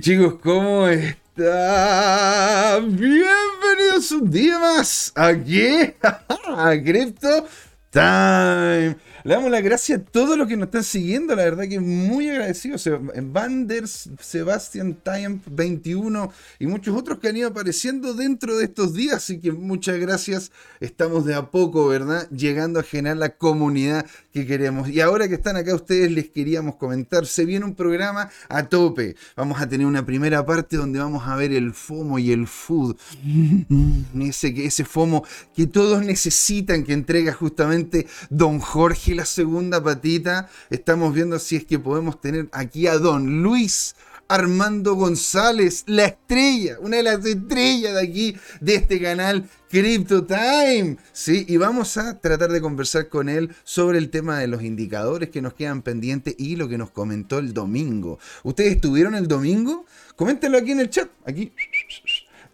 chicos, ¿cómo están? Bienvenidos un día más aquí a Crypto Time. Le damos las gracias a todos los que nos están siguiendo, la verdad que muy agradecido. Vanders, Sebastian Time 21 y muchos otros que han ido apareciendo dentro de estos días, así que muchas gracias. Estamos de a poco, ¿verdad? Llegando a generar la comunidad que queremos. Y ahora que están acá ustedes les queríamos comentar, se viene un programa a tope. Vamos a tener una primera parte donde vamos a ver el FOMO y el food. Ese, ese FOMO que todos necesitan que entrega justamente Don Jorge la segunda patita. Estamos viendo si es que podemos tener aquí a don Luis Armando González, la estrella, una de las estrellas de aquí, de este canal Crypto Time. Sí, y vamos a tratar de conversar con él sobre el tema de los indicadores que nos quedan pendientes y lo que nos comentó el domingo. ¿Ustedes estuvieron el domingo? Coméntenlo aquí en el chat. Aquí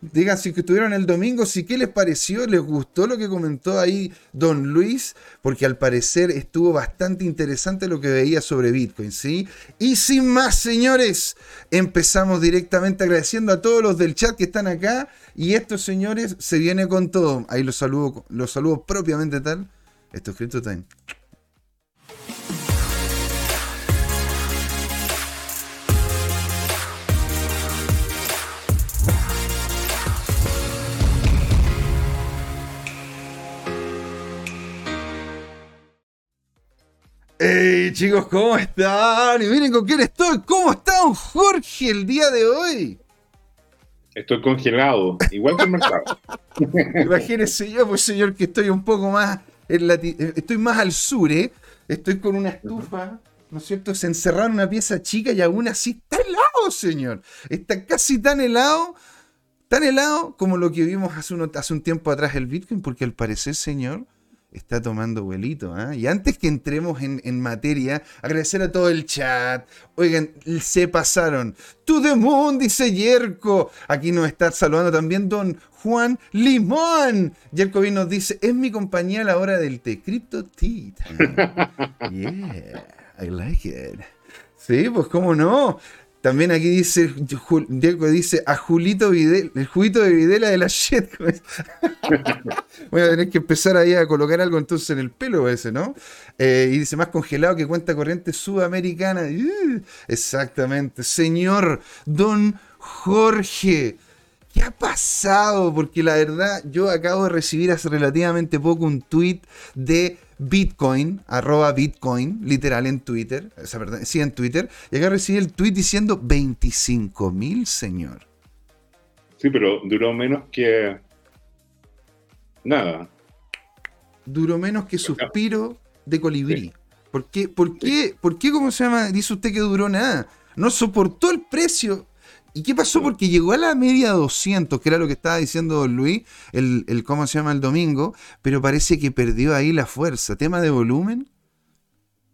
Digan si que estuvieron el domingo, si qué les pareció, les gustó lo que comentó ahí Don Luis, porque al parecer estuvo bastante interesante lo que veía sobre Bitcoin, ¿sí? Y sin más, señores, empezamos directamente agradeciendo a todos los del chat que están acá. Y estos señores se viene con todo. Ahí los saludo, los saludo propiamente tal. Esto es Crypto Time. Hey chicos, ¿cómo están? Y miren con quién estoy. ¿Cómo está un Jorge el día de hoy? Estoy congelado, igual que el mercado. Imagínense yo, pues señor, que estoy un poco más, en estoy más al sur, ¿eh? Estoy con una estufa, ¿no es cierto? Se encerraron en una pieza chica y aún así está helado, señor. Está casi tan helado, tan helado como lo que vimos hace, hace un tiempo atrás el Bitcoin, porque al parecer, señor, está tomando vuelito. ¿ah? Y antes que entremos en, materia, agradecer a todo el chat. Oigan, se pasaron. To the moon, dice Yerko. Aquí nos está saludando también don Juan Limón. Yerko bien nos dice, es mi compañía a la hora del té. Crypto Tea. Yeah, I like it. Sí, pues cómo no. También aquí dice, Diego dice, a Julito Videla, el juguito de Videla de la shit. Voy a tener que empezar ahí a colocar algo entonces en el pelo ese, ¿no? Eh, y dice, más congelado que cuenta corriente sudamericana. Uh, exactamente. Señor Don Jorge. ¿Qué ha pasado? Porque la verdad, yo acabo de recibir hace relativamente poco un tweet de Bitcoin, arroba Bitcoin, literal en Twitter, o sea, perdón, sí en Twitter, y acá recibí el tweet diciendo 25 mil, señor. Sí, pero duró menos que nada. Duró menos que suspiro de colibrí. ¿Por qué, por, qué, ¿Por qué, cómo se llama? Dice usted que duró nada. No soportó el precio ¿Y qué pasó? Porque llegó a la media 200, que era lo que estaba diciendo Luis, el, el, cómo se llama el domingo, pero parece que perdió ahí la fuerza. ¿Tema de volumen?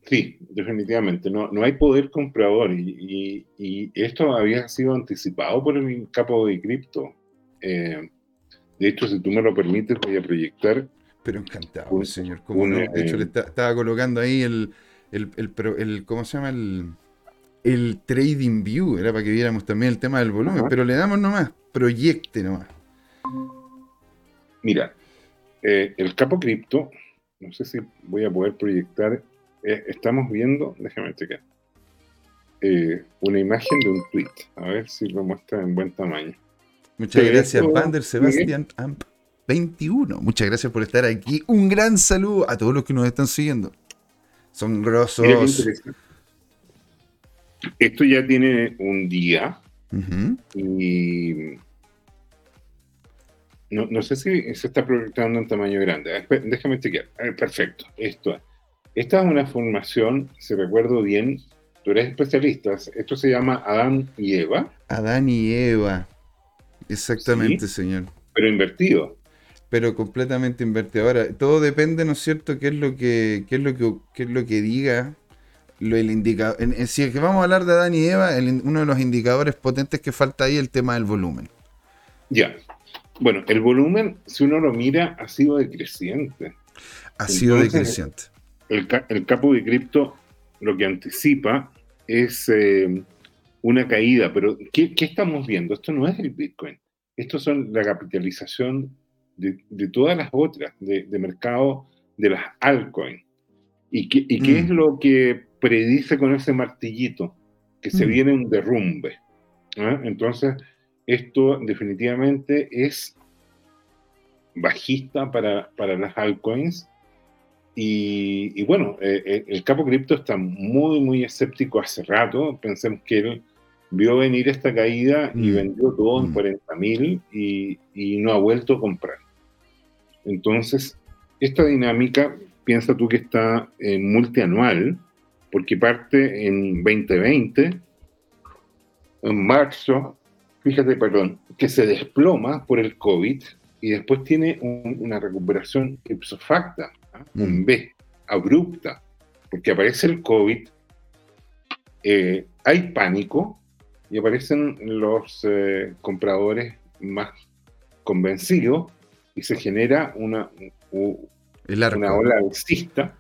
Sí, definitivamente. No, no hay poder comprador y, esto había sido anticipado por el capo de cripto. Eh, de hecho, si tú me lo permites, voy a proyectar. Pero encantado, señor. De hecho, le estaba colocando ahí el, el, el, ¿cómo se llama? El, el Trading View, era para que viéramos también el tema del volumen, pero le damos nomás, proyecte nomás. Mira, eh, el capo cripto, no sé si voy a poder proyectar, eh, estamos viendo, déjame checar, eh, una imagen de un tweet, a ver si lo muestra en buen tamaño. Muchas gracias, Vander Sebastián Amp 21. Muchas gracias por estar aquí. Un gran saludo a todos los que nos están siguiendo. Son grosos. Esto ya tiene un día y no, sé si se está proyectando en tamaño grande. Déjame chequear. perfecto. Esto. Esta es una formación, si recuerdo bien, tú eres especialista. Esto se llama Adán y Eva. Adán y Eva. Exactamente, señor. Pero invertido. Pero completamente invertido. Ahora, todo depende, ¿no es cierto?, qué es lo que, qué es lo que, qué es lo que diga lo, el si es que vamos a hablar de Adán y Eva, uno de los indicadores potentes que falta ahí es el tema del volumen. Ya. Bueno, el volumen, si uno lo mira, ha sido decreciente. Ha sido decreciente. El, capo de cripto lo que anticipa es eh, una caída, pero ¿qué, estamos viendo? Esto no es el Bitcoin, esto son la capitalización de, todas las otras, de, mercado de las altcoins. ¿Y qué, qué es mm. lo que predice con ese martillito? Que se mm. viene un derrumbe. Entonces, esto definitivamente es bajista para, para las altcoins. Y, bueno, eh, eh, el capo cripto está muy, muy escéptico hace rato. Pensemos que él vio venir esta caída y mm. vendió todo en 40 mm. mil y, y, no ha vuelto a comprar. Entonces, esta dinámica, piensa tú que está en multianual, porque parte en 2020, en marzo, fíjate, perdón, que se desploma por el COVID y después tiene una recuperación ipso facto, ¿ah? un mm. B, abrupta, porque aparece el COVID, eh, hay pánico y aparecen los eh, compradores más convencidos y se genera una, una ola alcista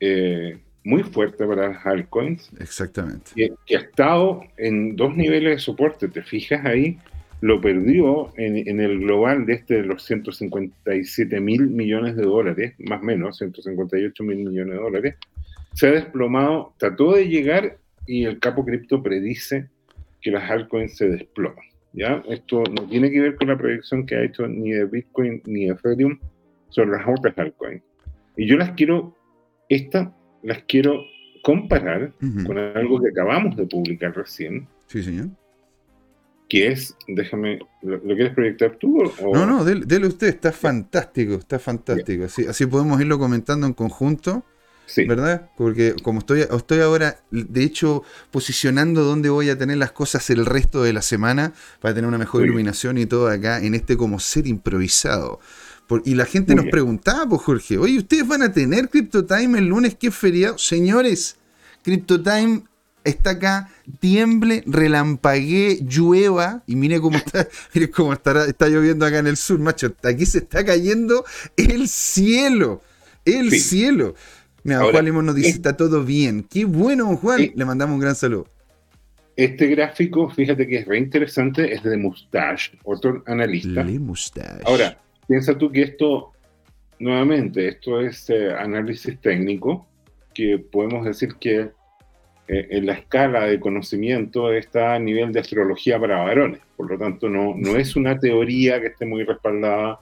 eh, muy fuerte para las altcoins. Exactamente. Que, ha estado en dos niveles de soporte. Te fijas ahí, lo perdió en, el global de este de los 157 mil millones de dólares, más o menos, 158 mil millones de dólares. Se ha desplomado, trató de llegar y el capo cripto predice que las altcoins se desploman. ¿ya? Esto no tiene que ver con la proyección que ha hecho ni de Bitcoin ni de Ethereum sobre las otras altcoins. Y yo las quiero, esta las quiero comparar con algo que acabamos de publicar recién. Sí, señor. Que es, déjame, ¿lo, quieres proyectar tú? No, no, dele, usted, está fantástico, está fantástico. Así, así podemos irlo comentando en conjunto. Sí. ¿Verdad? Porque como estoy, estoy ahora, de hecho, posicionando dónde voy a tener las cosas el resto de la semana para tener una mejor iluminación y todo acá en este como ser improvisado y la gente nos preguntaba, pues Jorge, oye, ¿ustedes van a tener CryptoTime el lunes que es feriado? Señores, CryptoTime está acá, tiemble, relampaguee, llueva, y mire cómo está, mire cómo estará, está lloviendo acá en el sur, macho. Aquí se está cayendo el cielo. El cielo. Mira, Juan Limón nos dice, está todo bien. Qué bueno, Juan. Le mandamos un gran saludo. Este gráfico, fíjate que es re interesante, es de Mustache, otro analista. Le Mustache. Ahora, Piensa tú que esto, nuevamente, esto es eh, análisis técnico, que podemos decir que eh, en la escala de conocimiento está a nivel de astrología para varones. Por lo tanto, no, no es una teoría que esté muy respaldada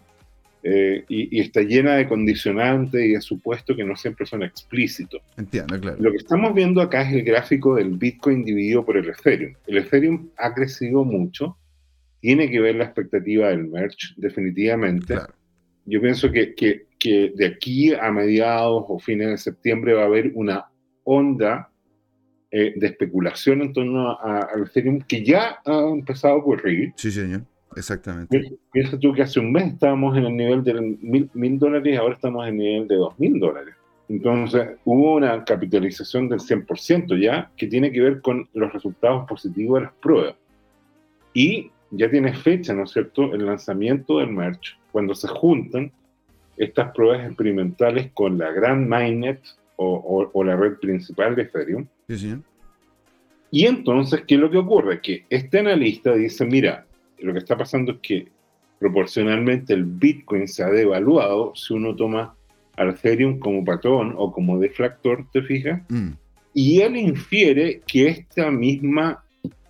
eh, y, está llena de condicionantes y de supuestos que no siempre son explícitos. Entiendo, claro. Lo que estamos viendo acá es el gráfico del Bitcoin dividido por el Ethereum. El Ethereum ha crecido mucho tiene que ver la expectativa del merch, definitivamente. Yo pienso que, que, que, de aquí a mediados o fines de septiembre va a haber una onda eh, de especulación en torno al Ethereum que ya ha empezado a ocurrir. Sí, señor. Exactamente. Piensa tú que hace un mes estábamos en el nivel de mil, mil dólares y ahora estamos en el nivel de dos mil dólares. Entonces, hubo una capitalización del 100% ya que tiene que ver con los resultados positivos de las pruebas. Y ya tiene fecha, ¿no es cierto?, el lanzamiento del merch, cuando se juntan estas pruebas experimentales con la gran mainnet o, la red principal de Ethereum. Sí, sí. Y entonces, ¿qué es lo que ocurre? Que este analista dice, mira, lo que está pasando es que proporcionalmente el Bitcoin se ha devaluado si uno toma al Ethereum como patrón o como deflactor, ¿te fijas? Mm. Y él infiere que esta misma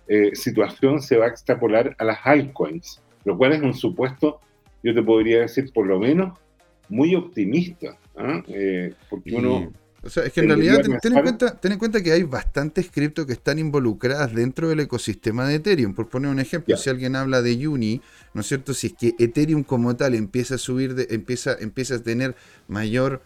eh, situación se va a extrapolar a las altcoins, lo cual es un supuesto, yo te podría decir, por lo menos, muy optimista. ¿ah? Eh, porque uno... O sea, es que en realidad ten, en cuenta, ten, en cuenta, que hay bastantes cripto que están involucradas dentro del ecosistema de Ethereum. Por poner un ejemplo, si alguien habla de Uni, ¿no es cierto? Si es que Ethereum como tal empieza a subir, de, empieza, empieza a tener mayor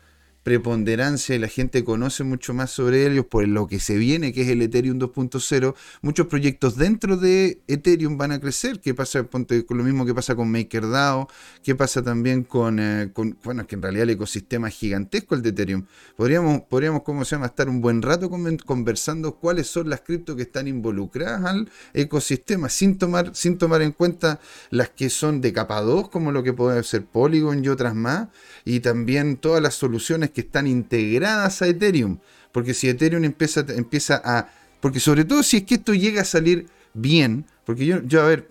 preponderancia y la gente conoce mucho más sobre ellos por lo que se viene, que es el Ethereum 2.0, muchos proyectos dentro de Ethereum van a crecer. ¿Qué pasa con lo mismo que pasa con MakerDAO? ¿Qué pasa también con, eh, con, bueno, es que en realidad el ecosistema es gigantesco el de Ethereum. Podríamos, podríamos ¿cómo se llama?, estar un buen rato conversando cuáles son las cripto que están involucradas al ecosistema, sin tomar, sin tomar en cuenta las que son de capa 2, como lo que puede ser Polygon y otras más, y también todas las soluciones están integradas a Ethereum. Porque si Ethereum empieza, empieza a porque sobre todo si es que esto llega a salir bien, porque yo, yo a ver,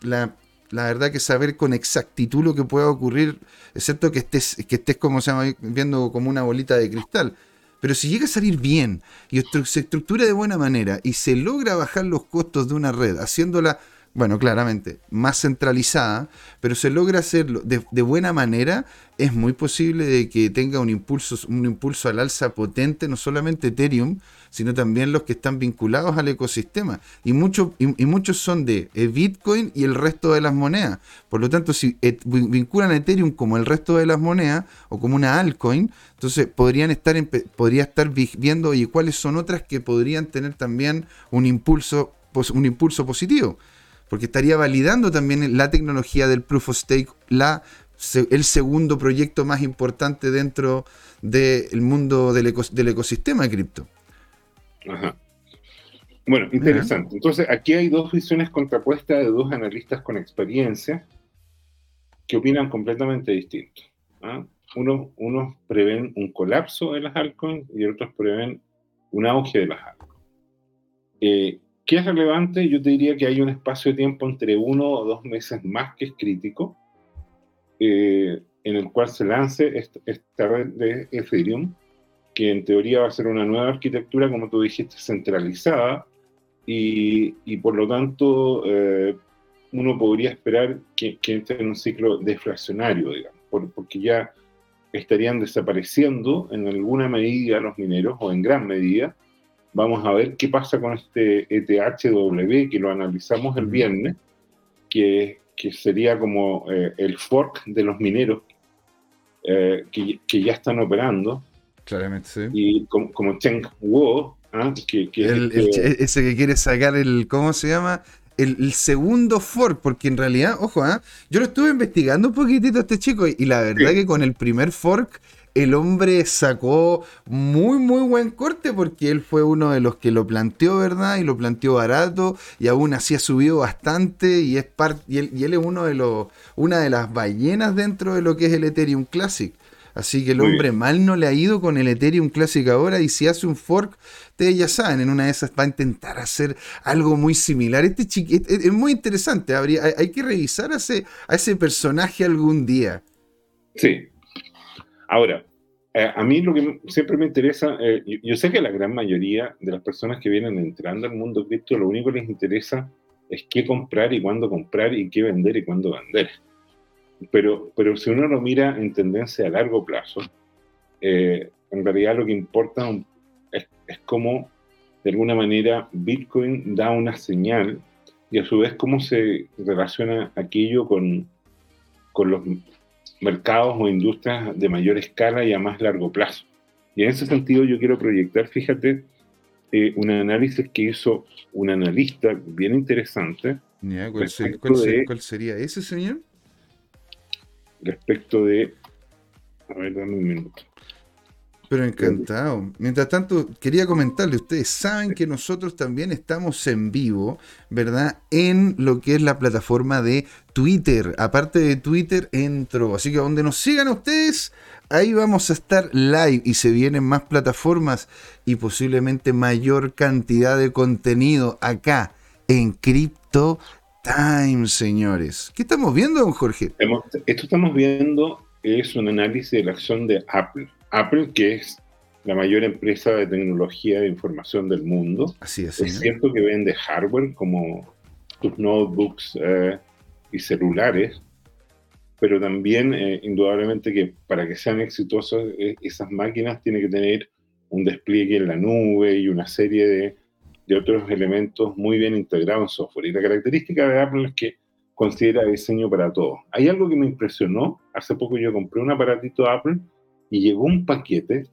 la, la verdad que saber con exactitud lo que pueda ocurrir, excepto que estés, que estés como se llama, viendo como una bolita de cristal. Pero si llega a salir bien y se estructura de buena manera y se logra bajar los costos de una red, haciéndola bueno, claramente, más centralizada, pero se logra hacerlo de, buena manera, es muy posible de que tenga un impulso, un impulso al alza potente, no solamente Ethereum, sino también los que están vinculados al ecosistema. Y, muchos y, muchos son de eh, Bitcoin y el resto de las monedas. Por lo tanto, si vinculan a Ethereum como el resto de las monedas o como una altcoin, entonces podrían estar, podría estar viendo y cuáles son otras que podrían tener también un impulso, un impulso positivo porque estaría validando también la tecnología del Proof of Stake, la, el segundo proyecto más importante dentro del mundo del, ecosistema cripto. Ajá. Bueno, interesante. Entonces, aquí hay dos visiones contrapuestas de dos analistas con experiencia que opinan completamente distinto. ¿ah? Unos, unos prevén un colapso de las altcoins y otros prevén un auge de las altcoins. Eh, ¿Qué es relevante? Yo te diría que hay un espacio de tiempo entre uno o dos meses más que es crítico, eh, en el cual se lance esta, red de Ethereum, que en teoría va a ser una nueva arquitectura, como tú dijiste, centralizada, y, por lo tanto eh, uno podría esperar que, que, entre en un ciclo deflacionario, digamos, porque ya estarían desapareciendo en alguna medida los mineros, o en gran medida, Vamos a ver qué pasa con este ETHW, que lo analizamos el viernes, que, que sería como eh, el fork de los mineros eh, que, que, ya están operando. Claramente, sí. Y como, como Cheng Wu, ¿ah? que, este ese que quiere sacar el, ¿cómo se llama? El, segundo fork, porque en realidad, ojo, ¿ah? yo lo estuve investigando un poquitito a este chico y, la verdad que con el primer fork el hombre sacó muy, muy buen corte porque él fue uno de los que lo planteó, ¿verdad? Y lo planteó barato y aún así ha subido bastante y, es parte y, él, es uno de los, una de las ballenas dentro de lo que es el Ethereum Classic. Así que el hombre mal no le ha ido con el Ethereum Classic ahora y si hace un fork, ustedes ya saben, en una de esas va a intentar hacer algo muy similar. Este chiquito es, muy interesante, habría, hay, que revisar a ese, a ese personaje algún día. Sí, Ahora, eh, a mí lo que siempre me interesa, eh, yo, sé que la gran mayoría de las personas que vienen entrando al mundo cripto, lo único que les interesa es qué comprar y cuándo comprar y qué vender y cuándo vender. Pero, pero si uno lo mira en tendencia a largo plazo, eh, en realidad lo que importa es, es cómo, de alguna manera, Bitcoin da una señal y a su vez cómo se relaciona aquello con, con los mercados o industrias de mayor escala y a más largo plazo. Y en ese sentido yo quiero proyectar, fíjate, eh, un análisis que hizo un analista bien interesante. ¿cuál, sería ese, señor? Respecto de... A ver, dame un minuto. Pero encantado. Mientras tanto, quería comentarle, ustedes saben que nosotros también estamos en vivo, ¿verdad? En lo que es la plataforma de Twitter. Aparte de Twitter, entro. Así que donde nos sigan ustedes, ahí vamos a estar live y se vienen más plataformas y posiblemente mayor cantidad de contenido acá en Crypto Time, señores. ¿Qué estamos viendo, don Jorge? Esto estamos viendo es un análisis de la acción de Apple Apple, que es la mayor empresa de tecnología de información del mundo. Así es. Es cierto que vende hardware como tus notebooks eh, y celulares, pero también eh, indudablemente que para que sean exitosas eh, esas máquinas tienen que tener un despliegue en la nube y una serie de, de, otros elementos muy bien integrados en software. Y la característica de Apple es que considera diseño para todo. Hay algo que me impresionó. Hace poco yo compré un aparatito Apple y llegó un paquete,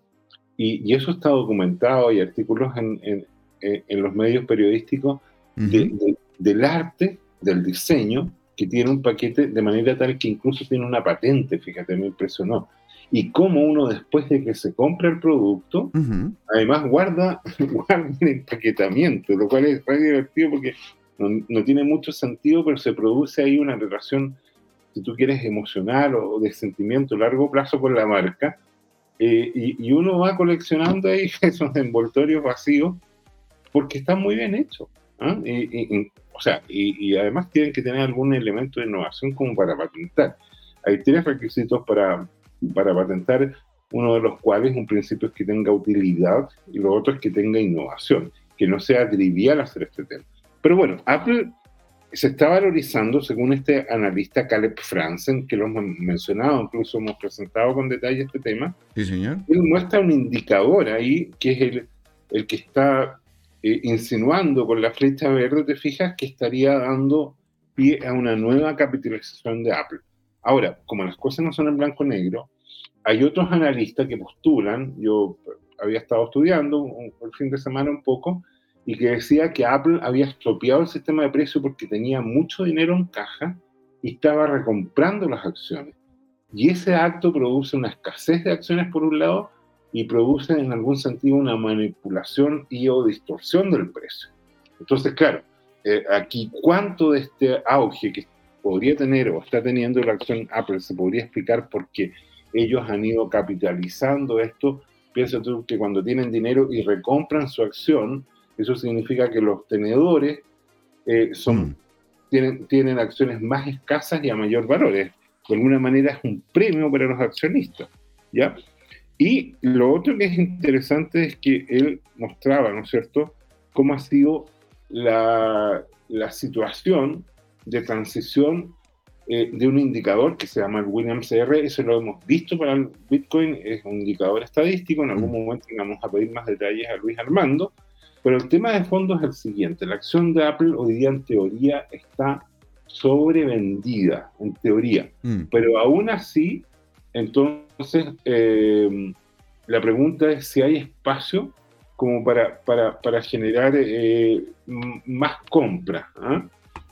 y, eso está documentado, hay artículos en, en, en los medios periodísticos del arte, del diseño, que tiene un paquete de manera tal que incluso tiene una patente, fíjate, me impresionó. Y cómo uno después de que se compra el producto, además guarda, guarda el empaquetamiento, lo cual es muy divertido porque no, no, tiene mucho sentido, pero se produce ahí una relación, si tú quieres, emocional o de sentimiento a largo plazo con la marca, eh, y, uno va coleccionando ahí esos envoltorios vacíos porque está muy bien hecho. ¿ah? Y, o sea, y, además tienen que tener algún elemento de innovación como para patentar. Hay tres requisitos para, para patentar, uno de los cuales un principio es que tenga utilidad y lo otro es que tenga innovación, que no sea trivial hacer este tema. Pero bueno, Apple se está valorizando, según este analista Caleb Franzen, que lo hemos mencionado, incluso hemos presentado con detalle este tema. Sí, señor. Él muestra un indicador ahí, que es el, el que está eh, insinuando con la flecha verde, te fijas, que estaría dando pie a una nueva capitalización de Apple. Ahora, como las cosas no son en blanco-negro, hay otros analistas que postulan, yo había estado estudiando el fin de semana un poco, y que decía que Apple había estropeado el sistema de precio porque tenía mucho dinero en caja y estaba recomprando las acciones. Y ese acto produce una escasez de acciones por un lado y produce en algún sentido una manipulación y o distorsión del precio. Entonces, claro, eh, aquí cuánto de este auge que podría tener o está teniendo la acción Apple se podría explicar porque ellos han ido capitalizando esto. Piensa tú que cuando tienen dinero y recompran su acción, eso significa que los tenedores eh, son, mm. tienen, tienen acciones más escasas y a mayor valor. De alguna manera es un premio para los accionistas. ¿ya? Y lo otro que es interesante es que él mostraba, ¿no es cierto?, cómo ha sido la, la situación de transición eh, de un indicador que se llama el Williams CR, eso lo hemos visto para el Bitcoin, es un indicador estadístico, en algún mm. momento vamos a pedir más detalles a Luis Armando, pero el tema de fondo es el siguiente, la acción de Apple hoy día en teoría está sobrevendida, en teoría, mm. pero aún así, entonces, eh, la pregunta es si hay espacio como para, para, para generar eh, más compra, ¿ah?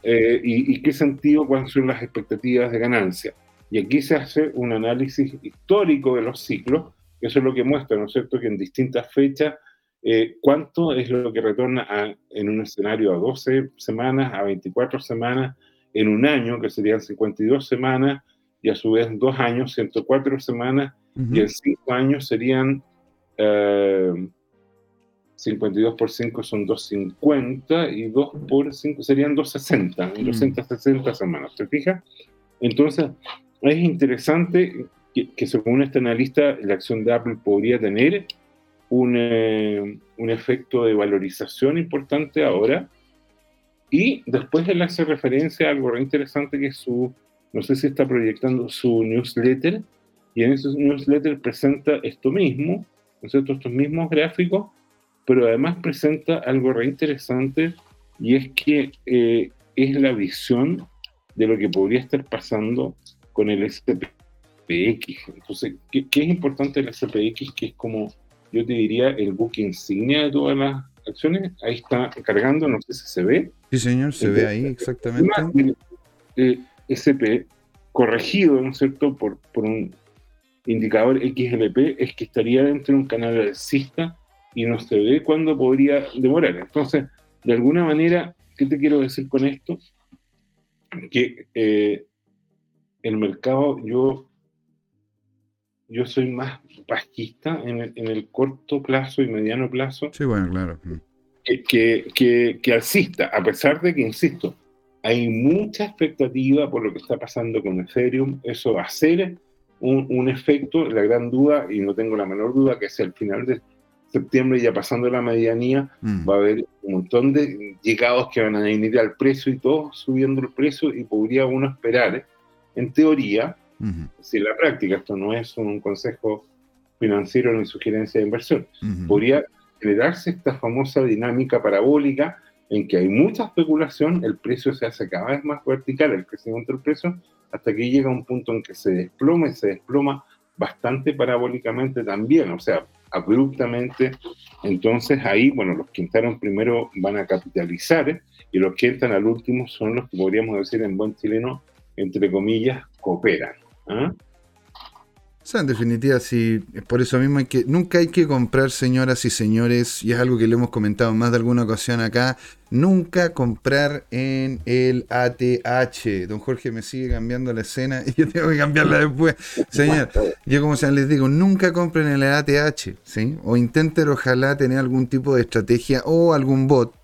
eh, y, y, qué sentido, cuáles son las expectativas de ganancia. Y aquí se hace un análisis histórico de los ciclos, eso es lo que muestra, ¿no es cierto?, que en distintas fechas eh, ¿Cuánto es lo que retorna en un escenario a 12 semanas, a 24 semanas, en un año, que serían 52 semanas, y a su vez dos años, 104 semanas, y en cinco años serían 52 eh, por 5 son 250, y 2 por 5 serían 260, 260 semanas, ¿te fijas? Entonces, es interesante que, que según este analista, la acción de Apple podría tener un, eh, un, efecto de valorización importante ahora. Y después él hace referencia a algo re interesante que es su, no sé si está proyectando su newsletter, y en ese newsletter presenta esto mismo, ¿no estos mismos gráficos, pero además presenta algo re interesante y es que eh, es la visión de lo que podría estar pasando con el SPX. Entonces, ¿qué, ¿qué, es importante del SPX? Que es como yo te diría el book insignia de todas las acciones. Ahí está cargando, no sé si se ve. Sí, señor, se ve ahí exactamente. SP corregido, ¿no es cierto?, por, por un indicador XLP, es que estaría dentro de un canal alcista y no se ve cuándo podría demorar. Entonces, de alguna manera, ¿qué te quiero decir con esto? Que eh, el mercado, yo yo soy más bajista en el, corto plazo y mediano plazo. Sí, bueno, claro. Que, que, que, alcista, a pesar de que, insisto, hay mucha expectativa por lo que está pasando con Ethereum. Eso va a ser un, un efecto, la gran duda, y no tengo la menor duda, que hacia el final de septiembre, ya pasando la medianía, mm. va a haber un montón de llegados que van a venir al precio y todos subiendo el precio y podría uno esperar, en teoría, si en la práctica esto no es un consejo financiero ni sugerencia de inversión, podría generarse esta famosa dinámica parabólica en que hay mucha especulación, el precio se hace cada vez más vertical, el crecimiento del precio, hasta que llega un punto en que se desploma y se desploma bastante parabólicamente también, o sea, abruptamente. Entonces ahí, bueno, los que entraron primero van a capitalizar y los que entran al último son los que podríamos decir en buen chileno, entre comillas, cooperan. Sea, en definitiva, sí, por eso mismo hay que, nunca hay que comprar, señoras y señores, y es algo que le hemos comentado más de alguna ocasión acá, nunca comprar en el ATH. Don Jorge me sigue cambiando la escena y yo tengo que cambiarla después. Señor, yo como sea, les digo, nunca compren en el ATH, ¿sí? O intenten ojalá tener algún tipo de estrategia o algún bot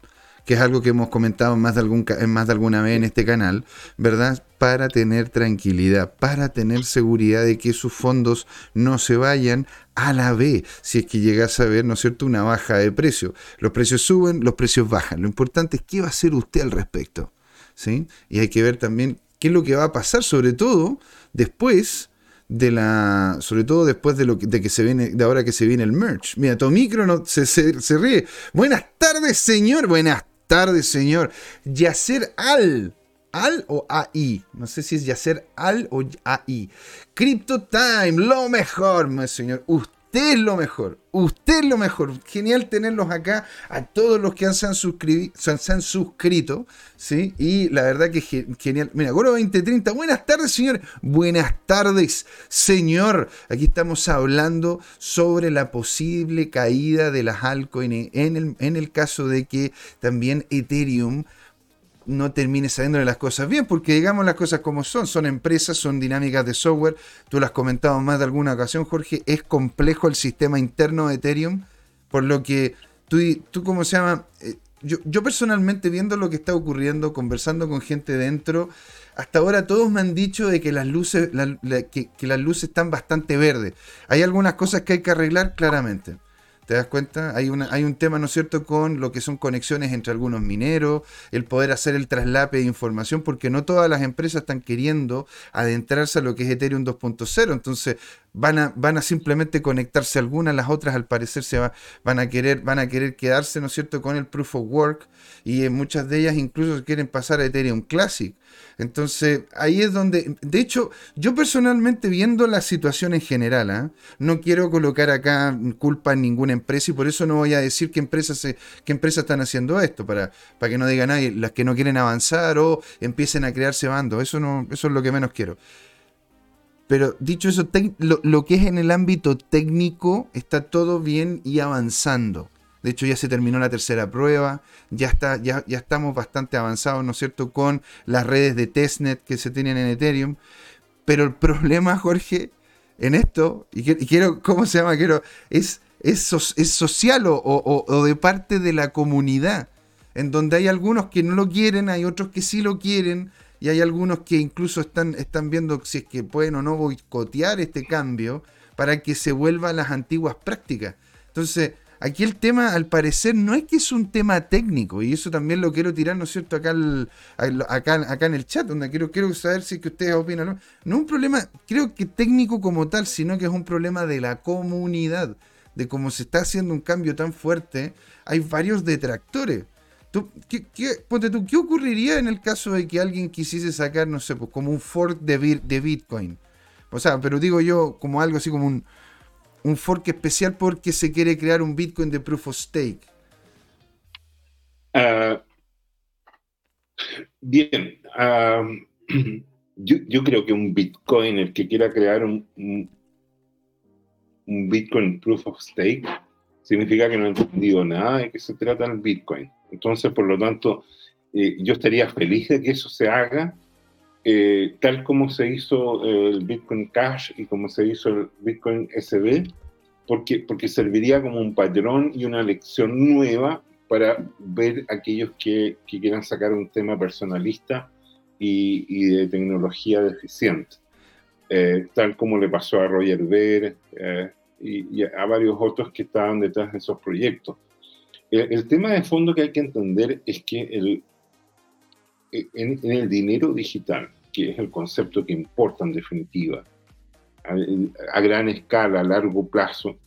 que es algo que hemos comentado algún, más de alguna vez en este canal, ¿verdad? Para tener tranquilidad, para tener seguridad de que sus fondos no se vayan a la B, si es que llegas a ver, ¿no es cierto?, una baja de precio. Los precios suben, los precios bajan. Lo importante es qué va a hacer usted al respecto, ¿sí? Y hay que ver también qué es lo que va a pasar, sobre todo después de la sobre todo después de lo que, de que se viene de ahora que se viene el merch mira Tomicro no, se, se, ríe buenas tardes señor buenas tardes, señor. Yacer Al. Al o AI. No sé si es Yacer Al o AI. Crypto Time, lo mejor, señor. Usted es lo mejor. Usted es lo mejor. Genial tenerlos acá a todos los que se han, se han suscrito. ¿sí? Y la verdad que genial. Mira, Goro 2030. Buenas tardes, señor. Buenas tardes, señor. Aquí estamos hablando sobre la posible caída de las altcoins en el, en el caso de que también Ethereum no termine saliendo de las cosas bien, porque digamos las cosas como son, son empresas, son dinámicas de software, tú lo has comentado más de alguna ocasión, Jorge, es complejo el sistema interno de Ethereum, por lo que tú, tú ¿cómo se llama? Eh, yo, yo, personalmente viendo lo que está ocurriendo, conversando con gente dentro, hasta ahora todos me han dicho de que las luces, que las luces están bastante verdes. Hay algunas cosas que hay que arreglar claramente. ¿Te das cuenta? Hay, una, hay un tema, ¿no es cierto?, con lo que son conexiones entre algunos mineros, el poder hacer el traslape de información, porque no todas las empresas están queriendo adentrarse a lo que es Ethereum 2.0. Entonces, van a, van a simplemente conectarse algunas, las otras al parecer se va, van, a querer, van a querer quedarse, ¿no es cierto?, con el Proof of Work y en muchas de ellas incluso quieren pasar a Ethereum Classic. Entonces, ahí es donde, de hecho, yo personalmente viendo la situación en general, ¿ah? no quiero colocar acá culpa en ninguna empresa y por eso no voy a decir qué empresas, qué empresas están haciendo esto, para, para que no digan nadie, las que no quieren avanzar o empiecen a crearse bandos, eso, no, eso es lo que menos quiero. Pero dicho eso, lo, que es en el ámbito técnico está todo bien y avanzando. De hecho, ya se terminó la tercera prueba, ya, está, ya, ya estamos bastante avanzados, ¿no es cierto?, con las redes de testnet que se tienen en Ethereum. Pero el problema, Jorge, en esto, y, quiero, ¿cómo se llama? Quiero, es, es, es social o, o, de parte de la comunidad, en donde hay algunos que no lo quieren, hay otros que sí lo quieren, y hay algunos que incluso están, están viendo si es que pueden o no boicotear este cambio para que se vuelva a las antiguas prácticas. Entonces, aquí el tema, al parecer, no es que es un tema técnico, y eso también lo quiero tirar, ¿no es cierto?, acá, acá, acá en el chat, donde quiero, quiero saber si es que ustedes opinan. No es un problema, creo que técnico como tal, sino que es un problema de la comunidad, de cómo se está haciendo un cambio tan fuerte, hay varios detractores. ¿Tú, qué, tú, ¿Qué ocurriría en el caso de que alguien quisiese sacar, no sé, pues como un fork de, de Bitcoin? O sea, pero digo yo como algo así como un, un fork especial porque se quiere crear un Bitcoin de Proof of Stake. Ah, bien, ah, yo, creo que un Bitcoin, el que quiera crear un, un, un Bitcoin Proof of Stake, significa que no ha entendido nada de qué se trata el Bitcoin. Entonces, por lo tanto, eh, yo estaría feliz de que eso se haga, eh, tal como se hizo eh, el Bitcoin Cash y como se hizo el Bitcoin SB, porque, porque serviría como un patrón y una lección nueva para ver aquellos que, que quieran sacar un tema personalista y, y de tecnología deficiente, tal como le pasó a Roger Ver y, y a varios otros que estaban detrás de esos proyectos. El, tema de fondo que hay que entender es que el, en, el dinero digital, que es el concepto que importa en definitiva, a, gran escala, a largo plazo,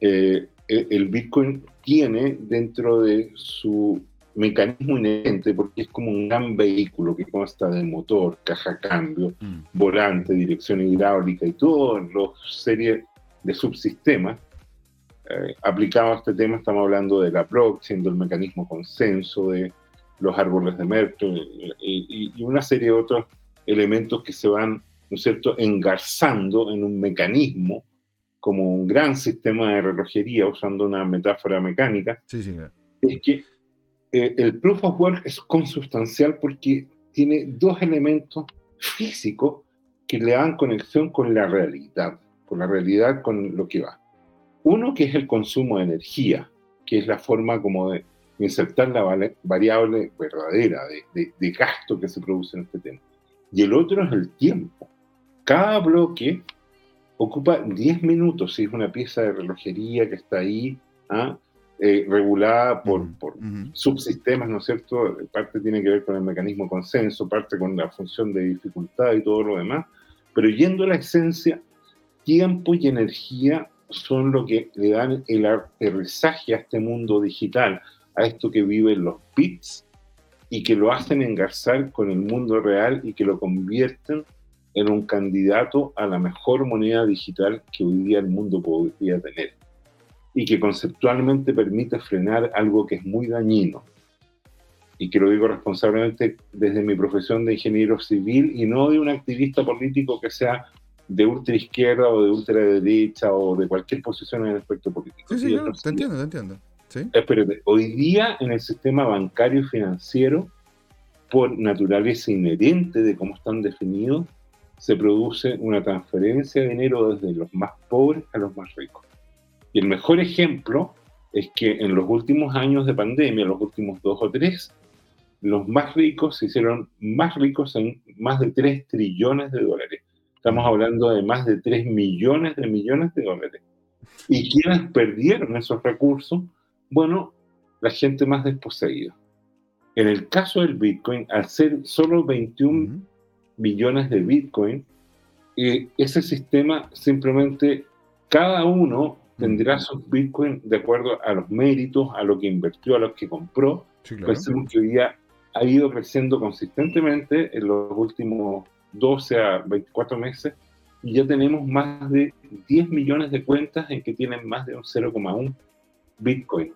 eh, el, Bitcoin tiene dentro de su mecanismo inherente, porque es como un gran vehículo que consta de motor, caja cambio, mm. volante, dirección hidráulica y todas las series de subsistemas, eh, aplicado a este tema estamos hablando de la blockchain, del mecanismo consenso, de los árboles de Merkel y, una serie de otros elementos que se van ¿no es cierto?, engarzando en un mecanismo como un gran sistema de relojería, usando una metáfora mecánica, es que eh, el proof of work es consustancial porque tiene dos elementos físicos que le dan conexión con la realidad, con la realidad, con lo que va. Uno que es el consumo de energía, que es la forma como de insertar la variable verdadera de, de gasto que se produce en este tema. Y el otro es el tiempo. Cada bloque ocupa 10 minutos, si es una pieza de relojería que está ahí, ¿ah? eh, regulada por, subsistemas, ¿no es cierto? Parte tiene que ver con el mecanismo consenso, parte con la función de dificultad y todo lo demás, pero yendo a la esencia, tiempo y energía son lo que le dan el aterrizaje a este mundo digital, a esto que viven los bits y que lo hacen engarzar con el mundo real y que lo convierten en un candidato a la mejor moneda digital que hoy día el mundo podría tener y que conceptualmente permite frenar algo que es muy dañino. Y que lo digo responsablemente desde mi profesión de ingeniero civil y no de un activista político que sea de ultra izquierda o de ultra derecha o de cualquier posición en el aspecto político. Sí, sí, te entiendo, te entiendo. ¿Sí? Espérate, hoy día en el sistema bancario y financiero, por naturaleza inherente de cómo están definidos, se produce una transferencia de dinero desde los más pobres a los más ricos. Y el mejor ejemplo es que en los últimos años de pandemia, los últimos dos o tres, los más ricos se hicieron más ricos en más de 3 trillones de dólares. Estamos hablando de más de 3 millones de millones de dólares. ¿Y quiénes perdieron esos recursos? Bueno, la gente más desposeída. En el caso del Bitcoin, al ser solo 21 millones de Bitcoin, eh, ese sistema simplemente cada uno tendrá sus Bitcoin de acuerdo a los méritos, a lo que invirtió, a lo que compró. Sí, Pensemos que hoy día ha ido creciendo consistentemente en los últimos 12 a 24 meses y ya tenemos más de 10 millones de cuentas en que tienen más de un 0,1 Bitcoin.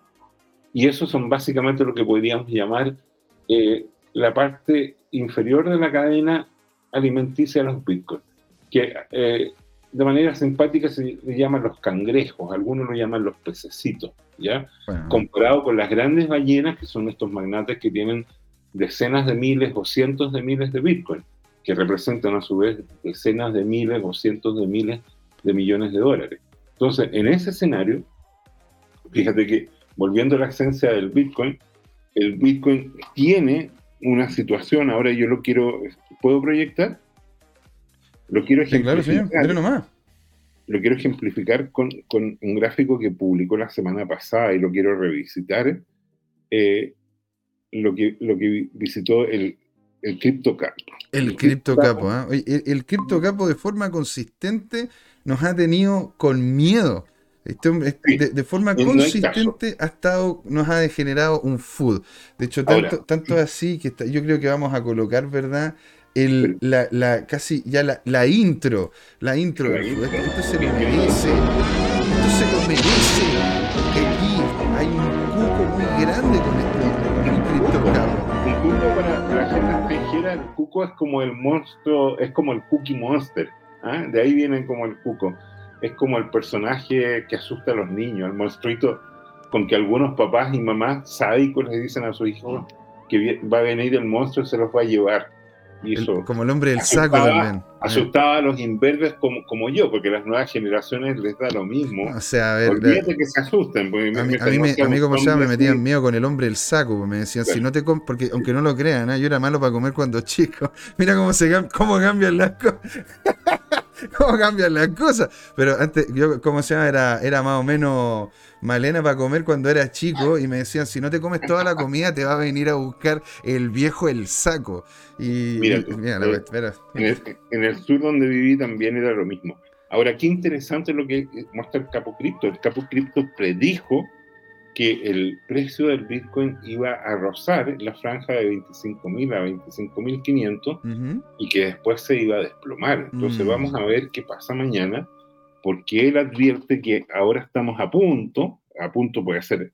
Y eso son básicamente lo que podríamos llamar eh, la parte inferior de la cadena alimenticia a los bitcoins, que eh, de manera simpática se le llaman los cangrejos, algunos lo llaman los pececitos, ¿ya? Comparado con las grandes ballenas, que son estos magnates que tienen decenas de miles o cientos de miles de bitcoin, que representan a su vez decenas de miles o cientos de miles de millones de dólares. Entonces, en ese escenario, fíjate que, volviendo a la esencia del bitcoin, el bitcoin tiene una situación, ahora yo lo quiero ¿Puedo proyectar? Lo quiero ejemplificar. Lo quiero ejemplificar con, un gráfico que publicó la semana pasada y lo quiero revisitar. Eh, lo, que, lo que visitó el, el CryptoCapo. El, CryptoCapo, ¿eh? el, el CryptoCapo de forma consistente nos ha tenido con miedo. Este de, forma consistente ha estado, nos ha degenerado un food. De hecho, tanto, tanto así que yo creo que vamos a colocar, ¿verdad? el, la, la, casi ya la, la intro, la intro Esto, se lo merece, esto se lo merece. El cuco es como el monstruo, es como el cookie monster. ¿ah? De ahí viene como el cuco. Es como el personaje que asusta a los niños, el monstruito con que algunos papás y mamás sádicos les dicen a sus hijos que va a venir el monstruo y se los va a llevar como el hombre del saco también. Asustaba a los imberbes como, como yo, porque las nuevas generaciones les da lo mismo. O sea, a ver, Olvídate que se asusten. A mí, a mí, a mí como ya me metían miedo con el hombre del saco, me decían, si no te porque aunque no lo crean, ¿eh? yo era malo para comer cuando chico. Mira cómo se cómo cambian las cosas. cómo cambian las cosas. Pero antes, yo, ¿cómo se llama? Era, era más o menos malena para comer cuando era chico y me decían, si no te comes toda la comida, te va a venir a buscar el viejo el saco. Y mira, eh, En, el, en, el, sur donde viví también era lo mismo. Ahora, qué interesante lo que muestra el Capo Cripto. El Capo Cripto predijo que el precio del Bitcoin iba a rozar la franja de 25.000 a 25.500 y que después se iba a desplomar. Entonces mm. vamos a ver qué pasa mañana, porque él advierte que ahora estamos a punto, a punto puede ser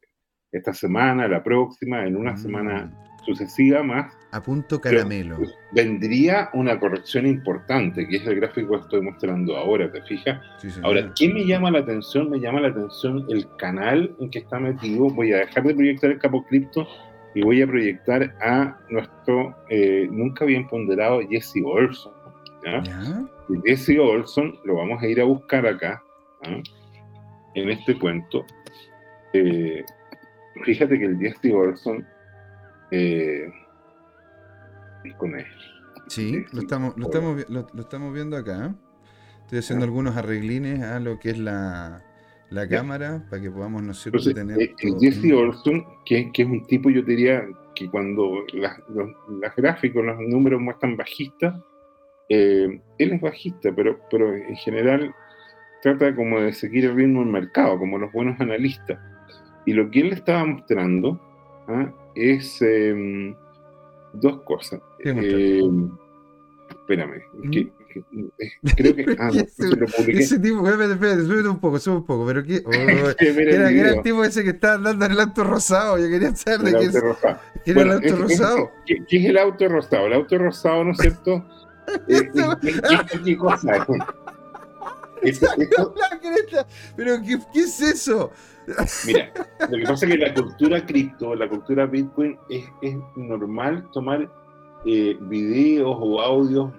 esta semana, la próxima, en una mm. semana sucesiva más. A punto caramelo. vendría una corrección importante, que es el gráfico que estoy mostrando ahora, ¿te fijas? ahora, ¿qué me llama la atención? Me llama la atención el canal en que está metido. Voy a dejar de proyectar el capo cripto y voy a proyectar a nuestro eh, nunca bien ponderado Jesse Olson. Jesse Olson lo vamos a ir a buscar acá, en este cuento. Eh, fíjate que el Jesse Olson eh, con él. Sí, lo estamos, lo estamos, lo, estamos viendo acá. Estoy haciendo algunos arreglines a lo que es la, la cámara para que podamos, ¿no sé, tener. Eh, el, Jesse Olson, que, que, es un tipo, yo diría que cuando las, los, gráficos, los números muestran bajistas, eh, él es bajista, pero, pero en general trata como de seguir el ritmo del mercado, como los buenos analistas. Y lo que él estaba mostrando ¿ah? es em, dos cosas. Em, espérame, que, creo que. Ah, ese tipo, espérate, espérate, súbete un poco, sube un poco, pero que. Oh, era, el tipo ese que estaba andando en el auto rosado. Yo quería saber de qué, es, ¿qué era el auto rosado. ¿qué, es el auto rosado? El auto rosado, ¿no es cierto? eh, ¿Qué cosa? Pero ¿qué, ¿qué, es eso? Mira, lo que pasa es que la cultura cripto, la cultura Bitcoin, es, es normal tomar eh, videos o audios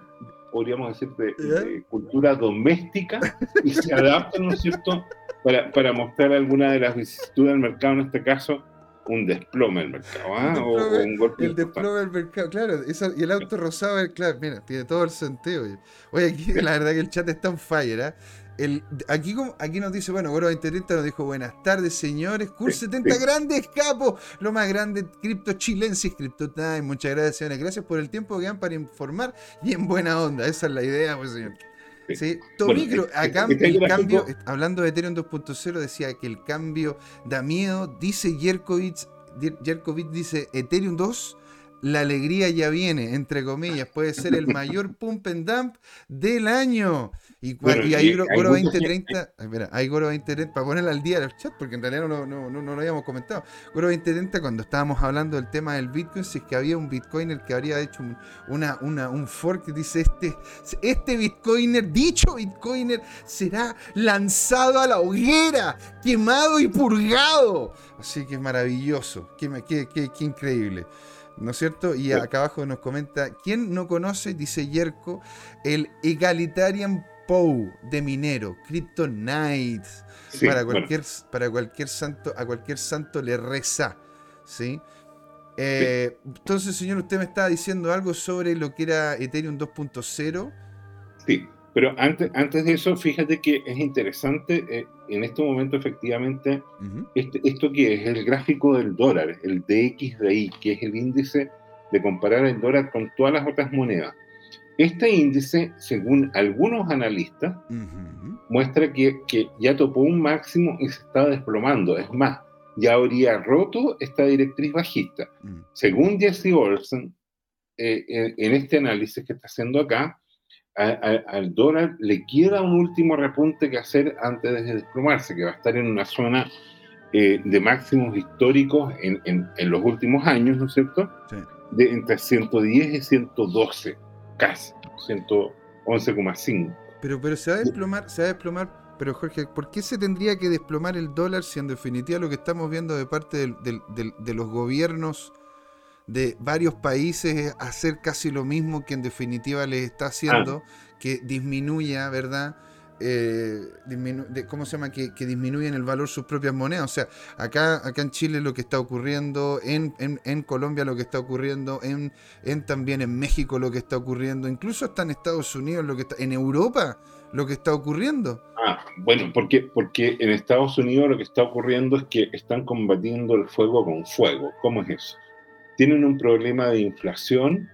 podríamos decir, de, cultura doméstica y se adaptan, ¿no es cierto?, para, para, mostrar alguna de las vicisitudes del mercado, en este caso, un desplome del mercado, ¿ah? o, un golpe. El desplome del mercado, claro, y el auto rosado, claro, mira, tiene todo el sentido. Oye, aquí la verdad que el chat está en fire, ¿ah? El, aquí, aquí nos dice, bueno, Goro 2030 nos dijo, buenas tardes, señores. Curs 70 grandes capos, lo más grande, Cripto Chilensis, Crypto Time. Muchas gracias, señores. Gracias por el tiempo que dan para informar y en buena onda. Esa es la idea, pues, señor. Sí, acá el cambio, hablando de Ethereum 2.0, decía que el cambio da miedo. Dice Jerkovic, Jerkovic dice Ethereum 2 la alegría ya viene, entre comillas, puede ser el mayor pump and dump del año. Y, ahí Goro 2030, hay Goro 2030, para ponerla al día en el chat, porque en realidad no, no, no, no, lo habíamos comentado. Goro 2030, cuando estábamos hablando del tema del Bitcoin, si es que había un Bitcoiner que habría hecho un, una, una, un fork que dice: este, este Bitcoiner, dicho Bitcoiner, será lanzado a la hoguera, quemado y purgado. Así que es maravilloso, qué, qué, qué, qué increíble. ¿No es cierto? Y acá abajo nos comenta, ¿quién no conoce, dice Yerko, el Egalitarian POW de minero, Crypto Knights? para, cualquier, para cualquier santo, a cualquier santo le reza, ¿sí? Eh, entonces, señor, usted me estaba diciendo algo sobre lo que era Ethereum 2.0. Sí, pero antes, antes de eso, fíjate que es interesante, eh, en este momento efectivamente, este, esto que es el gráfico del dólar, el DXDI, que es el índice de comparar el dólar con todas las otras monedas. Este índice, según algunos analistas, muestra que, que, ya topó un máximo y se está desplomando. Es más, ya habría roto esta directriz bajista. Mm. Según Jesse Olsen, eh, en este análisis que está haciendo acá, al dólar le queda un último repunte que hacer antes de desplomarse, que va a estar en una zona eh, de máximos históricos en, en, los últimos años, ¿no es cierto? De entre 110 y 112, casi, 111,5. Pero, pero se va a desplomar, se va a desplomar pero Jorge, ¿por qué se tendría que desplomar el dólar si en definitiva lo que estamos viendo de parte de los gobiernos de varios países hacer casi lo mismo que en definitiva les está haciendo, ah. que disminuya, ¿verdad? Eh, ¿Cómo se llama? Que, que, disminuyen el valor sus propias monedas. O sea, acá, acá en Chile lo que está ocurriendo, en, en, Colombia lo que está ocurriendo, en, en, también en México lo que está ocurriendo, incluso hasta en Estados Unidos lo que está, en Europa lo que está ocurriendo. Ah, bueno, porque, porque en Estados Unidos lo que está ocurriendo es que están combatiendo el fuego con fuego. ¿Cómo es eso? Tienen un problema de inflación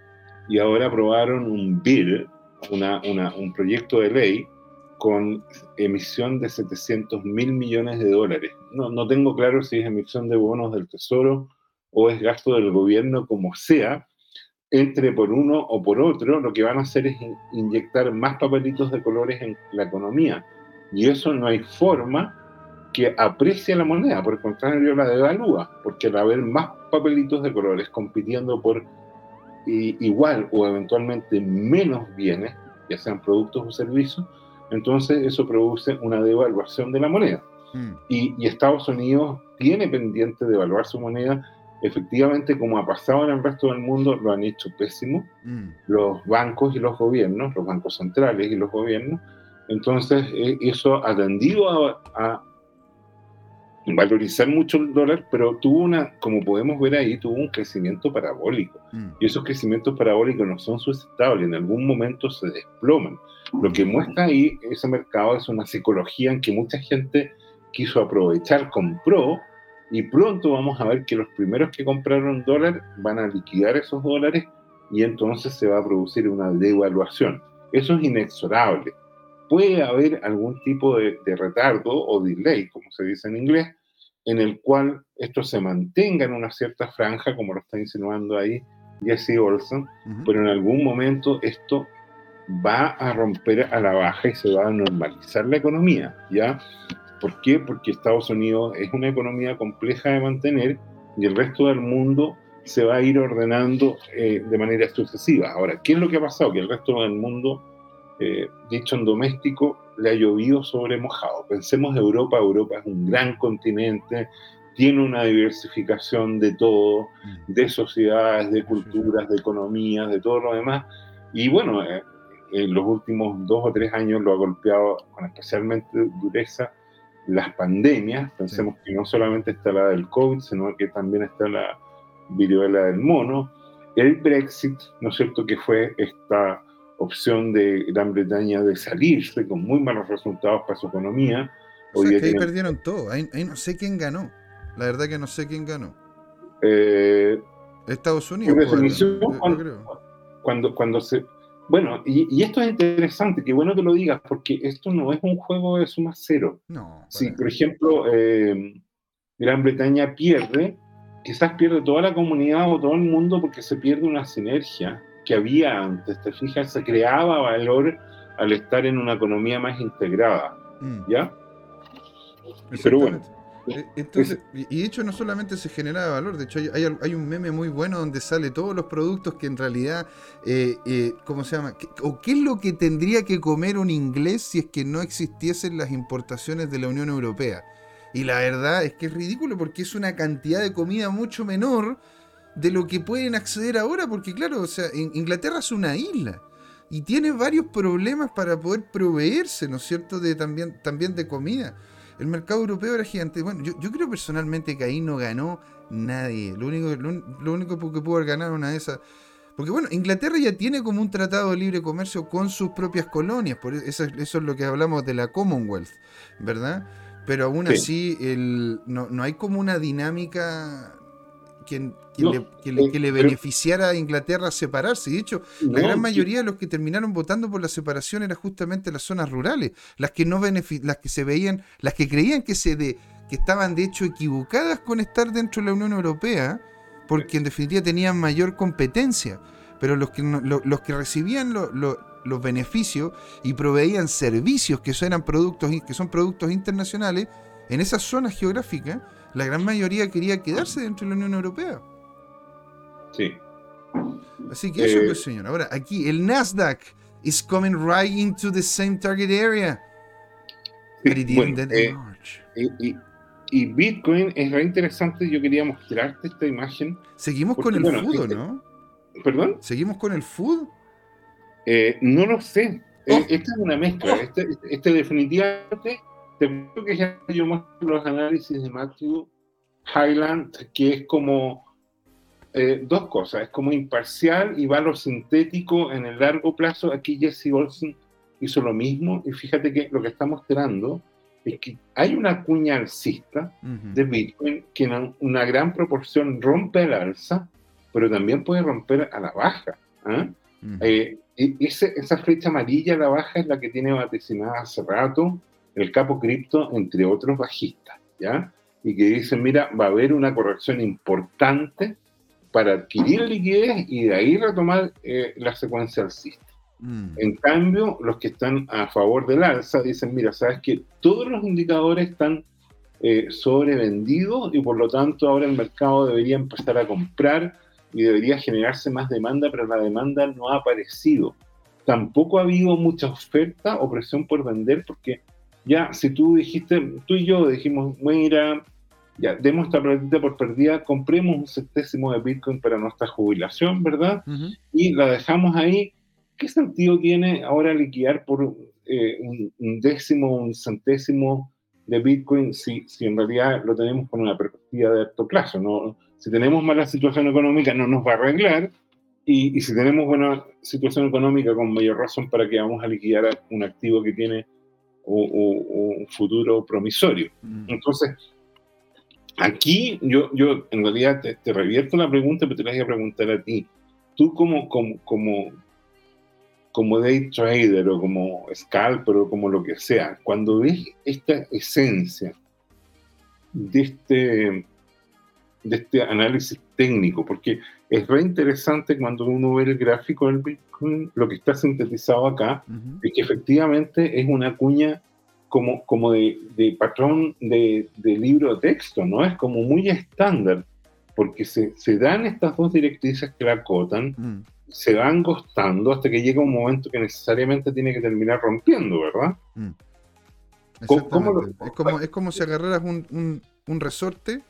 y ahora aprobaron un bill, una, un proyecto de ley con emisión de 700 mil millones de dólares. No, no tengo claro si es emisión de bonos del Tesoro o es gasto del gobierno, como sea, entre por uno o por otro, lo que van a hacer es inyectar más papelitos de colores en la economía. Y eso no hay forma que aprecie la moneda, por el contrario la devalúa, porque al haber más papelitos de colores compitiendo por igual o eventualmente menos bienes, ya sean productos o servicios, entonces eso produce una devaluación de la moneda. Mm. Y, Estados Unidos tiene pendiente de evaluar su moneda. Efectivamente, como ha pasado en el resto del mundo, lo han hecho pésimo mm. los bancos y los gobiernos, los bancos centrales y los gobiernos. Entonces, eh, eso ha tendido a, valorizar mucho el dólar, pero tuvo una, como podemos ver ahí, tuvo un crecimiento parabólico. Mm. Y esos crecimientos parabólicos no son sustentables, en algún momento se desploman. Lo que muestra ahí ese mercado es una psicología en que mucha gente quiso aprovechar, compró, y pronto vamos a ver que los primeros que compraron dólar van a liquidar esos dólares y entonces se va a producir una devaluación. Eso es inexorable. Puede haber algún tipo de, retardo o delay, como se dice en inglés, en el cual esto se mantenga en una cierta franja, como lo está insinuando ahí Jesse Olson, pero en algún momento esto va a romper a la baja y se va a normalizar la economía, ¿ya? ¿Por qué? Porque Estados Unidos es una economía compleja de mantener y el resto del mundo se va a ir ordenando eh, de manera sucesiva. Ahora, ¿qué es lo que ha pasado? Que el resto del mundo, eh, dicho en doméstico, le ha llovido sobre mojado. Pensemos Europa, Europa es un gran continente, tiene una diversificación de todo, mm. de sociedades, de culturas, de economías, de todo lo demás. Y bueno, eh, en los últimos dos o tres años lo ha golpeado con especialmente dureza las pandemias. Pensemos que no solamente está la del COVID, sino que también está la viruela del mono. El Brexit, ¿no es cierto?, que fue esta opción de Gran Bretaña de salirse con muy malos resultados para su economía. Hoy ahí perdieron todo, ahí, no sé quién ganó. La verdad que no sé quién ganó. Eh, Estados Unidos. cuando, cuando se bueno, y, esto es interesante, qué bueno que lo digas, porque esto no es un juego de suma cero. No. Si, por ejemplo, eh, Gran Bretaña pierde, quizás pierde toda la comunidad o todo el mundo porque se pierde una sinergia que había antes, te fijas, se creaba valor al estar en una economía más integrada, mm. ¿ya? Pero bueno. Eh, entonces, y de hecho no solamente se genera valor, de hecho hay, un meme muy bueno donde sale todos los productos que en realidad, eh, eh, ¿cómo se llama? ¿O qué es lo que tendría que comer un inglés si es que no existiesen las importaciones de la Unión Europea? Y la verdad es que es ridículo porque es una cantidad de comida mucho menor de lo que pueden acceder ahora, porque claro, o sea, Inglaterra es una isla y tiene varios problemas para poder proveerse, ¿no es cierto?, de también, también de comida. El mercado europeo era gigante. Bueno, yo, creo personalmente que ahí no ganó nadie. Lo único, lo, único que pudo ganar una de esas. Porque bueno, Inglaterra ya tiene como un tratado de libre comercio con sus propias colonias. Por e, eso, eso es lo que hablamos de la Commonwealth, ¿verdad? Pero aún así el, no, no hay como una dinámica que, le, eh, beneficiara a Inglaterra separarse. De hecho, la gran mayoría de los que terminaron votando por la separación eran justamente las zonas rurales, las que no las que se veían, las que creían que se de, que estaban de hecho equivocadas con estar dentro de la Unión Europea, porque en definitiva tenían mayor competencia. Pero los que, los que recibían los beneficios y proveían servicios que eran productos que son productos internacionales en esas zonas geográficas la gran mayoría quería quedarse dentro de la Unión Europea. Sí. Así que eso es, pues, señor. Ahora, aquí el Nasdaq is coming right into the same target area. Eh, y, Bitcoin es re interesante. Yo quería mostrarte esta imagen. Seguimos con el food, este ¿no? ¿Perdón? ¿Seguimos con el food? Eh, no lo sé. Oh. Eh, esta es una mezcla. Este, este definitivamente te que ya yo muestro los análisis de Matthew Highland, que es como eh, dos cosas, es como imparcial y valor sintético en el largo plazo. Aquí Jesse Olsen hizo lo mismo y fíjate que lo que está mostrando es que hay una cuña alcista de Bitcoin que en una gran proporción rompe el alza, pero también puede romper a la baja. ¿ah? Eh, esa flecha amarilla a la baja es la que tiene vaticinada hace rato el capo cripto, entre otros bajistas, ¿ya? Y que dicen, mira, va a haber una corrección importante para adquirir liquidez y de ahí retomar eh, la secuencia alcista. Mm. En cambio, los que están a favor del alza dicen, mira, sabes que todos los indicadores están eh, sobrevendido y por lo tanto ahora el mercado debería empezar a comprar y debería generarse más demanda, pero la demanda no ha aparecido. Tampoco ha habido mucha oferta o presión por vender porque ya si tú dijiste, tú y yo dijimos, mira, ya, demos esta platita por perdida, compremos un centésimo de Bitcoin para nuestra jubilación, ¿verdad? Y la dejamos ahí. ¿Qué sentido tiene ahora liquidar por eh, un, décimo, un centésimo de Bitcoin si, si en realidad lo tenemos con una perspectiva de alto plazo? ¿no? Si tenemos mala situación económica no nos va a arreglar y, si tenemos buena situación económica con mayor razón para que vamos a liquidar un activo que tiene un futuro promisorio. Mm. Entonces, Aquí yo, yo en realidad te, revierto la pregunta, pero te la voy a preguntar a ti. Tú como, como, como, como day trader o como scalper o como lo que sea, cuando ves esta esencia de este, de este análisis técnico, porque es re interesante cuando uno ve el gráfico del Bitcoin, lo que está sintetizado acá, es que efectivamente es una cuña como, como de, patrón de, libro de texto, ¿no? Es como muy estándar, porque se, se dan estas dos directrices que la acotan, se van gostando hasta que llega un momento que necesariamente tiene que terminar rompiendo, ¿verdad? Mm. ¿Cómo, es, como, es como si agarraras un, un, resorte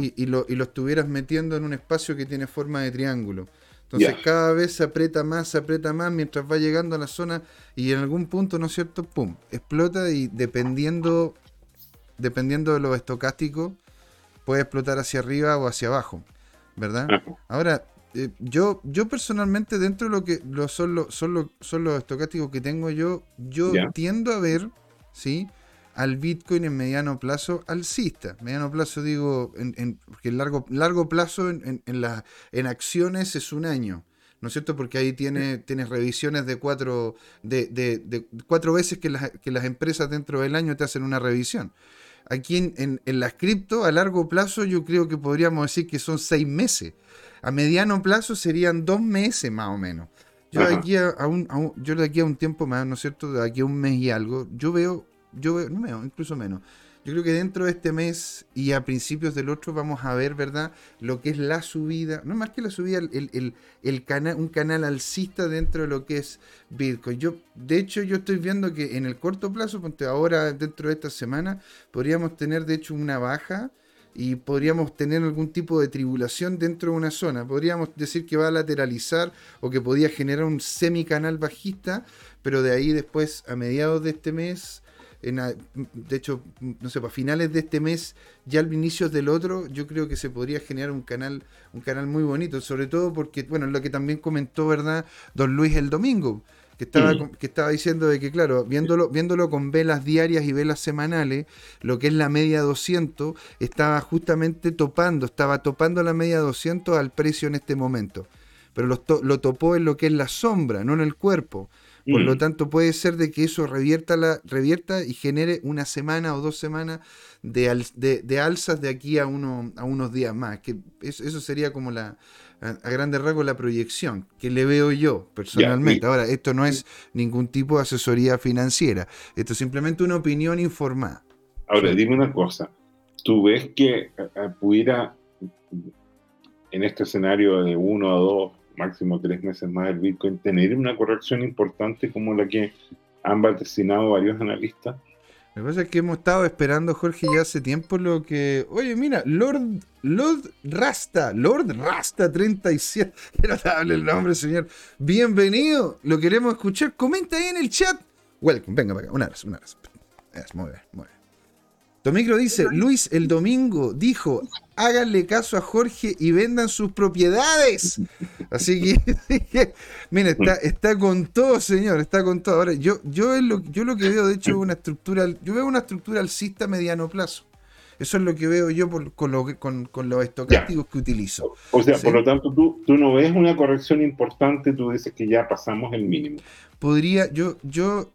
Y, lo, y lo estuvieras metiendo en un espacio que tiene forma de triángulo. Entonces cada vez se aprieta más, se aprieta más mientras va llegando a la zona y en algún punto, ¿no es cierto? ¡Pum! Explota y dependiendo, dependiendo de lo estocástico, puede explotar hacia arriba o hacia abajo, ¿verdad? Ahora, eh, yo, yo personalmente dentro de lo que lo, son, los, son, son los estocásticos que tengo yo, yo tiendo a ver, ¿sí? Al Bitcoin en mediano plazo alcista. Mediano plazo digo, en, porque el largo, largo plazo en, en, en acciones es un año. ¿No es cierto? Porque ahí tiene, tienes revisiones de cuatro, de, de, cuatro veces que las, que las, empresas dentro del año te hacen una revisión. Aquí en, en, las cripto, a largo plazo, yo creo que podríamos decir que son seis meses. A mediano plazo serían dos meses más o menos. Yo aquí a, un, yo de aquí a un tiempo más, ¿no es cierto? De aquí a un mes y algo, yo veo yo veo, no incluso menos. Yo creo que dentro de este mes y a principios del otro vamos a ver, ¿verdad? Lo que es la subida, no más que la subida, el, el, canal, un canal alcista dentro de lo que es Bitcoin. Yo, de hecho, yo estoy viendo que en el corto plazo, ahora dentro de esta semana, podríamos tener de hecho una baja y podríamos tener algún tipo de tribulación dentro de una zona. Podríamos decir que va a lateralizar o que podría generar un semicanal bajista, pero de ahí después, a mediados de este mes, de hecho, no sé, para finales de este mes, ya al inicio del otro, yo creo que se podría generar un canal, un canal muy bonito, sobre todo porque, bueno, lo que también comentó, ¿verdad? Don Luis el domingo, que estaba, que estaba diciendo de que, claro, viéndolo, viéndolo con velas diarias y velas semanales, lo que es la media 200, estaba justamente topando, estaba topando la media 200 al precio en este momento. Pero lo, lo topó en lo que es la sombra, no en el cuerpo. Por lo mm. tanto, puede ser de que eso revierta, la, revierta y genere una semana o dos semanas de, de, alzas de aquí a, uno, a unos días más. Que eso, sería como la, a, grandes rasgos la proyección que le veo yo personalmente. Ahora, esto no es ningún tipo de asesoría financiera. Esto es simplemente una opinión informada. Ahora, dime una cosa. ¿Tú ves que eh, eh, pudiera, en este escenario de uno o dos máximo tres meses más el Bitcoin, tener una corrección importante como la que han vaticinado varios analistas. Que pasa es que hemos estado esperando, Jorge, ya hace tiempo lo que. Oye, mira, Lord, Lord Rasta, Lord Rasta 37. Qué notable el nombre, señor. Bienvenido, lo queremos escuchar. Comenta ahí en el chat. Welcome, venga para acá. Una vez, una vez. Muy bien, muy bien. Tomicro dice, Luis el domingo dijo, háganle caso a Jorge y vendan sus propiedades. Así que, mire, está, está con todo, señor, está con todo. Ahora, yo, yo, lo, yo lo que veo, de hecho, una estructura, yo veo una estructura alcista a mediano plazo. Eso es lo que veo yo con, lo, con, con, los estocásticos que utilizo. O sea, por lo tanto, tú, tú no ves una corrección importante, tú dices que ya pasamos el mínimo. Podría, yo, yo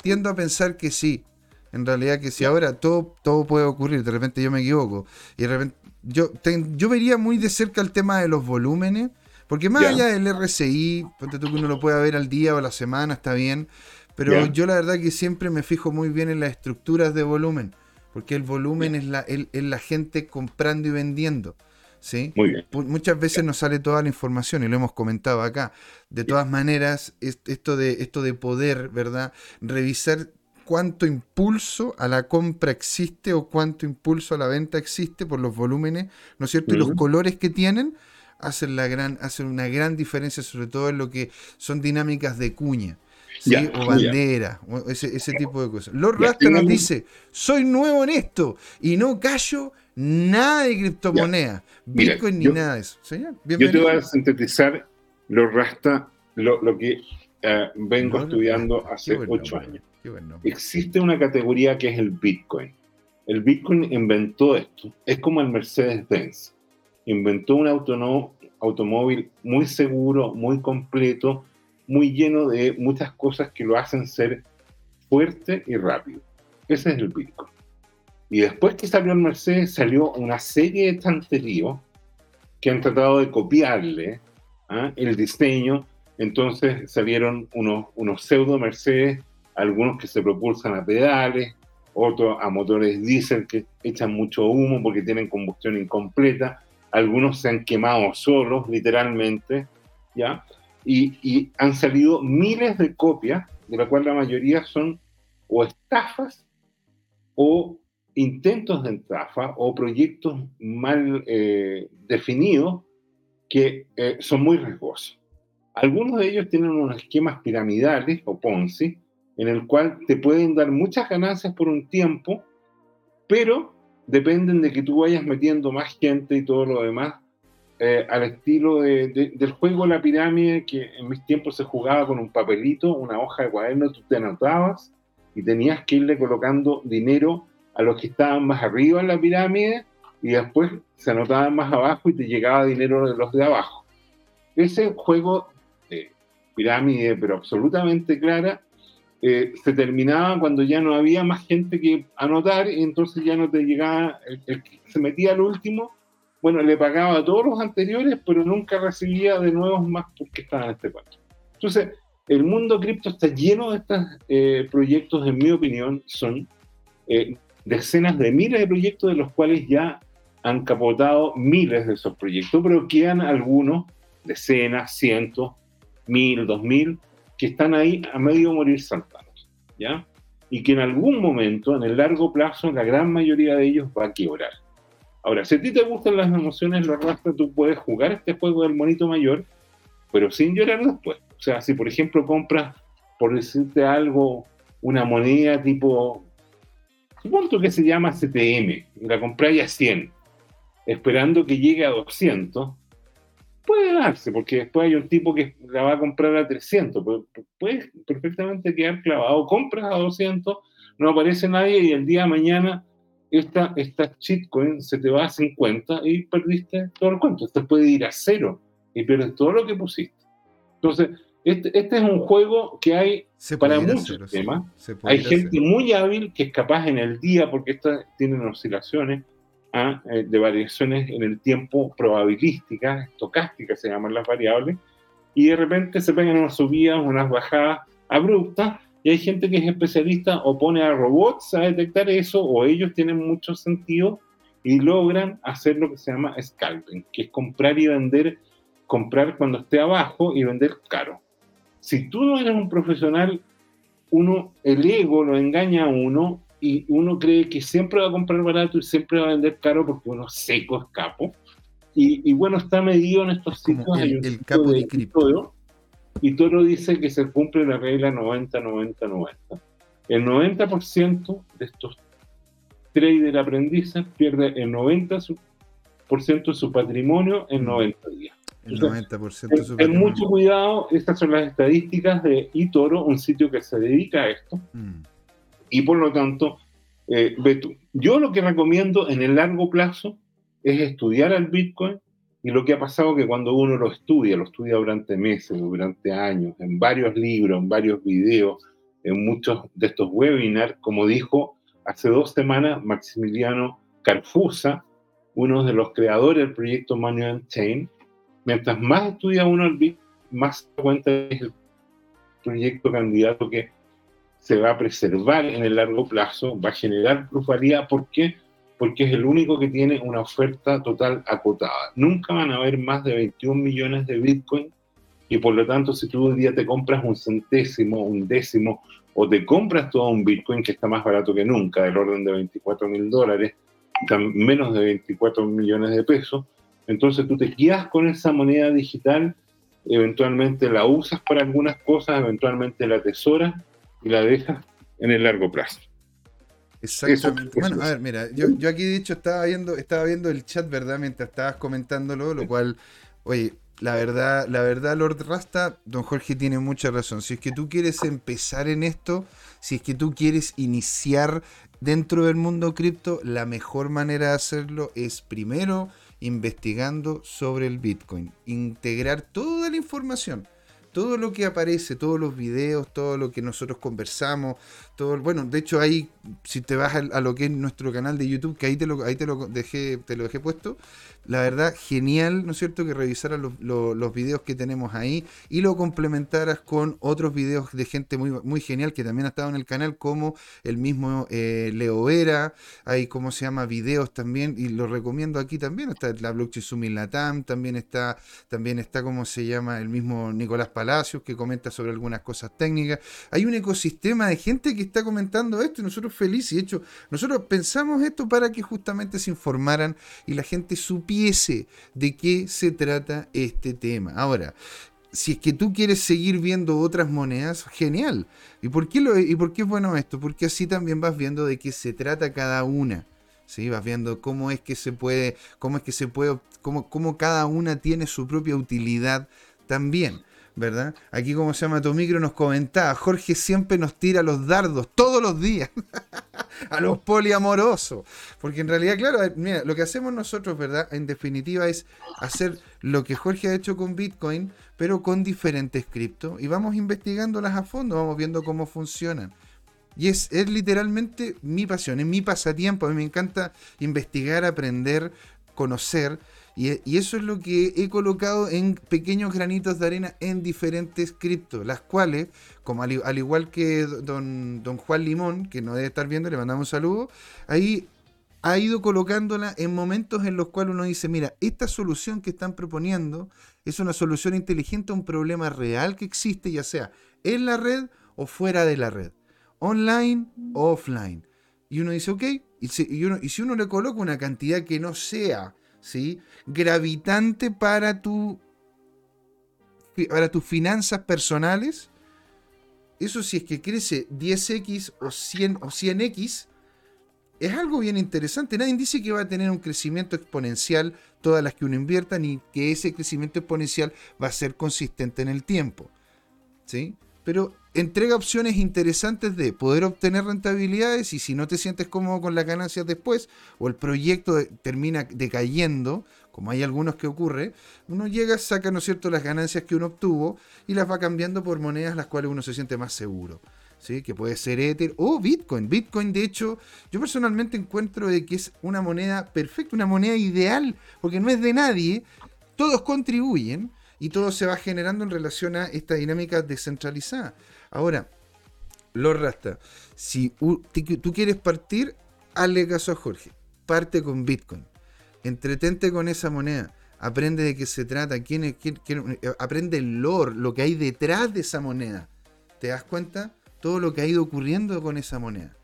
tiendo a pensar que sí, en realidad que si ahora todo, todo puede ocurrir, de repente yo me equivoco, y de repente yo, yo vería muy de cerca el tema de los volúmenes, porque más allá del RCI, ponte tú que uno lo pueda ver al día o a la semana, está bien, pero yo la verdad que siempre me fijo muy bien en las estructuras de volumen. porque el volumen es la, es la gente comprando y vendiendo. ¿sí? Muy bien. Muchas veces nos sale toda la información y lo hemos comentado acá. De todas maneras, esto de, esto de poder, ¿verdad? Revisar cuánto impulso a la compra existe o cuánto impulso a la venta existe por los volúmenes, ¿no es cierto? Y los colores que tienen hacen, la gran, hacen una gran diferencia, sobre todo en lo que son dinámicas de cuña. ¿sí? o bandera, o ese, ese, tipo de cosas. Los Rasta nos dice, soy nuevo en esto y no callo nada de criptomonedas, Bitcoin ni nada de eso. Señor, yo te voy a sintetizar los Rasta, lo, lo que eh, vengo estudiando hace ocho años. Existe una categoría que es el Bitcoin. El Bitcoin inventó esto. Es como el Mercedes-Benz. Inventó un automóvil muy seguro, muy completo, muy lleno de muchas cosas que lo hacen ser fuerte y rápido. Ese es el Bitcoin. Y después que salió el Mercedes, salió una serie de tanteríos que han tratado de copiarle ¿ah? el diseño. Entonces salieron unos, unos pseudo Mercedes, algunos que se propulsan a pedales, otros a motores diésel que echan mucho humo porque tienen combustión incompleta, algunos se han quemado solos, literalmente, ¿ya? y, han salido miles de copias, de las cuales la mayoría son o estafas o intentos de estafa o proyectos mal eh, definidos que eh, son muy riesgosos. Algunos de ellos tienen unos esquemas piramidales o Ponzi, en el cual te pueden dar muchas ganancias por un tiempo, pero dependen de que tú vayas metiendo más gente y todo lo demás eh, al estilo del juego La Pirámide, que en mis tiempos se jugaba con un papelito, una hoja de cuaderno, tú te anotabas y tenías que irle colocando dinero a los que estaban más arriba en la pirámide y después se anotaban más abajo y te llegaba dinero de los de abajo. Ese juego de pirámide, pero absolutamente clara, eh, se terminaba cuando ya no había más gente que anotar y entonces ya no te llegaba, el, que se metía al último bueno, le pagaba a todos los anteriores, pero nunca recibía de nuevos más porque estaba en este cuarto. Entonces, el mundo cripto está lleno de estos eh, proyectos, en mi opinión, son eh, decenas de miles de proyectos de los cuales ya han capotado miles de esos proyectos, pero quedan algunos, decenas, cientos, mil, dos mil, que están ahí a medio morir saltados, Y que en algún momento, en el largo plazo, la gran mayoría de ellos va a quebrar. Ahora, si a ti te gustan las emociones, lo arrastra, tú puedes jugar este juego del monito mayor, pero sin llorar después. O sea, si por ejemplo compras, por decirte algo, una moneda tipo, supongo que se llama CTM, la compras a 100, esperando que llegue a 200, puede darse, porque después hay un tipo que la va a comprar a 300, puedes perfectamente quedar clavado, compras a 200, no aparece nadie y el día de mañana esta, esta shitcoin se te va a 50 y perdiste todo el cuento. Este puede ir a cero y pierdes todo lo que pusiste. Entonces, este, este es un juego que hay para muchos temas. Hay gente muy hábil que es capaz en el día, porque estas tienen oscilaciones eh, de variaciones en el tiempo probabilísticas, estocásticas se llaman las variables, y de repente se pegan unas subidas, unas bajadas abruptas, y hay gente que es especialista o pone a robots a detectar eso, o ellos tienen mucho sentido y logran hacer lo que se llama scalping, que es comprar y vender, comprar cuando esté abajo y vender caro. Si tú no eres un profesional, uno, el ego lo engaña a uno y uno cree que siempre va a comprar barato y siempre va a vender caro porque uno seco es capo. Y, bueno, está medido en estos sitios. El, el capo de, de cripto y Toro dice que se cumple la regla 90-90-90. El 90% de estos trader aprendices pierde el 90% de su patrimonio en 90 mm. días. El 90% de su patrimonio. Ten mucho cuidado, estas son las estadísticas de eToro, un sitio que se dedica a esto. Mm. Y por lo tanto, eh. Yo lo que recomiendo en el largo plazo es estudiar al Bitcoin, y lo que ha pasado que cuando uno lo estudia, lo estudia durante meses, durante años, en varios libros, en varios videos, en muchos de estos webinars, como dijo hace dos semanas Maximiliano Carfusa, uno de los creadores del proyecto Manual Chain, mientras más estudia uno el Bitcoin, más se cuenta es el proyecto candidato que se va a preservar en el largo plazo, va a generar plusvalía. ¿Por qué? Porque es el único que tiene una oferta total acotada. Nunca van a haber más de 21 millones de Bitcoin y por lo tanto si tú hoy día te compras un centésimo, un décimo o te compras todo un Bitcoin que está más barato que nunca, del orden de 24 mil dólares, menos de 24 millones de pesos, entonces tú te quedas con esa moneda digital, eventualmente la usas para algunas cosas, eventualmente la atesoras y la dejas en el largo plazo. Exactamente. bueno, a ver, mira, yo, yo aquí de hecho estaba viendo, estaba viendo el chat, ¿verdad? Mientras estabas comentándolo, lo cual, oye, la verdad, la verdad, Lord Rasta, don Jorge tiene mucha razón. Si es que tú quieres empezar en esto, si es que tú quieres iniciar dentro del mundo cripto, la mejor manera de hacerlo es primero investigando sobre el Bitcoin, integrar toda la información todo lo que aparece, todos los videos, todo lo que nosotros conversamos, bueno, de hecho ahí, si te vas a, lo que es nuestro canal de YouTube, que ahí te lo, ahí te lo dejé, te lo dejé puesto, la verdad, genial, ¿no es cierto?, que revisaras los, videos que tenemos ahí y lo complementaras con otros videos de gente muy, muy genial que también ha estado en el canal, como el mismo eh, Leo Vera, hay, ¿cómo se llama?, videos también, y lo recomiendo aquí también, está la blockchain Sumin Latam, también está, también está, ¿cómo se llama?, el mismo Nicolás Palacios, que comenta sobre algunas cosas técnicas. Hay un ecosistema de gente que está comentando esto y nosotros felices, de hecho, nosotros pensamos esto para que justamente se informaran y la gente supiera de qué se trata este tema. Ahora, si es que tú quieres seguir viendo otras monedas, genial. ¿Y por qué, lo, y por qué es bueno esto? Porque así también vas viendo de qué se trata cada una. ¿sí? Vas viendo cómo es que se puede, cómo es que se puede, cómo, cómo cada una tiene su propia utilidad también. ¿Verdad? Aquí, como se llama tu micro, nos comentaba, Jorge siempre nos tira los dardos todos los días a los poliamorosos. Porque en realidad, claro, mira, lo que hacemos nosotros, ¿verdad? En definitiva es hacer lo que Jorge ha hecho con Bitcoin, pero con diferentes criptos. Y vamos investigándolas a fondo, vamos viendo cómo funcionan. Y es, es literalmente mi pasión, es mi pasatiempo. A mí me encanta investigar, aprender, conocer y, eso es lo que he colocado en pequeños granitos de arena en diferentes criptos, las cuales, como al, igual que don, don Juan Limón, que no debe estar viendo, le mandamos un saludo, ahí ha ido colocándola en momentos en los cuales uno dice, mira, esta solución que están proponiendo es una solución inteligente a un problema real que existe, ya sea en la red o fuera de la red, online o offline. Y uno dice, ok, y si, uno, y si uno le coloca una cantidad que no sea ¿sí? gravitante para, tu, para tus finanzas personales, eso si es que crece 10x o 100 o 100x, es algo bien interesante. Nadie dice que va a tener un crecimiento exponencial todas las que uno invierta, ni que ese crecimiento exponencial va a ser consistente en el tiempo. ¿Sí? Pero entrega opciones interesantes de poder obtener rentabilidades y si no te sientes cómodo con las ganancias después o el proyecto termina decayendo, como hay algunos que ocurre, uno llega, saca, ¿no es cierto?, las ganancias que uno obtuvo y las va cambiando por monedas las cuales uno se siente más seguro. ¿Sí? que puede ser Ether o Bitcoin. Bitcoin, de hecho, yo personalmente encuentro de que es una moneda perfecta, una moneda ideal, porque no es de nadie, todos contribuyen y todo se va generando en relación a esta dinámica descentralizada. Ahora, lo rasta. Si tú quieres partir, hazle caso a Jorge. Parte con Bitcoin. Entretente con esa moneda. Aprende de qué se trata. Quién, aprende el lore, lo que hay detrás de esa moneda. ¿Te das cuenta? Todo lo que ha ido ocurriendo con esa moneda.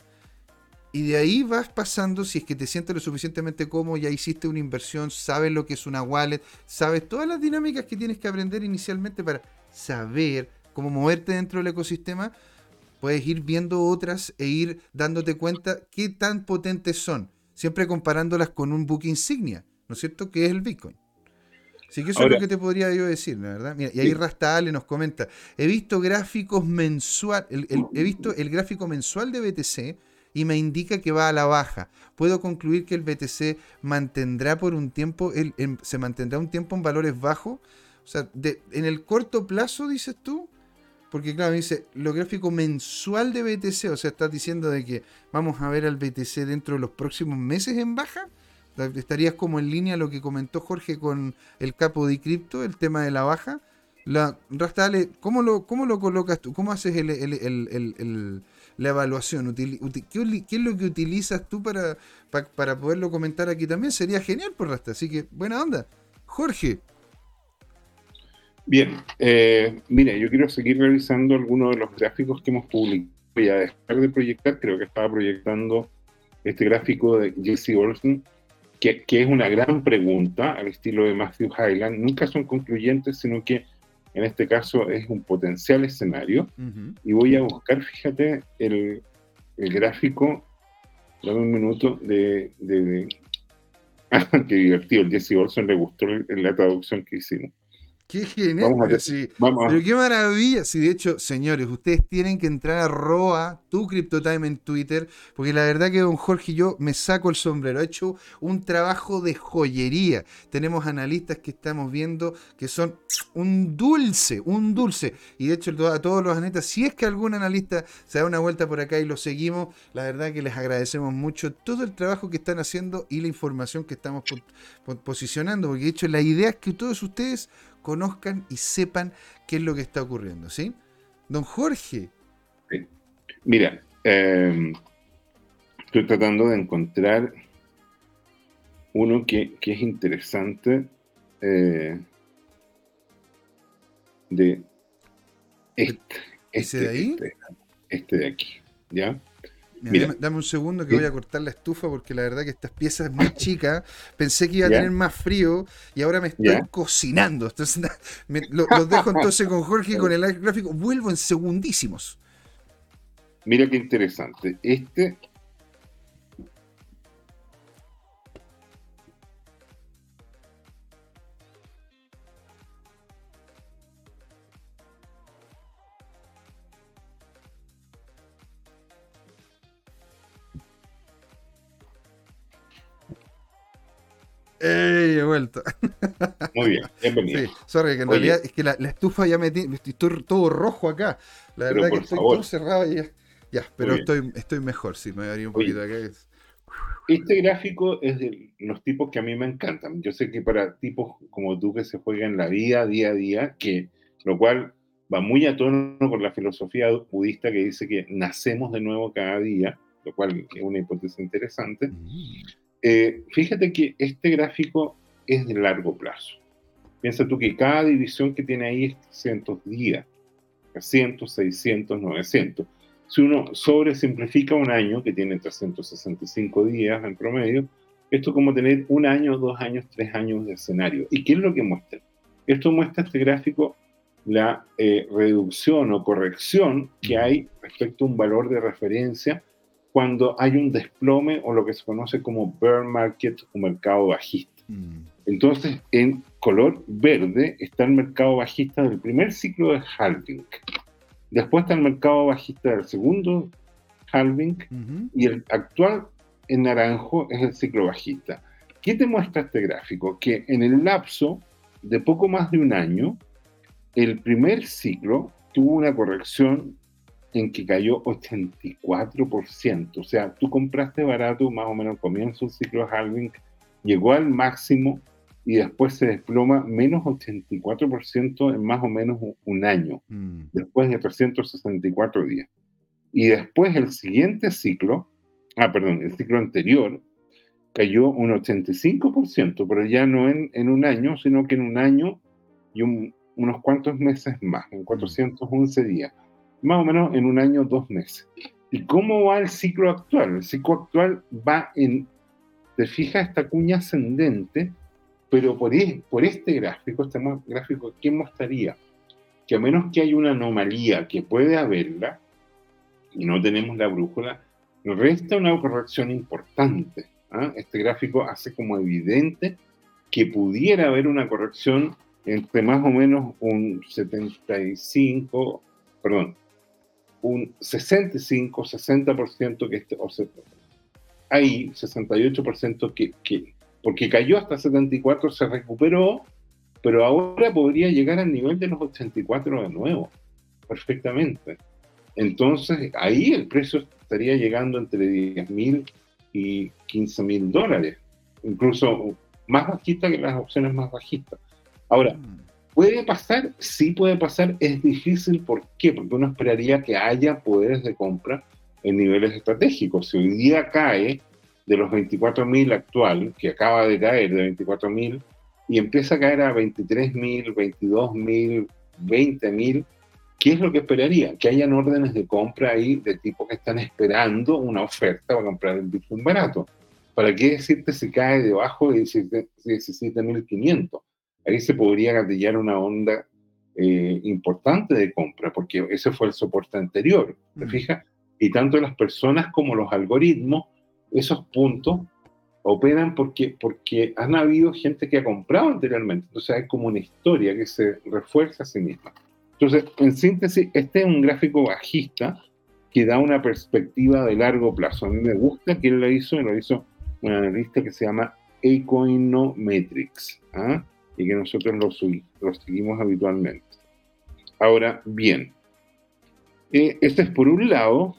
Y de ahí vas pasando, si es que te sientes lo suficientemente cómodo, ya hiciste una inversión, sabes lo que es una wallet, sabes todas las dinámicas que tienes que aprender inicialmente para saber cómo moverte dentro del ecosistema, puedes ir viendo otras e ir dándote cuenta qué tan potentes son, siempre comparándolas con un book insignia, ¿no es cierto? Que es el Bitcoin. Así que eso es lo que te podría yo decir, la verdad. y ahí Rastale nos comenta, he visto gráficos mensual, he visto el gráfico mensual de BTC y me indica que va a la baja. Puedo concluir que el BTC mantendrá por un tiempo, se mantendrá un tiempo en valores bajos. O sea, en el corto plazo, dices tú, porque claro, dice, lo gráfico mensual de BTC, o sea, estás diciendo de que vamos a ver al BTC dentro de los próximos meses en baja. Estarías como en línea lo que comentó Jorge con el capo de cripto, el tema de la baja. La, Rastale, ¿cómo lo, ¿cómo lo colocas tú? ¿Cómo haces la evaluación? ¿Qué, es lo que utilizas tú para, para, poderlo comentar aquí también? Sería genial por Rasta. Así que, buena onda. Jorge. Bien, eh, mira, yo quiero seguir revisando algunos de los gráficos que hemos publicado. Voy a dejar de proyectar, creo que estaba proyectando este gráfico de Jesse Olsen que, es una gran pregunta al estilo de Matthew Highland. Nunca son concluyentes, sino que en este caso es un potencial escenario. Y voy a buscar, fíjate, el, gráfico, dame un minuto, de... de, ah, qué divertido, el Jesse Olson le gustó la traducción que hicimos. Qué genial. pero, qué maravilla. Sí, de hecho, señores, ustedes tienen que entrar a Roa, tu CryptoTime en Twitter, porque la verdad que don Jorge y yo me saco el sombrero. Ha hecho un trabajo de joyería. Tenemos analistas que estamos viendo que son un dulce, un dulce. Y de hecho, a todos los analistas, si es que algún analista se da una vuelta por acá y lo seguimos, la verdad que les agradecemos mucho todo el trabajo que están haciendo y la información que estamos posicionando, porque de hecho la idea es que todos ustedes conozcan y sepan qué es lo que está ocurriendo, ¿sí? Don Jorge. Mira, em, estoy tratando de encontrar uno que, es interesante eh, de este, este, de ahí? Este, este de aquí, ¿ya? Dame, un segundo que voy a cortar la estufa porque la verdad que estas piezas es muy chica. Pensé que iba a tener más frío y ahora me estoy cocinando. Entonces, los dejo entonces con Jorge con el gráfico. Vuelvo en segundísimos. Mira qué interesante. Este ¡Ey! He vuelto. Muy bien, bienvenido. Sí, sorry, que en realidad es que la, estufa ya me tiene. Estoy todo rojo acá. La verdad que estoy todo cerrado y ya. Ya, pero estoy, estoy mejor, sí, me daría un poquito acá. Este gráfico es de los tipos que a mí me encantan. Yo sé que para tipos como tú que se juegan la vida día a día, que lo cual va muy a tono con la filosofía budista que dice que nacemos de nuevo cada día, lo cual es una hipótesis interesante. Eh, fíjate que este gráfico es de largo plazo. Piensa tú que cada división que tiene ahí es 300 días, 300, 600, 900. Si uno sobresimplifica un año, que tiene 365 días en promedio, esto es como tener un año, dos años, tres años de escenario. ¿Y qué es lo que muestra? Esto muestra este gráfico la eh, reducción o corrección que hay respecto a un valor de referencia cuando hay un desplome o lo que se conoce como bear market o mercado bajista. Mm. Entonces, en color verde está el mercado bajista del primer ciclo de halving. Después está el mercado bajista del segundo halving y el actual en naranjo es el ciclo bajista. ¿Qué te muestra este gráfico? Que en el lapso de poco más de un año, el primer ciclo tuvo una corrección en que cayó 84%. O sea, tú compraste barato más o menos al comienzo del ciclo halving, llegó al máximo y después se desploma menos 84% en más o menos un año, mm. después de 364 días. Y después el siguiente ciclo, ah, perdón, el ciclo anterior, cayó un 85%, pero ya no en, en un año, sino que en un año y unos cuantos meses más, en 411 días más o menos en un año, dos meses. ¿Y cómo va el ciclo actual? El ciclo actual va en, te fijas, esta cuña ascendente, pero por, e, por este gráfico, este gráfico, ¿qué mostraría? Que a menos que haya una anomalía, que puede haberla, y no tenemos la brújula, resta una corrección importante. ¿ah? Este gráfico hace como evidente que pudiera haber una corrección entre más o menos un 75, perdón, un 65, 60% que este, o sea, hay 68% que, que, porque cayó hasta 74, se recuperó, pero ahora podría llegar al nivel de los 84 de nuevo, perfectamente. Entonces, ahí el precio estaría llegando entre 10 mil y 15 mil dólares, incluso más bajista que las opciones más bajistas. Ahora, mm. ¿Puede pasar? Sí puede pasar. Es difícil. ¿Por qué? Porque uno esperaría que haya poderes de compra en niveles estratégicos. Si hoy día cae de los 24.000 actual, que acaba de caer de 24.000, y empieza a caer a 23.000, 22.000, 20.000, ¿qué es lo que esperaría? Que hayan órdenes de compra ahí de tipo que están esperando una oferta para comprar el Bitcoin barato. ¿Para qué decirte si cae debajo de 17.500? Ahí se podría gatillar una onda eh, importante de compra, porque ese fue el soporte anterior, ¿te mm. fijas? Y tanto las personas como los algoritmos, esos puntos operan porque, porque han habido gente que ha comprado anteriormente. Entonces hay como una historia que se refuerza a sí misma. Entonces, en síntesis, este es un gráfico bajista que da una perspectiva de largo plazo. A mí me gusta que él lo hizo, y lo hizo un analista que se llama Ecoinometrics, ¿ah? Y que nosotros lo, seguimos habitualmente. Ahora, bien, eh, este es por un lado,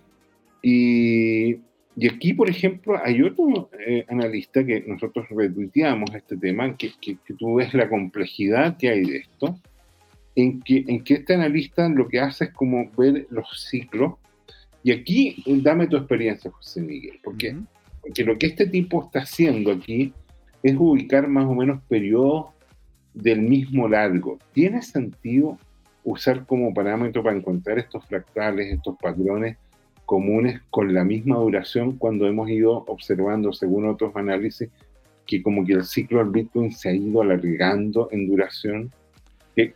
y, y aquí, por ejemplo, hay otro eh, analista que nosotros retuiteamos este tema, que, que, que, tú ves la complejidad que hay de esto, en que, en que este analista lo que hace es como ver los ciclos, y aquí dame tu experiencia, José Miguel, porque, porque lo que este tipo está haciendo aquí es ubicar más o menos periodos del mismo largo. ¿Tiene sentido usar como parámetro para encontrar estos fractales, estos patrones comunes con la misma duración cuando hemos ido observando, según otros análisis, que como que el ciclo del Bitcoin se ha ido alargando en duración? ¿Qué,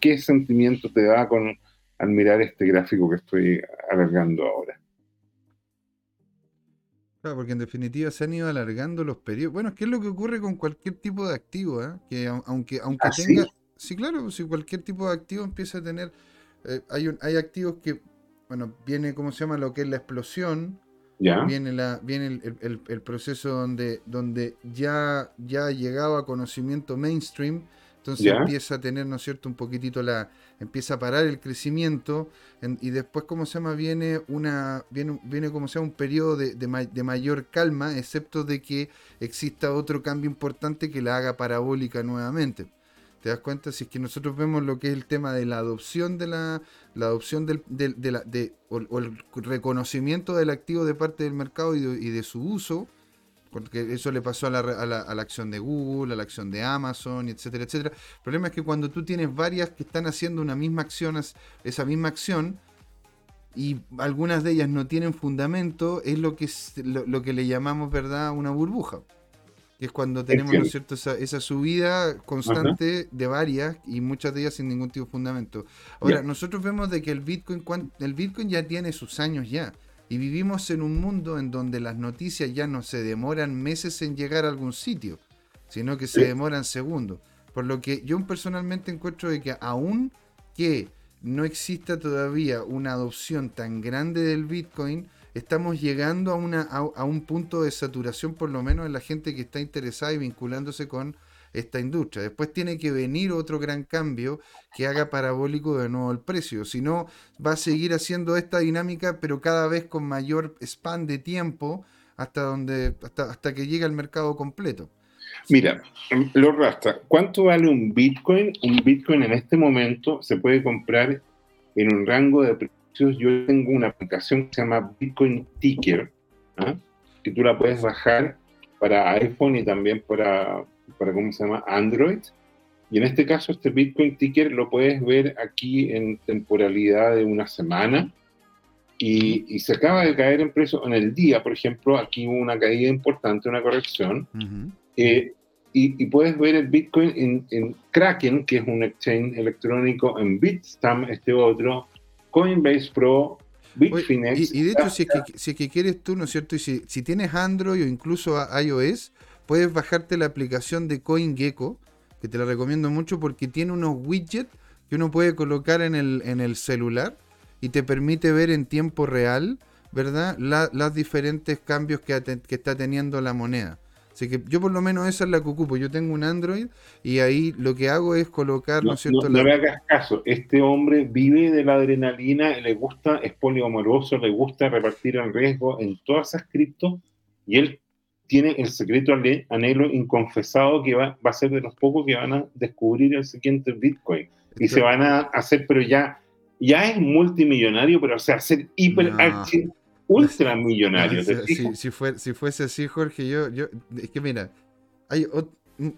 qué, sentimiento te da con, al mirar este gráfico que estoy alargando ahora? Porque en definitiva se han ido alargando los periodos. Bueno, ¿qué es lo que ocurre con cualquier tipo de activo? Eh? Que aunque, aunque ¿Ah, tenga. Sí? claro, si cualquier tipo de activo empieza a tener. Eh, hay, un, hay activos que. Bueno, viene, ¿cómo se llama? Lo que es la explosión. ¿Ya? Viene, la, viene el, el, proceso donde, donde ya, ya llegado a conocimiento mainstream entonces empieza a tener, ¿no es cierto?, un poquitito la, empieza a parar el crecimiento y después, ¿cómo se llama? Viene una, viene, viene como se llama, un periodo de, de, mayor calma, excepto de que exista otro cambio importante que la haga parabólica nuevamente. ¿Te das cuenta? Si es que nosotros vemos lo que es el tema de la adopción de la, la adopción del, de de, o, el reconocimiento del activo de parte del mercado y y de su uso, porque eso le pasó a la, a, la, a la, acción de Google, a la acción de Amazon, etcétera, etcétera. El problema es que cuando tú tienes varias que están haciendo una misma acción, esa misma acción, y algunas de ellas no tienen fundamento, es lo que, lo, que le llamamos, ¿verdad?, una burbuja. Que es cuando tenemos, ¿no es cierto?, esa, subida constante de varias y muchas de ellas sin ningún tipo de fundamento. Ahora, nosotros vemos de que el Bitcoin, el Bitcoin ya tiene sus años ya. Y vivimos en un mundo en donde las noticias ya no se demoran meses en llegar a algún sitio, sino que se demoran segundos. Por lo que yo personalmente encuentro de que aún que no exista todavía una adopción tan grande del Bitcoin, estamos llegando a, una, a un punto de saturación por lo menos en la gente que está interesada y vinculándose con esta industria. Después tiene que venir otro gran cambio que haga parabólico de nuevo el precio. Si no, va a seguir haciendo esta dinámica, pero cada vez con mayor span de tiempo hasta, donde, hasta, hasta que llegue al mercado completo. Mira, lo rasta, ¿cuánto vale un Bitcoin? Un Bitcoin en este momento se puede comprar en un rango de precios. Yo tengo una aplicación que se llama Bitcoin Ticker, que tú la puedes bajar para iPhone y también para, para ¿cómo se llama? Android. Y en este caso, este Bitcoin Ticker lo puedes ver aquí en temporalidad de una semana. Y, se acaba de caer en precio en el día, por ejemplo, aquí hubo una caída importante, una corrección. Eh, y, puedes ver el Bitcoin en, Kraken, que es un exchange electrónico, en Bitstamp, este otro, Coinbase Pro, Bitfinex. Y, y, de hecho, si es, que, si es que quieres tú, ¿no es cierto? Y si, si tienes Android o incluso iOS, puedes bajarte la aplicación de CoinGecko, que te la recomiendo mucho porque tiene unos widgets que uno puede colocar en el, en el celular y te permite ver en tiempo real, ¿verdad? los diferentes cambios que, que, está teniendo la moneda. Así que yo por lo menos esa es la que ocupo. Yo tengo un Android y ahí lo que hago es colocar, ¿no, es cierto? No, le hagas caso. Este hombre vive de la adrenalina, le gusta, es poliamoroso, le gusta repartir el riesgo en todas esas criptos y él tiene el secreto anhelo inconfesado que va, va a ser de los pocos que van a descubrir el siguiente Bitcoin. Y se van a hacer, pero ya, ya es multimillonario, pero o sea, ser hiper ultramillonario. si, si, si, fuese así, Jorge, yo, yo, es que mira, hay,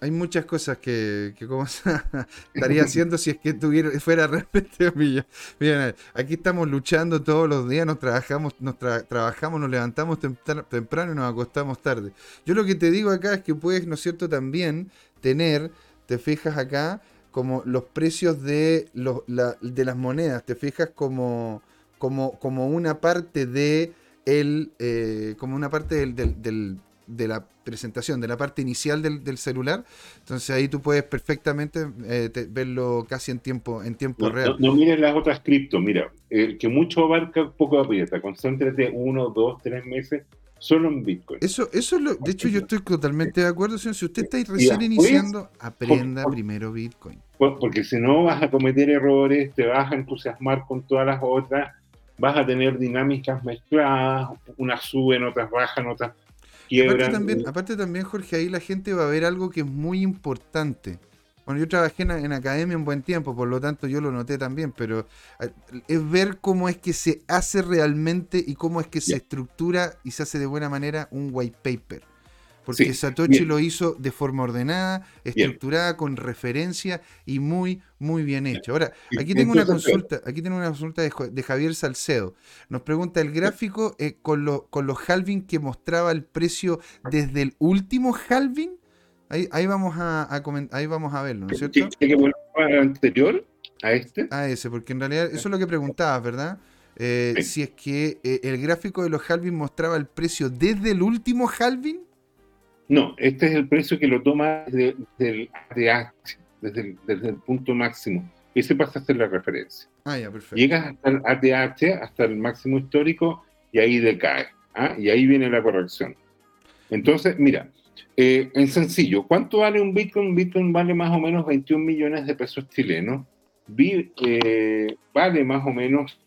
hay muchas cosas que, que como estaría haciendo si es que tuviera, fuera realmente Mira, aquí estamos luchando todos los días, nos trabajamos, nos trabajamos, nos levantamos temprano y nos acostamos tarde. Yo lo que te digo acá es que puedes, ¿no es cierto?, también tener, te fijas acá, como los precios de, los, de las monedas, te fijas como, como, como una parte de el, eh, como una parte del, del de la presentación, de la parte inicial del, celular. Entonces ahí tú puedes perfectamente eh, verlo casi en tiempo, en tiempo real. No, mires las otras cripto, mira, el que mucho abarca, poco aprieta. Concéntrate uno, dos, tres meses solo en Bitcoin. Eso, eso es lo, de hecho yo estoy totalmente de acuerdo, Si usted está recién iniciando, aprenda primero Bitcoin. Porque si no vas a cometer errores, te vas a entusiasmar con todas las otras, vas a tener dinámicas mezcladas, unas suben, otras bajan, otras Aparte también, aparte también, Jorge, ahí la gente va a ver algo que es muy importante. Bueno, yo trabajé en, academia un buen tiempo, por lo tanto yo lo noté también, pero es ver cómo es que se hace realmente y cómo es que se estructura y se hace de buena manera un white paper. Porque Satoshi lo hizo de forma ordenada, estructurada, con referencia y muy, muy bien hecho. Ahora, aquí tengo una consulta, aquí tengo una consulta de, Javier Salcedo. Nos pregunta el gráfico eh, con, con los halving que mostraba el precio desde el último halving. Ahí, ahí vamos a, ahí vamos a verlo, ¿no es cierto? ¿Tiene que volver al anterior? ¿A este? A ese, porque en realidad eso es lo que preguntabas, ¿verdad? Eh, si es que eh, el gráfico de los halving mostraba el precio desde el último halving no, este es el precio que lo toma desde, el ATH, desde el, punto máximo. Ese pasa a ser la referencia. Ah, ya, perfecto. Llegas hasta el ATH, hasta el máximo histórico, y ahí decae. ¿ah? Y ahí viene la corrección. Entonces, mira, eh, en sencillo, ¿cuánto vale un Bitcoin? Un Bitcoin vale más o menos 21 millones de pesos chilenos. Eh, vale más o menos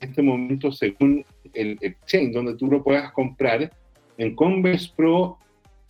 en este momento según el exchange donde tú lo puedas comprar. En Converse Pro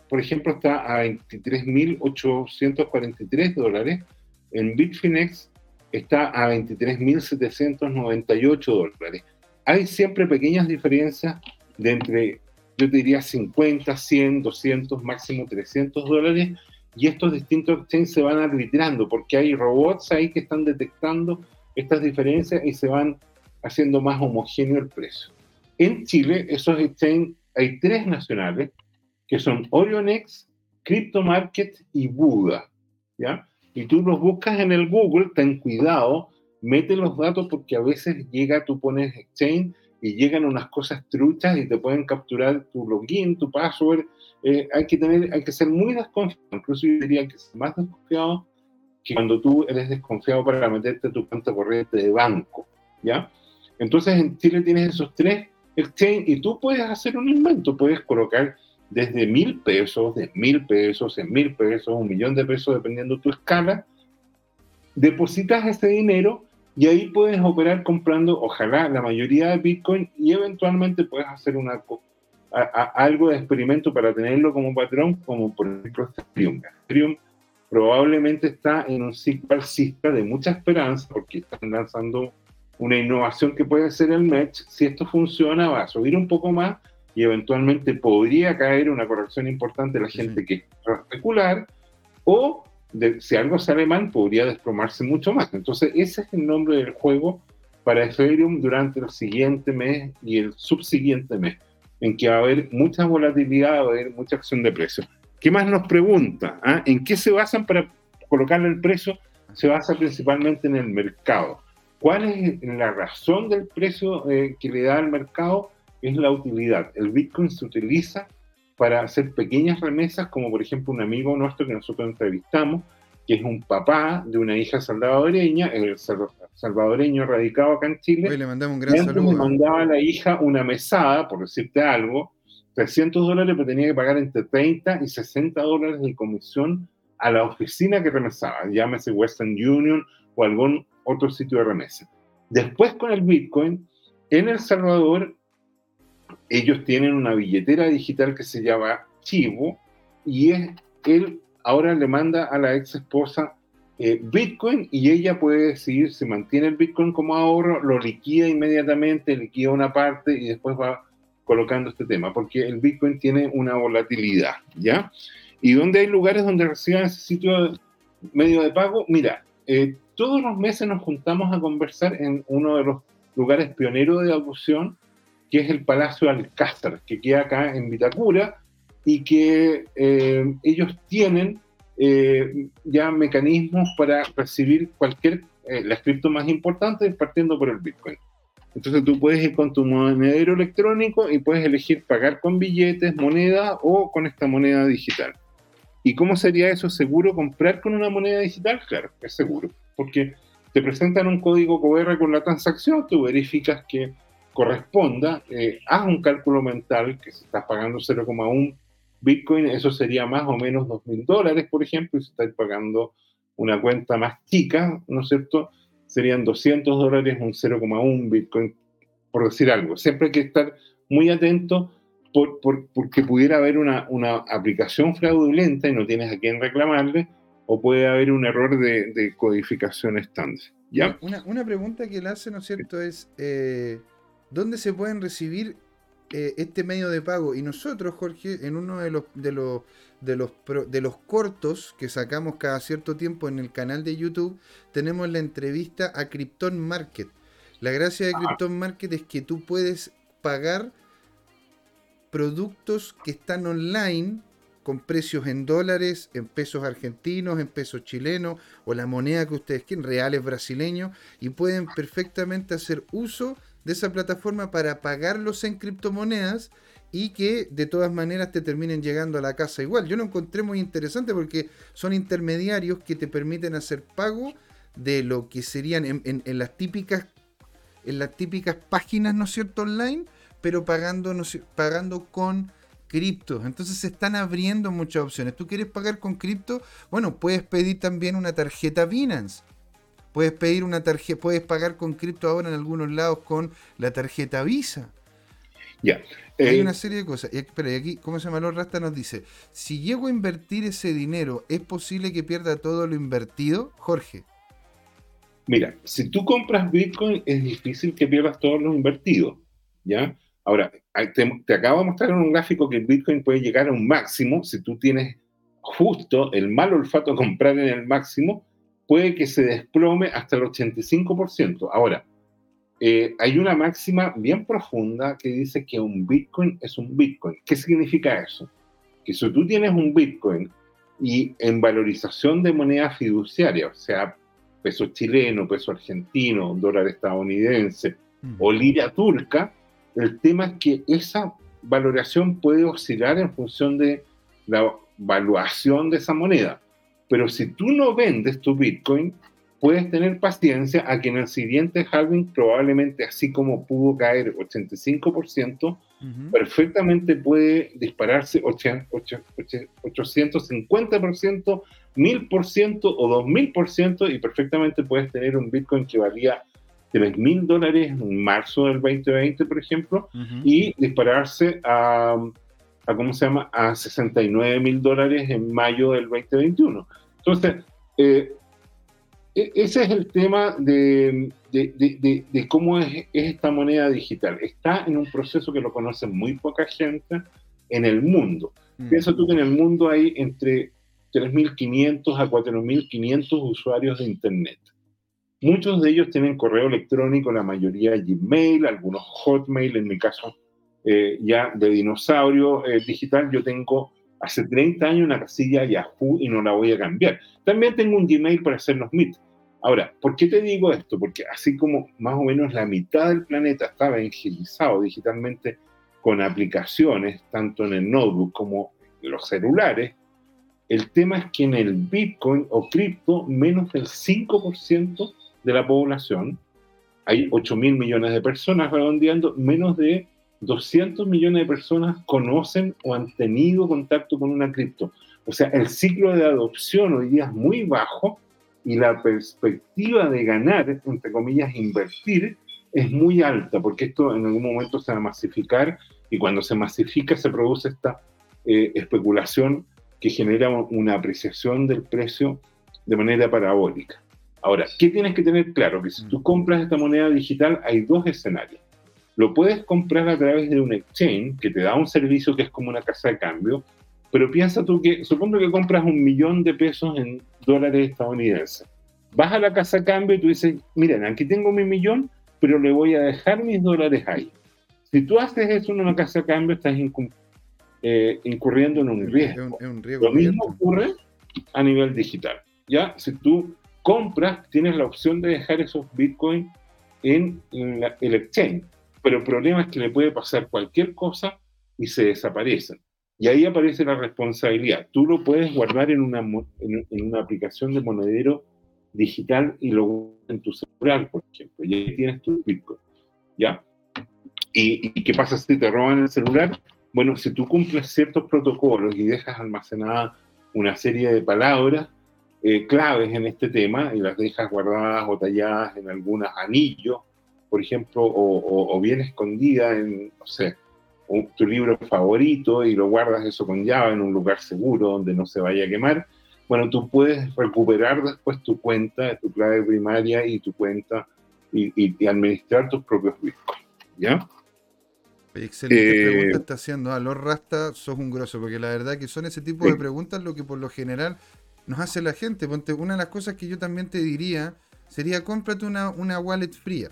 por ejemplo, está a 23.843 dólares. En Bitfinex está a 23.798 dólares. Hay siempre pequeñas diferencias de entre, yo diría, 50, 100, 200, máximo 300 dólares. Y estos distintos exchanges se van arbitrando porque hay robots ahí que están detectando estas diferencias y se van haciendo más homogéneo el precio. En Chile, esos exchanges, hay tres nacionales que son Orionex, CryptoMarket y Buda, ¿ya? Y tú los buscas en el Google, ten cuidado, mete los datos porque a veces llega, tú pones exchange y llegan unas cosas truchas y te pueden capturar tu login, tu password. Eh, hay que tener, hay que ser muy desconfiado, incluso yo diría que ser más desconfiado que cuando tú eres desconfiado para meterte tu cuenta corriente de banco, ¿ya? Entonces en Chile tienes esos tres exchange y tú puedes hacer un invento, puedes colocar desde mil pesos, de mil pesos, en mil pesos, un millón de pesos, dependiendo tu escala, depositas ese dinero y ahí puedes operar comprando, ojalá, la mayoría de Bitcoin y eventualmente puedes hacer una, algo de experimento para tenerlo como patrón, como por ejemplo Ethereum. Ethereum probablemente está en un ciclo alcista de mucha esperanza porque están lanzando una innovación que puede ser el Mesh. Si esto funciona, va a subir un poco más y eventualmente podría caer una corrección importante de la gente que es especular, o si algo sale mal, podría desplomarse mucho más. Entonces, ese es el nombre del juego para Ethereum durante el siguiente mes y el subsiguiente mes, en que va a haber mucha volatilidad, va a haber mucha acción de precio. ¿Qué más nos pregunta? Ah? ¿En qué se basan para colocarle el precio? Se basa principalmente en el mercado. ¿Cuál es la razón del precio eh, que le da al mercado? Es la utilidad. El Bitcoin se utiliza para hacer pequeñas remesas, como por ejemplo un amigo nuestro que nosotros entrevistamos, que es un papá de una hija salvadoreña, el salvadoreño radicado acá en Chile. le mandamos un gran saludo. Le mandaba a la hija una mesada, por decirte algo, 300 dólares, pero tenía que pagar entre 30 y 60 dólares de comisión a la oficina que remesaba, llámese Western Union o algún otro sitio de remesa. Después con el Bitcoin, en El Salvador ellos tienen una billetera digital que se llama archivo y es, él ahora le manda a la ex esposa eh, Bitcoin y ella puede decidir si mantiene el Bitcoin como ahorro, lo liquida inmediatamente, liquida una parte y después va colocando este tema, porque el Bitcoin tiene una volatilidad, ¿ya? ¿Y dónde hay lugares donde reciban ese sitio medio de pago? Mira, eh, todos los meses nos juntamos a conversar en uno de los lugares pioneros de adopción, que es el Palacio Alcázar, que queda acá en Vitacura, y que eh, ellos tienen eh, ya mecanismos para recibir cualquier, eh, la cripto más importante partiendo por el Bitcoin. Entonces tú puedes ir con tu monedero electrónico y puedes elegir pagar con billetes, moneda o con esta moneda digital. ¿Y cómo sería eso seguro comprar con una moneda digital? Claro, es seguro, porque te presentan un código QR con la transacción, tú verificas que corresponda, eh, haz un cálculo mental que se está pagando 0,1 Bitcoin, eso sería más o menos 2.000 dólares, por ejemplo, y si estáis pagando una cuenta más chica, ¿no es cierto? Serían 200 dólares, un 0,1 Bitcoin, por decir algo. Siempre hay que estar muy atento por, porque pudiera haber una, una, aplicación fraudulenta y no tienes a quién reclamarle, o puede haber un error de, codificación estándar. ¿ya? Una, una, pregunta que le hace, ¿no es cierto?, es eh, ¿dónde se pueden recibir eh, este medio de pago. Y nosotros, Jorge, en uno de los, de los, de los, de los cortos que sacamos cada cierto tiempo en el canal de YouTube, tenemos la entrevista a Krypton Market. La gracia de ah. Krypton Market es que tú puedes pagar productos que están online con precios en dólares, en pesos argentinos, en pesos chilenos o la moneda que ustedes quieren, reales brasileños, y pueden perfectamente hacer uso de esa plataforma para pagarlos en criptomonedas y que de todas maneras te terminen llegando a la casa igual. Yo lo encontré muy interesante porque son intermediarios que te permiten hacer pago de lo que serían en, las típicas en las típicas páginas, ¿no es cierto?, online, pero pagando, pagando con cripto. Entonces se están abriendo muchas opciones. ¿Tú quieres pagar con cripto? Bueno, puedes pedir también una tarjeta Binance Puedes pedir una tarjeta, puedes pagar con cripto ahora en algunos lados con la tarjeta Visa. Ya. Hay eh, una serie de cosas. Y, espera, y aquí, ¿cómo se llama? Rasta nos dice: si llego a invertir ese dinero, ¿es posible que pierda todo lo invertido? Jorge. Mira, si tú compras Bitcoin, es difícil que pierdas todo lo invertido. ¿Ya? Ahora, te, te acabo de mostrar en un gráfico que el Bitcoin puede llegar a un máximo si tú tienes justo el mal olfato a comprar en el máximo puede que se desplome hasta el 85%. Ahora, eh, hay una máxima bien profunda que dice que un Bitcoin es un Bitcoin. ¿Qué significa eso? Que si tú tienes un Bitcoin y en valorización de moneda fiduciaria, o sea, peso chileno, peso argentino, dólar estadounidense o lira turca, el tema es que esa valoración puede oscilar en función de la valuación de esa moneda. Pero si tú no vendes tu Bitcoin, puedes tener paciencia a que en el siguiente halving, probablemente así como pudo caer 85%, perfectamente puede dispararse 850%, 1000% o 2000% y perfectamente puedes tener un Bitcoin que valía 3 mil dólares en marzo del 2020, por ejemplo, y dispararse a a ¿cómo se llama? A 69 mil dólares en mayo del 2021. Entonces, eh, e, ese es el tema de, de, cómo es, esta moneda digital. Está en un proceso que lo conoce muy poca gente en el mundo. Mm. Piensa tú que en el mundo hay entre 3.500 a 4.500 usuarios de Internet. Muchos de ellos tienen correo electrónico, la mayoría Gmail, algunos Hotmail, en mi caso eh, ya de dinosaurio eh, digital, yo tengo hace 30 años una casilla Yahoo y no la voy a cambiar. También tengo un Gmail para hacer los Meet. Ahora, ¿por qué te digo esto? Porque así como más o menos la mitad del planeta estaba evangelizado digitalmente con aplicaciones, tanto en el notebook como en los celulares, el tema es que en el Bitcoin o cripto, menos del 5% de la población, hay 8 mil millones de personas redondeando, menos de 200 millones de personas conocen o han tenido contacto con una cripto. O sea, el ciclo de adopción hoy día es muy bajo y la perspectiva de ganar, entre comillas, invertir, es muy alta, porque esto en algún momento se va a masificar y cuando se masifica se produce esta eh, especulación que genera una apreciación del precio de manera parabólica. Ahora, ¿qué tienes que tener claro? Que si tú compras esta moneda digital hay dos escenarios. Lo puedes comprar a través de un exchange que te da un servicio que es como una casa de cambio, pero piensa tú que, supongo que compras un millón de pesos en dólares estadounidenses. Vas a la casa de cambio y tú dices, miren, aquí tengo mi millón, pero le voy a dejar mis dólares ahí. Si tú haces eso en una casa de cambio, estás eh, incurriendo en un riesgo. Lo mismo ocurre a nivel digital. Ya, si tú compras, tienes la opción de dejar esos bitcoins en, el exchange. Pero el problema es que le puede pasar cualquier cosa y se desaparecen. Y ahí aparece la responsabilidad. Tú lo puedes guardar en una, en, una aplicación de monedero digital y luego en tu celular, por ejemplo. Y ahí tienes tu Bitcoin. ¿Ya? ¿Y, ¿Y, qué pasa si te roban el celular? Bueno, si tú cumples ciertos protocolos y dejas almacenada una serie de palabras eh, claves en este tema y las dejas guardadas o talladas en algunos anillos, por ejemplo, o, o bien escondidas en, no sé, tu libro favorito y lo guardas eso con llave en un lugar seguro donde no se vaya a quemar, bueno, tú puedes recuperar después tu cuenta, tu clave primaria y tu cuenta y, administrar tus propios bitcoins. ¿Ya? Excelente eh, pregunta está haciendo. A los Rasta sos un grosso, porque la verdad que son ese tipo de preguntas lo que por lo general nos hace la gente. Ponte, una de las cosas que yo también te diría sería cómprate una, una wallet fría.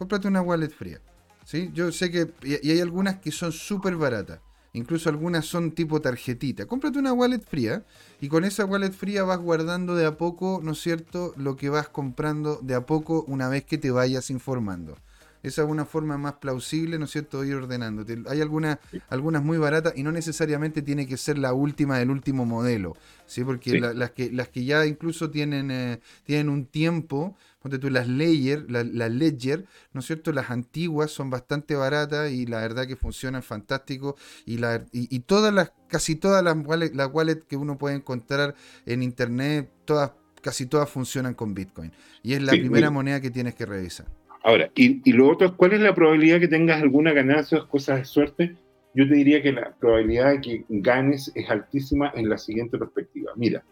Cómprate una wallet fría. ¿sí? Yo sé que y hay algunas que son súper baratas. Incluso algunas son tipo tarjetita. Cómprate una wallet fría y con esa wallet fría vas guardando de a poco, ¿no es cierto?, lo que vas comprando de a poco una vez que te vayas informando. Esa es una forma más plausible, ¿no es cierto?, de ir ordenando. Hay algunas, algunas muy baratas y no necesariamente tiene que ser la última del último modelo, ¿sí? Porque las, que, las que ya incluso tienen, eh, tienen un tiempo, ponte tú las Ledger, las la Ledger, ¿no es cierto?, las antiguas son bastante baratas y la verdad que funcionan fantástico y, la, y, todas las, casi todas las wallets, las que uno puede encontrar en internet, todas, casi todas funcionan con Bitcoin. Y es la primera moneda que tienes que revisar. Ahora, y, lo otro, ¿cuál es la probabilidad que tengas alguna ganancia o cosas de suerte? Yo te diría que la probabilidad de que ganes es altísima en la siguiente perspectiva. Mira,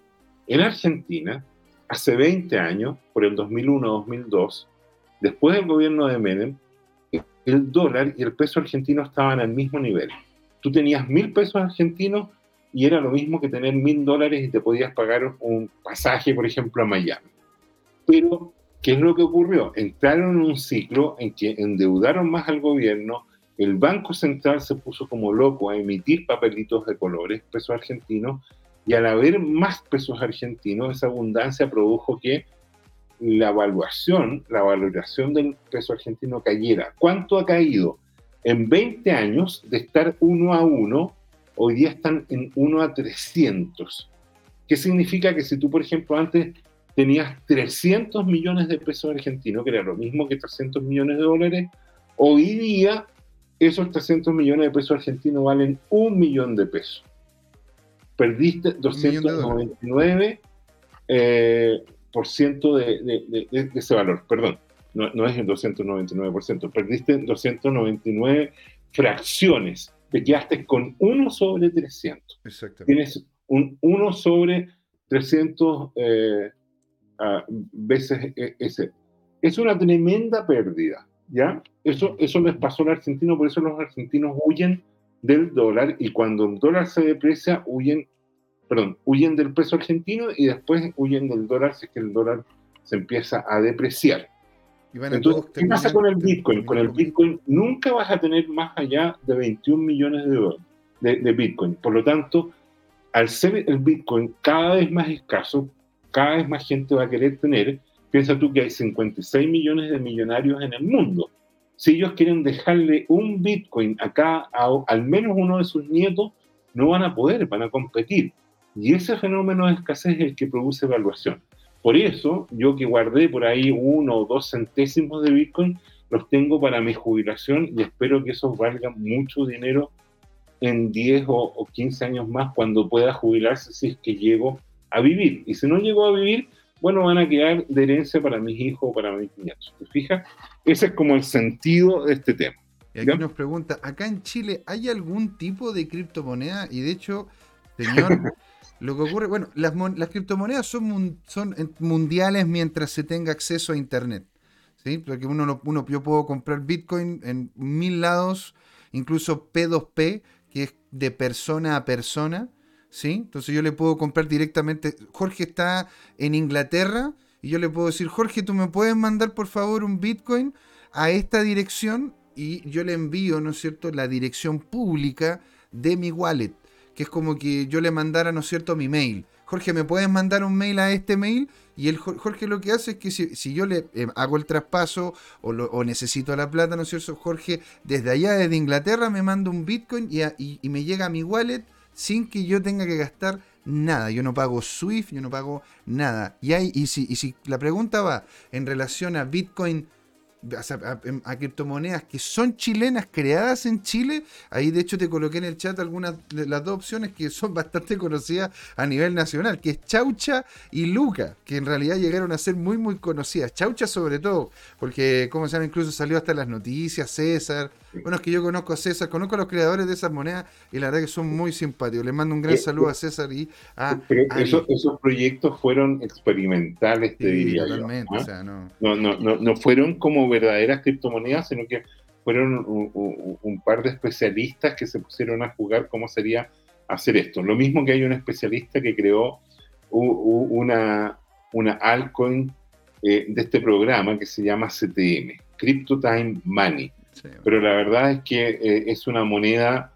en Argentina, hace 20 años, por el 2001-2002, después del gobierno de Menem, el dólar y el peso argentino estaban al mismo nivel. Tú tenías mil pesos argentinos y era lo mismo que tener mil dólares y te podías pagar un pasaje, por ejemplo, a Miami. Pero ¿Qué es lo que ocurrió? Entraron en un ciclo en que endeudaron más al gobierno, el Banco Central se puso como loco a emitir papelitos de colores, pesos argentinos, y al haber más pesos argentinos, esa abundancia produjo que la evaluación, la valoración del peso argentino cayera. ¿Cuánto ha caído? En 20 años de estar uno a uno, hoy día están en 1 a 300. ¿Qué significa que si tú, por ejemplo, antes tenías 300 millones de pesos argentinos, que era lo mismo que 300 millones de dólares, hoy día esos 300 millones de pesos argentinos valen un millón de pesos. Perdiste 299 eh, por ciento de, ese valor, perdón, no, es el 299%, perdiste 299 fracciones, te quedaste con 1 sobre 300. Tienes un 1 sobre 300 veces e, ese. Es una tremenda pérdida, ¿ya? Eso, eso les pasó al argentino, por eso los argentinos huyen del dólar y cuando el dólar se deprecia, huyen, perdón, huyen del peso argentino y después huyen del dólar si es que el dólar se empieza a depreciar. Entonces, ¿qué pasa con el Bitcoin? Con el Bitcoin nunca vas a tener más allá de 21 millones de, de, de Bitcoin. Por lo tanto, al ser el Bitcoin cada vez más escaso, cada vez más gente va a querer tener. Piensa tú que hay 56 millones de millonarios en el mundo. Si ellos quieren dejarle un Bitcoin acá a, al menos uno de sus nietos, no van a poder, van a competir. Y ese fenómeno de escasez es el que produce evaluación. Por eso, yo que guardé por ahí uno o dos centésimos de Bitcoin, los tengo para mi jubilación y espero que esos valgan mucho dinero en 10 o, o 15 años más cuando pueda jubilarse si es que llego a vivir. Y si no llegó a vivir, bueno, van a quedar de herencia para mis hijos o para mis nietos. ¿Te fijas? Ese es como el sentido de este tema. Y aquí nos pregunta, acá en Chile, ¿hay algún tipo de criptomoneda? Y de hecho, señor, lo que ocurre, bueno, las, las criptomonedas son, son mundiales mientras se tenga acceso a Internet. ¿sí? Porque uno, uno, yo puedo comprar Bitcoin en mil lados, incluso P2P, que es de persona a persona. ¿Sí? Entonces yo le puedo comprar directamente. Jorge está en Inglaterra y yo le puedo decir, Jorge, tú me puedes mandar por favor un Bitcoin a esta dirección y yo le envío, ¿no es cierto?, la dirección pública de mi wallet, que es como que yo le mandara, ¿no es cierto?, mi mail. Jorge, ¿me puedes mandar un mail a este mail? Y el Jorge lo que hace es que si, yo le eh, hago el traspaso o, necesito la plata, ¿no es cierto? Jorge, desde allá, desde Inglaterra, me manda un Bitcoin y, y me llega a mi wallet sin que yo tenga que gastar nada. Yo no pago SWIFT, yo no pago nada. Y, hay, y, si, y si la pregunta va en relación a Bitcoin a, criptomonedas que son chilenas, creadas en Chile. Ahí de hecho te coloqué en el chat algunas de las dos opciones que son bastante conocidas a nivel nacional, que es Chaucha y Luca, que en realidad llegaron a ser muy muy conocidas. Chaucha sobre todo, porque como se llama, incluso salió hasta las noticias, César. Bueno, es que yo conozco a César, conozco a los creadores de esas monedas y la verdad que son muy simpáticos. Les mando un gran saludo a César y a... esos, proyectos fueron experimentales, te diría totalmente, ¿ah? o sea, no... No, no, no fueron como verdaderas criptomonedas, sino que fueron un, par de especialistas que se pusieron a jugar cómo sería hacer esto. Lo mismo que hay un especialista que creó una, una altcoin eh, de este programa que se llama CTM, Crypto Time Money. Pero la verdad es que eh, es una moneda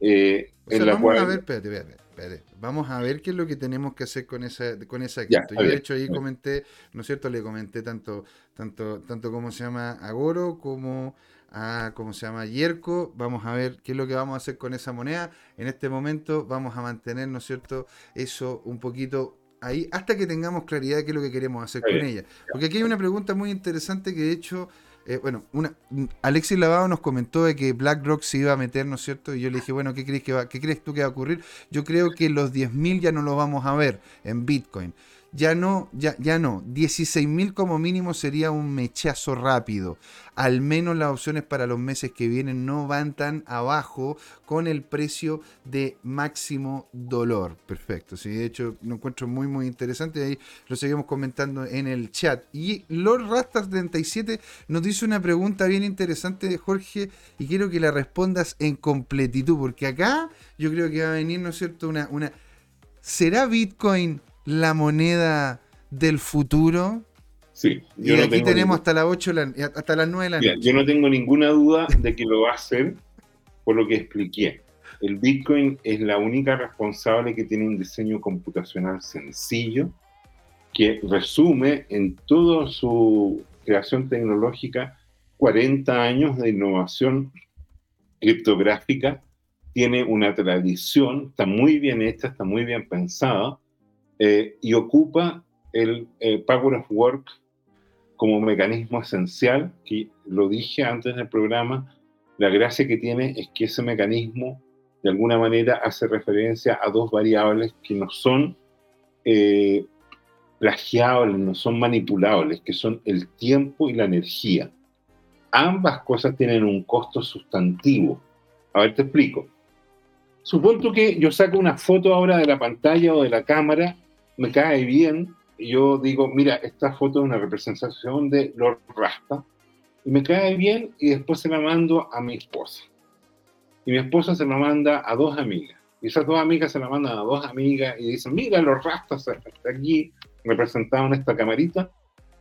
eh, en la cual... A ver, espérate, espérate, Vamos a ver qué es lo que tenemos que hacer con esa, con esa Yo de hecho ahí comenté, ¿no es cierto? Le comenté tanto, tanto, tanto como se llama Agoro como a cómo se llama Yerko. Vamos a ver qué es lo que vamos a hacer con esa moneda. En este momento vamos a mantener, ¿no es cierto? Eso un poquito ahí hasta que tengamos claridad de qué es lo que queremos hacer con ella. Porque aquí hay una pregunta muy interesante que de hecho eh, bueno, una, Alexis Lavado nos comentó de que BlackRock se iba a meter, ¿no es cierto? Y yo le dije, bueno, ¿qué crees, que va, ¿qué crees tú que va a ocurrir? Yo creo que los 10.000 ya no los vamos a ver en Bitcoin ya no, ya, ya no. 16.000 como mínimo sería un mechazo rápido. Al menos las opciones para los meses que vienen no van tan abajo con el precio de máximo dolor. Perfecto. Sí, de hecho lo encuentro muy muy interesante. Ahí lo seguimos comentando en el chat. Y Lord Rastas 37 nos dice una pregunta bien interesante, Jorge, y quiero que la respondas en completitud, porque acá yo creo que va a venir, ¿no es cierto? Una, una ¿Será Bitcoin la moneda del futuro. Sí. y aquí tenemos hasta las 8, hasta las 9 de la noche. Yo no tengo ninguna duda de que lo va a hacer por lo que expliqué. El Bitcoin es la única responsable que tiene un diseño computacional sencillo, que resume en toda su creación tecnológica 40 años de innovación criptográfica, tiene una tradición, está muy bien hecha, está muy bien pensada, eh, y ocupa el eh, Power of Work como mecanismo esencial, que lo dije antes del programa, la gracia que tiene es que ese mecanismo de alguna manera hace referencia a dos variables que no son eh, plagiables, no son manipulables, que son el tiempo y la energía. Ambas cosas tienen un costo sustantivo. A ver, te explico. Supongo que yo saco una foto ahora de la pantalla o de la cámara me cae bien, yo digo, mira, esta foto es una representación de Lord Rasta, y me cae bien, y después se la mando a mi esposa. Y mi esposa se la manda a dos amigas. Y esas dos amigas se la mandan a dos amigas y dicen, mira, Lord Rasta está aquí representado en esta camarita.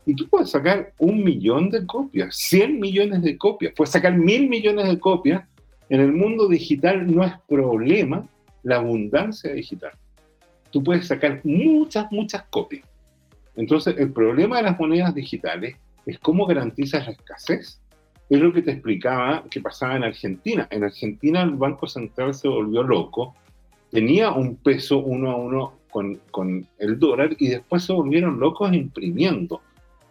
Y tú puedes sacar un millón de copias, 100 millones de copias, puedes sacar mil millones de copias. En el mundo digital no es problema la abundancia digital tú puedes sacar muchas, muchas copias. Entonces, el problema de las monedas digitales es cómo garantizas la escasez. Es lo que te explicaba que pasaba en Argentina. En Argentina el Banco Central se volvió loco, tenía un peso uno a uno con, con el dólar y después se volvieron locos imprimiendo.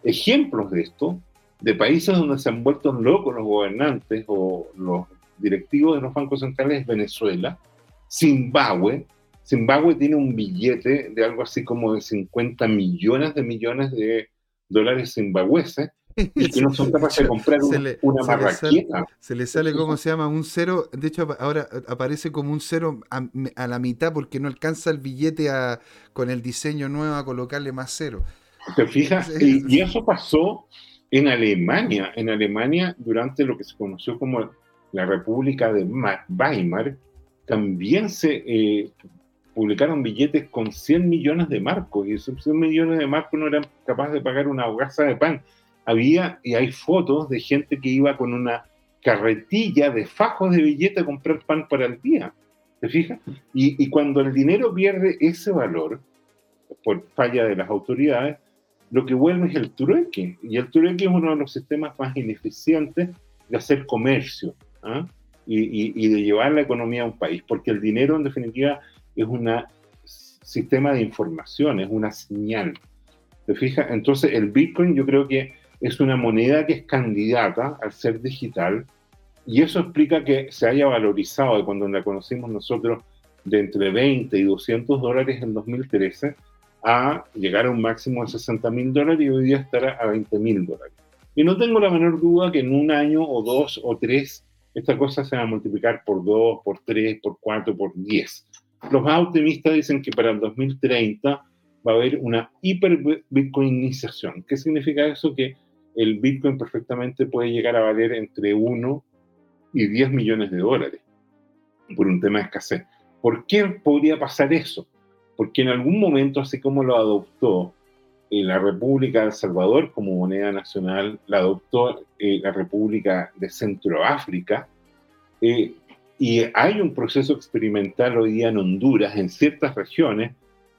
Ejemplos de esto, de países donde se han vuelto locos los gobernantes o los directivos de los bancos centrales, Venezuela, Zimbabue, Zimbabue tiene un billete de algo así como de 50 millones de millones de dólares zimbabueses y que no son capaces de comprar una, marraqueta. Se le sale, ¿cómo se llama? Un cero. De hecho, ahora aparece como un cero a, la mitad porque no alcanza el billete a, con el diseño nuevo a colocarle más cero. ¿Te fijas? Y, eso pasó en Alemania. En Alemania, durante lo que se conoció como la República de Weimar, también se eh, publicaron billetes con 100 millones de marcos. Y esos 100 millones de marcos no eran capaces de pagar una hogaza de pan. Había, y hay fotos de gente que iba con una carretilla de fajos de billetes a comprar pan para el día. ¿Te fijas? Y, y cuando el dinero pierde ese valor, por falla de las autoridades, lo que vuelve es el trueque. Y el trueque es uno de los sistemas más ineficientes de hacer comercio ¿ah? y, de llevar la economía a un país, porque el dinero en definitiva es un sistema de información, es una señal. ¿Te fijas? Entonces el Bitcoin yo creo que es una moneda que es candidata al ser digital y eso explica que se haya valorizado de cuando la conocimos nosotros de entre 20 y 200 dólares en 2013 a llegar a un máximo de 60 mil dólares y hoy día estará a 20 mil dólares. Y no tengo la menor duda que en un año o dos o tres esta cosa se va a multiplicar por dos, por tres, por cuatro, por diez. Los más optimistas dicen que para el 2030 va a haber una hiper-bitcoinización. ¿Qué significa eso? Que el bitcoin perfectamente puede llegar a valer entre 1 y 10 millones de dólares por un tema de escasez. ¿Por qué podría pasar eso? porque en algún momento, así como lo adoptó eh, la República de El Salvador como moneda nacional, la adoptó eh, la República de Centroáfrica, eh, y hay un proceso experimental hoy día en Honduras, en ciertas regiones,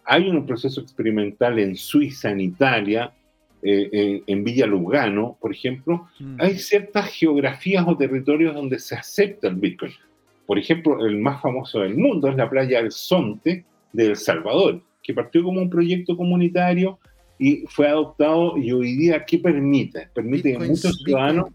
hay un proceso experimental en Suiza, en Italia, en, Villa Lugano, por ejemplo, mm. hay ciertas geografías o territorios donde se acepta el Bitcoin. Por ejemplo, el más famoso del mundo es la playa del Sonte, de El Salvador, que partió como un proyecto comunitario y fue adoptado y hoy día, ¿qué permite? Permite que muchos ciudadanos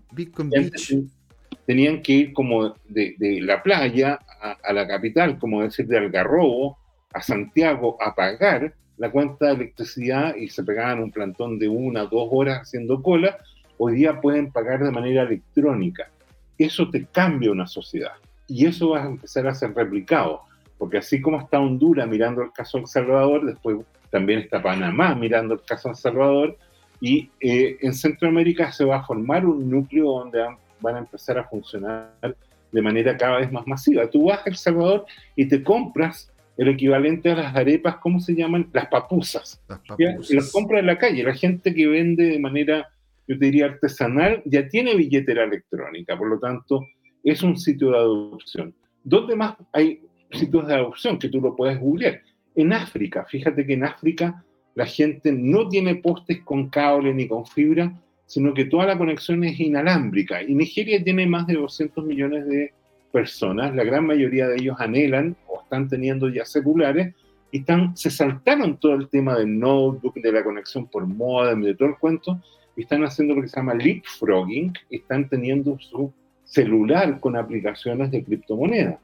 tenían que ir como de, la playa a, la capital, como decir, de Algarrobo a Santiago a pagar la cuenta de electricidad y se pegaban un plantón de una, dos horas haciendo cola, hoy día pueden pagar de manera electrónica. Eso te cambia una sociedad y eso va a empezar a ser replicado porque así como está Honduras mirando el caso El Salvador, después también está Panamá mirando el caso El Salvador, y eh, en Centroamérica se va a formar un núcleo donde van a empezar a funcionar de manera cada vez más masiva. Tú vas a El Salvador y te compras el equivalente a las arepas, ¿cómo se llaman? Las papusas. Las papusas. Y los compras en la calle. La gente que vende de manera, yo te diría, artesanal, ya tiene billetera electrónica, por lo tanto, es un sitio de adopción. ¿Dónde más hay sitios de adopción que tú lo puedes googlear. En África, fíjate que en África la gente no tiene postes con cable ni con fibra, sino que toda la conexión es inalámbrica. Y Nigeria tiene más de 200 millones de personas, la gran mayoría de ellos anhelan o están teniendo ya celulares y están, se saltaron todo el tema del notebook, de la conexión por modem, de todo el cuento, y están haciendo lo que se llama leapfrogging, están teniendo su celular con aplicaciones de criptomonedas.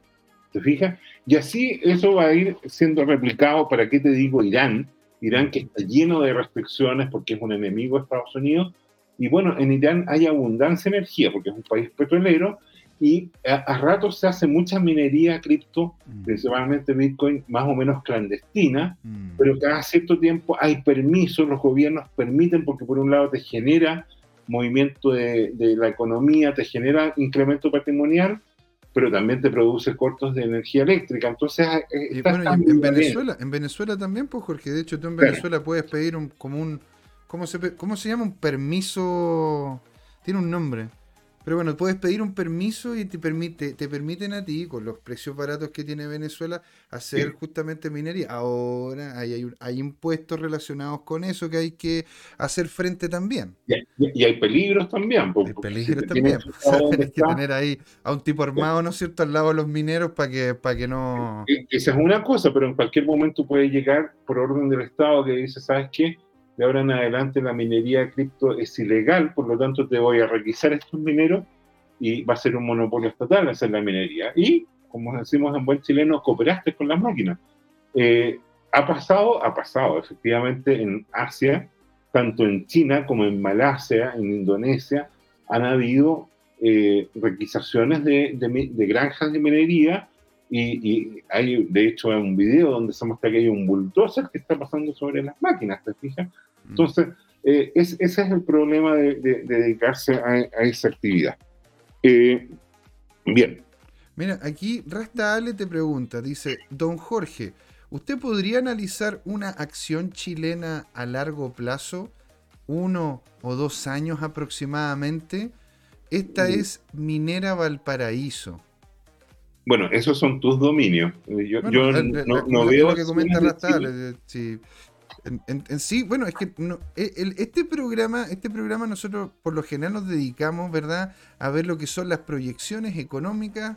¿Te fijas? Y así eso va a ir siendo replicado, ¿para qué te digo Irán? Irán que está lleno de restricciones porque es un enemigo de Estados Unidos. Y bueno, en Irán hay abundancia de energía porque es un país petrolero y a, ratos se hace mucha minería cripto, mm. principalmente Bitcoin, más o menos clandestina, mm. pero cada cierto tiempo hay permisos, los gobiernos permiten porque por un lado te genera movimiento de, de la economía, te genera incremento patrimonial, pero también te produce cortos de energía eléctrica. Entonces, eh, en, Venezuela, en Venezuela también, pues Jorge, de hecho tú en Venezuela puedes pedir un como un ¿cómo se cómo se llama un permiso? Tiene un nombre. Pero bueno, puedes pedir un permiso y te permite, te permiten a ti, con los precios baratos que tiene Venezuela, hacer justamente minería. Ahora hay, hay, impuestos relacionados con eso que hay que hacer frente también. Y, hay peligros también. Hay peligros también. Tienes que tener ahí a un tipo armado, ¿no es cierto?, al lado de los mineros para que, para que no... Esa es una cosa, pero en cualquier momento puede llegar por orden del Estado que dice, ¿sabes qué? De ahora en adelante la minería de cripto es ilegal, por lo tanto te voy a requisar estos mineros y va a ser un monopolio estatal hacer la minería. Y, como decimos en buen chileno, cooperaste con las máquinas. Eh, ha pasado, ha pasado, efectivamente en Asia tanto en China como en Malasia, en Indonesia, han habido eh, requisaciones de, de, granjas de minería y, hay, de hecho, un video donde se muestra que hay un bulldozer que está pasando sobre las máquinas, ¿te fijas? Mm. Entonces, eh, ese es el problema de, dedicarse a, esa actividad. Eh, bien. Mira, aquí Rasta Ale te pregunta, dice, don Jorge, ¿usted podría analizar una acción chilena a largo plazo, uno o dos años aproximadamente? Esta es Minera Valparaíso. Bueno, esos son tus dominios. Yo, no, veo. Lo que comenta en, sí, bueno, es que e, este programa, este programa nosotros por lo general nos dedicamos, ¿verdad?, a ver lo que son las proyecciones económicas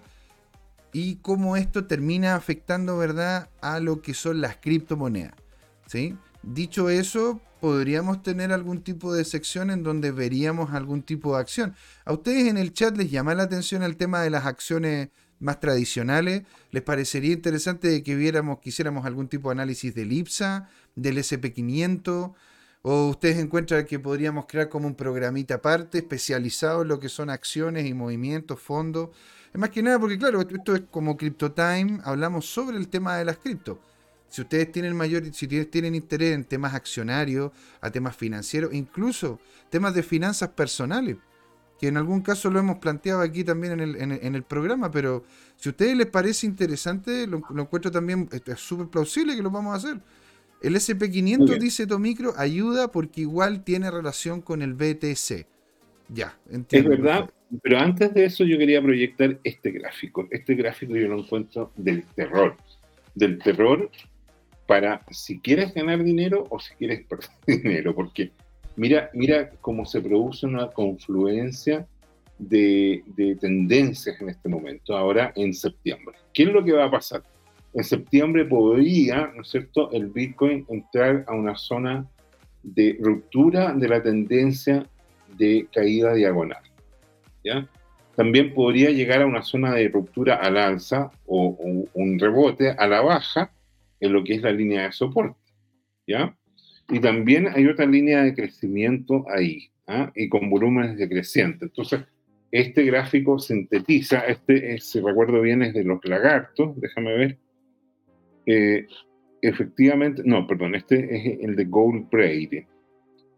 y cómo esto termina afectando, ¿verdad?, a lo que son las criptomonedas. ¿Sí? Dicho eso, podríamos tener algún tipo de sección en donde veríamos algún tipo de acción. A ustedes en el chat les llama la atención el tema de las acciones más tradicionales. ¿Les parecería interesante que viéramos, quisiéramos algún tipo de análisis del IPSA, del SP500? ¿O ustedes encuentran que podríamos crear como un programita aparte, especializado en lo que son acciones y movimientos, fondos? Es más que nada porque, claro, esto es como CryptoTime, hablamos sobre el tema de las cripto. Si ustedes tienen mayor, si tienen interés en temas accionarios, a temas financieros, incluso temas de finanzas personales, que en algún caso lo hemos planteado aquí también en el, en el, programa, pero si a ustedes les parece interesante, lo, encuentro también, es súper plausible que lo vamos a hacer. El SP500, dice Tomicro, ayuda porque igual tiene relación con el BTC. Ya, entiendo. Es verdad, pero antes de eso yo quería proyectar este gráfico. Este gráfico yo lo encuentro del terror. Del terror para si quieres ganar dinero o si quieres perder dinero, porque mira, mira cómo se produce una confluencia de, tendencias en este momento, ahora en septiembre. ¿Qué es lo que va a pasar? En septiembre podría, ¿no es cierto?, el Bitcoin entrar a una zona de ruptura de la tendencia de caída diagonal. ¿ya? También podría llegar a una zona de ruptura al alza o un rebote a la baja en lo que es la línea de soporte, ¿ya? Y también hay otra línea de crecimiento ahí, ¿ah? y con volúmenes decrecientes. Entonces, este gráfico sintetiza, este, si recuerdo bien, es de los lagartos, déjame ver. Eh, efectivamente, no, perdón, este es el de Gold Braid.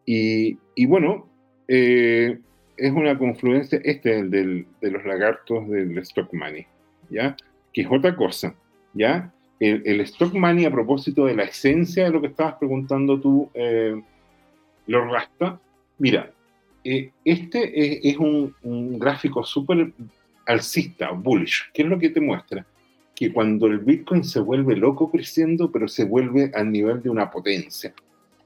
Y, y bueno, eh, es una confluencia, este es el del, de los lagartos del Stock Money, ¿ya? Que es otra cosa, ¿ya? El, stock money, a propósito de la esencia de lo que estabas preguntando tú, eh, lo rasta. Mira, eh, este es, un, gráfico súper alcista, bullish. ¿Qué es lo que te muestra? Que cuando el Bitcoin se vuelve loco creciendo, pero se vuelve al nivel de una potencia.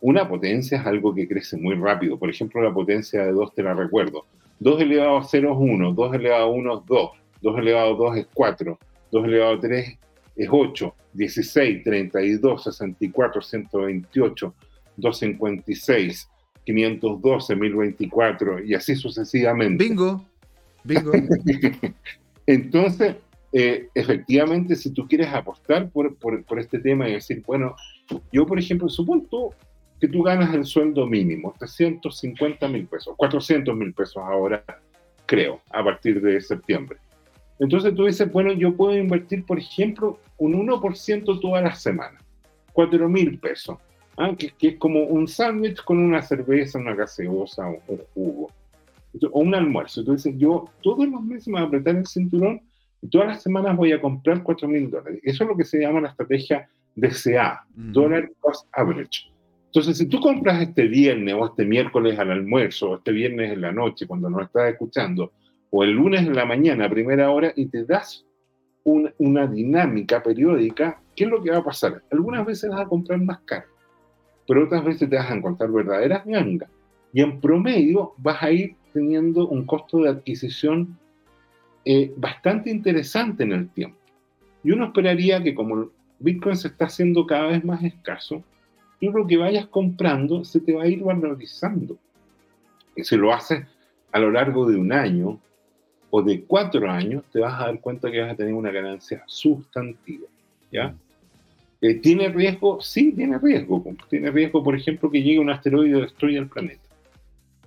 Una potencia es algo que crece muy rápido. Por ejemplo, la potencia de 2 te la recuerdo. 2 elevado a 0 es 1, 2 elevado a 1 es 2, 2 elevado a 2 es 4, 2 elevado a 3 es 8, 16, 32, 64, 128, 256, 512, 1024 y así sucesivamente. Bingo, bingo. Entonces, eh, efectivamente, si tú quieres apostar por, por, este tema y decir, bueno, yo por ejemplo, supongo que tú ganas el sueldo mínimo, 350 mil pesos, 400 mil pesos ahora, creo, a partir de septiembre. Entonces tú dices, bueno, yo puedo invertir, por ejemplo, un 1% todas las semanas, 4 mil pesos, ¿ah? que, es como un sándwich con una cerveza, una gaseosa, un, un jugo, o un almuerzo. Entonces yo todos los meses me voy a apretar el cinturón y todas las semanas voy a comprar 4 mil dólares. Eso es lo que se llama la estrategia DCA, Dollar Cost Average. Entonces, si tú compras este viernes o este miércoles al almuerzo o este viernes en la noche cuando nos estás escuchando, o el lunes en la mañana primera hora y te das una dinámica periódica, ¿qué es lo que va a pasar? Algunas veces vas a comprar más caro, pero otras veces te vas a encontrar verdaderas gangas. Y en promedio vas a ir teniendo un costo de adquisición eh, bastante interesante en el tiempo. Y uno esperaría que como Bitcoin se está haciendo cada vez más escaso, tú lo que vayas comprando se te va a ir valorizando. Y si lo haces a lo largo de un año, o de cuatro años, te vas a dar cuenta que vas a tener una ganancia sustantiva. ¿ya? Eh, ¿Tiene riesgo? Sí, tiene riesgo. Tiene riesgo, por ejemplo, que llegue un asteroide y destruya el planeta.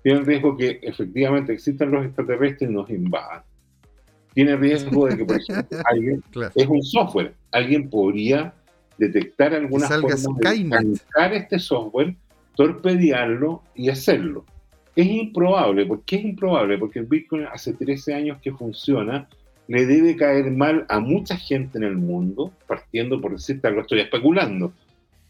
Tiene riesgo que efectivamente existan los extraterrestres y nos invadan. Tiene riesgo de que, por ejemplo, alguien, es un software, alguien podría detectar alguna forma de este software, torpedearlo y hacerlo. Es improbable. ¿Por qué es improbable? Porque el Bitcoin hace 13 años que funciona le debe caer mal a mucha gente en el mundo, partiendo por decirte algo, estoy especulando.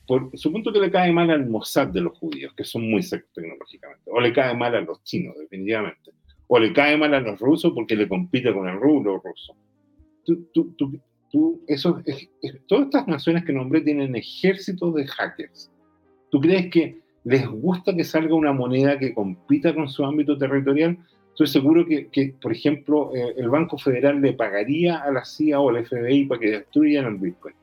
Por, supongo que le cae mal al Mossad de los judíos, que son muy secos tecnológicamente, o le cae mal a los chinos, definitivamente, o le cae mal a los rusos porque le compite con el rublo ruso. Tú, tú, tú, tú eso, todas estas naciones que nombré tienen ejércitos de hackers. ¿Tú crees que les gusta que salga una moneda que compita con su ámbito territorial? estoy seguro que, por ejemplo, eh, el Banco Federal le pagaría a la CIA o al FBI para que destruyan el Bitcoin.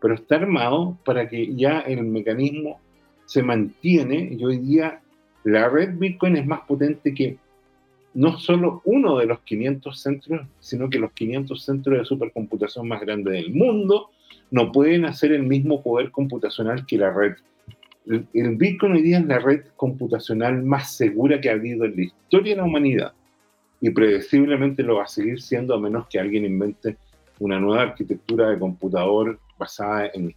Pero está armado para que ya el mecanismo se mantiene y hoy día la red Bitcoin es más potente que no solo uno de los 500 centros, sino que los 500 centros de supercomputación más grandes del mundo no pueden hacer el mismo poder computacional que la red. El, Bitcoin hoy día es la red computacional más segura que ha habido en la historia de la humanidad y predeciblemente lo va a seguir siendo a menos que alguien invente una nueva arquitectura de computador basada en,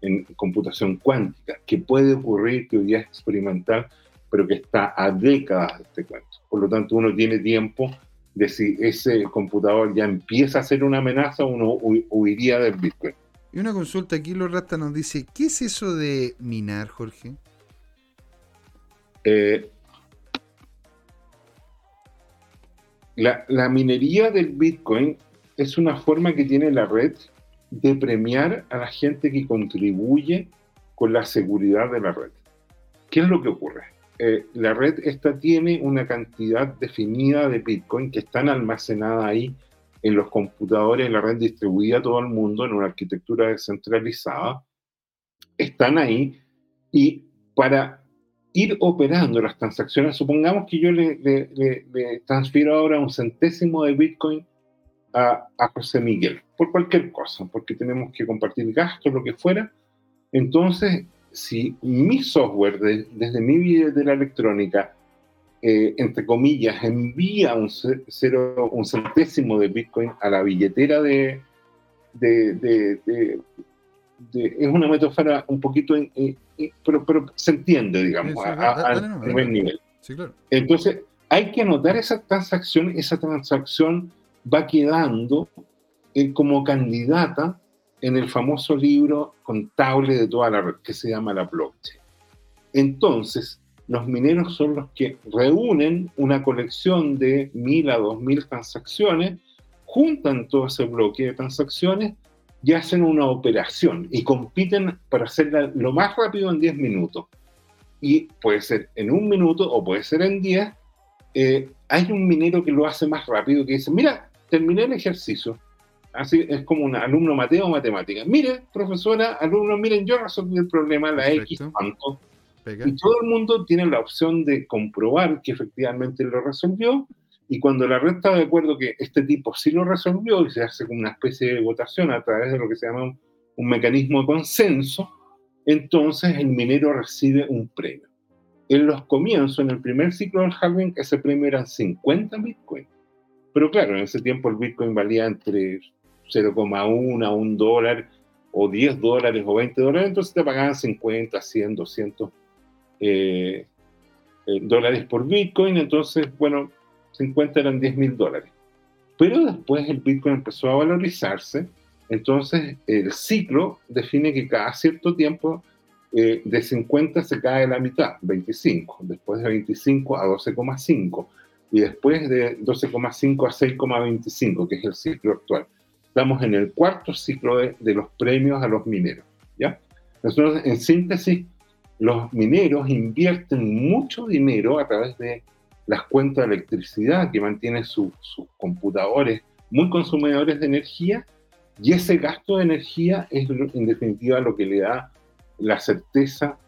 en computación cuántica, que puede ocurrir, que hoy día es experimental, pero que está a décadas de este cuento. Por lo tanto, uno tiene tiempo de si ese computador ya empieza a ser una amenaza, uno huiría del Bitcoin. Y una consulta aquí, los Rata nos dice, ¿qué es eso de minar, Jorge? Eh, La, minería del Bitcoin es una forma que tiene la red de premiar a la gente que contribuye con la seguridad de la red. ¿Qué es lo que ocurre? Eh, la red esta tiene una cantidad definida de Bitcoin que están almacenadas ahí en los computadores, en la red distribuida a todo el mundo, en una arquitectura descentralizada. Están ahí y para ir operando las transacciones. Supongamos que yo le, transfiero ahora un centésimo de Bitcoin a, José Miguel, por cualquier cosa, porque tenemos que compartir gastos, lo que fuera. Entonces, si mi software desde mi billetera electrónica, eh, entre comillas, envía un, cero, un centésimo de Bitcoin a la billetera de, de es una metáfora un poquito, pero, pero se entiende, digamos, a, primer nivel. Entonces, hay que anotar esa transacción, esa transacción va quedando eh, como candidata en el famoso libro contable de toda la red, que se llama la blockchain. Entonces, los mineros son los que reúnen una colección de mil a dos mil transacciones, juntan todo ese bloque de transacciones y hacen una operación y compiten para hacerla lo más rápido en 10 minutos. Y puede ser en un minuto o puede ser en 10. Eh, hay un minero que lo hace más rápido que dice, mira, terminé el ejercicio. Así es como un alumno Mateo matemática. Mire, profesora, alumnos, miren, yo resolví el problema, la X tanto. Y todo el mundo tiene la opción de comprobar que efectivamente lo resolvió y cuando la red está de acuerdo que este tipo sí lo resolvió y se hace como una especie de votación a través de lo que se llama un, mecanismo de consenso, entonces el minero recibe un premio. En los comienzos, en el primer ciclo del halving, ese premio eran 50 bitcoins. Pero claro, en ese tiempo el bitcoin valía entre 0,1 a 1 dólar, o 10 dólares, o 20 dólares, entonces te pagaban 50, 100, 200 dólares por bitcoin. Entonces, bueno, 50 eran 10 mil dólares. Pero después el Bitcoin empezó a valorizarse, entonces el ciclo define que cada cierto tiempo eh, de 50 se cae la mitad, 25, después de 25 a 12,5 y después de 12,5 a 6,25, que es el ciclo actual. Estamos en el cuarto ciclo de, de los premios a los mineros. ¿ya? Nosotros, en síntesis, los mineros invierten mucho dinero a través de las cuentas de electricidad que mantienen sus computadores muy consumidores de energía y ese gasto de energía es en definitiva lo que le da la certeza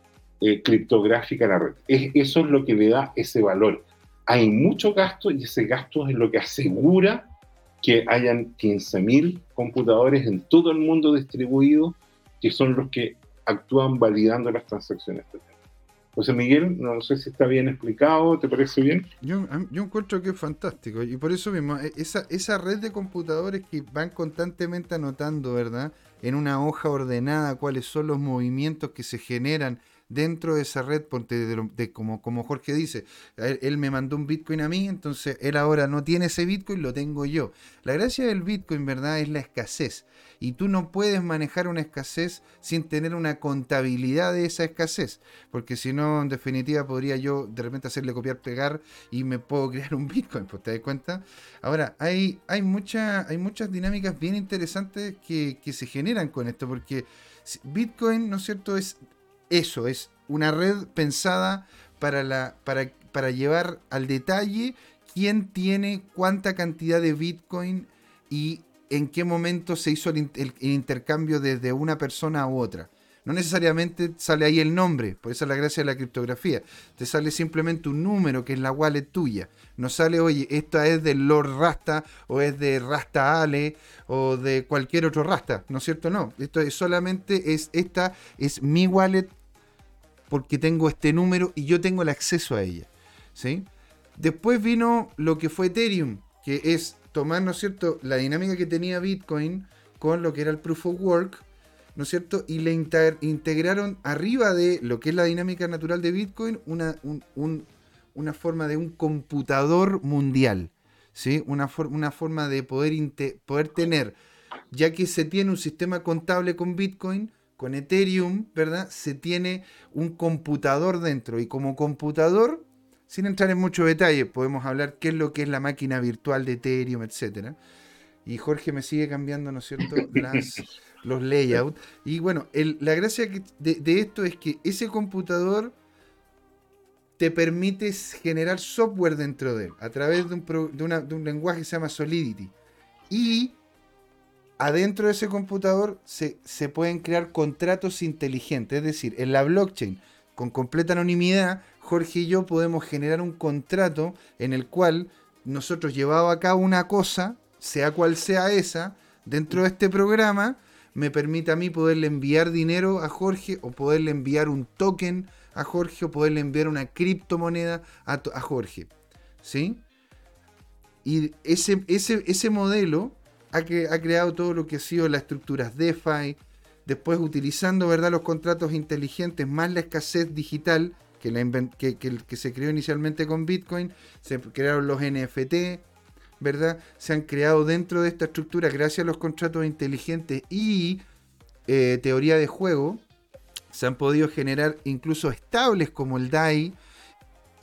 eh, criptográfica a la red. Es, eso es lo que le da ese valor. Hay mucho gasto y ese gasto es lo que asegura que hayan 15.000 computadores en todo el mundo distribuidos que son los que actúan validando las transacciones. José Miguel, no sé si está bien explicado, ¿te parece bien? Yo, yo encuentro que es fantástico y por eso mismo, e, esa, esa red de computadores que van constantemente anotando, ¿verdad? En una hoja ordenada cuáles son los movimientos que se generan dentro de esa red, de, como, como Jorge dice, él, me mandó un Bitcoin a mí, entonces él ahora no tiene ese Bitcoin, lo tengo yo. La gracia del Bitcoin, ¿verdad? Es la escasez. Y tú no puedes manejar una escasez sin tener una contabilidad de esa escasez, porque si no, en definitiva, podría yo de repente hacerle copiar, pegar y me puedo crear un Bitcoin, pues, ¿te das cuenta? Ahora, hay, hay, mucha, hay muchas dinámicas bien interesantes que, que se generan con esto, porque Bitcoin, ¿no es cierto?, es eso, es una red pensada para, para, llevar al detalle quién tiene cuánta cantidad de Bitcoin y en qué momento se hizo el, intercambio desde una persona a otra. No necesariamente sale ahí el nombre, por eso es la gracia de la criptografía. Te sale simplemente un número que es la wallet tuya. No sale, oye, esta es del Lord Rasta o es de Rasta Ale o de cualquier otro Rasta, ¿no es cierto? No, esto es solamente es esta es mi wallet porque tengo este número y yo tengo el acceso a ella. ¿sí? Después vino lo que fue Ethereum, que es tomar, ¿no es cierto?, la dinámica que tenía Bitcoin con lo que era el Proof of Work, ¿no es cierto? Y le integraron arriba de lo que es la dinámica natural de Bitcoin una, una forma de un computador mundial, ¿sí? Una, una forma de poder, poder tener, ya que se tiene un sistema contable con Bitcoin, con Ethereum, ¿verdad? Se tiene un computador dentro y como computador, sin entrar en mucho detalle, podemos hablar qué es lo que es la máquina virtual de Ethereum, etc. Y Jorge me sigue cambiando, ¿no es cierto?, los layouts. Y bueno, la gracia de, esto es que ese computador te permite generar software dentro de él, a través de un, de un lenguaje que se llama Solidity. Y adentro de ese computador se, pueden crear contratos inteligentes. Es decir, en la blockchain, con completa anonimidad, Jorge y yo podemos generar un contrato en el cual nosotros llevado a cabo una cosa, sea cual sea esa, dentro de este programa, me permite a mí poderle enviar dinero a Jorge o poderle enviar un token a Jorge o poderle enviar una criptomoneda a, a Jorge. ¿Sí? Y ese, ese, ese modelo ha, creado todo lo que ha sido las estructuras DeFi, después utilizando ¿verdad? los contratos inteligentes más la escasez digital que, se creó inicialmente con Bitcoin, se crearon los NFT, ¿verdad? Se han creado dentro de esta estructura gracias a los contratos inteligentes y eh, teoría de juego, se han podido generar incluso estables como el DAI,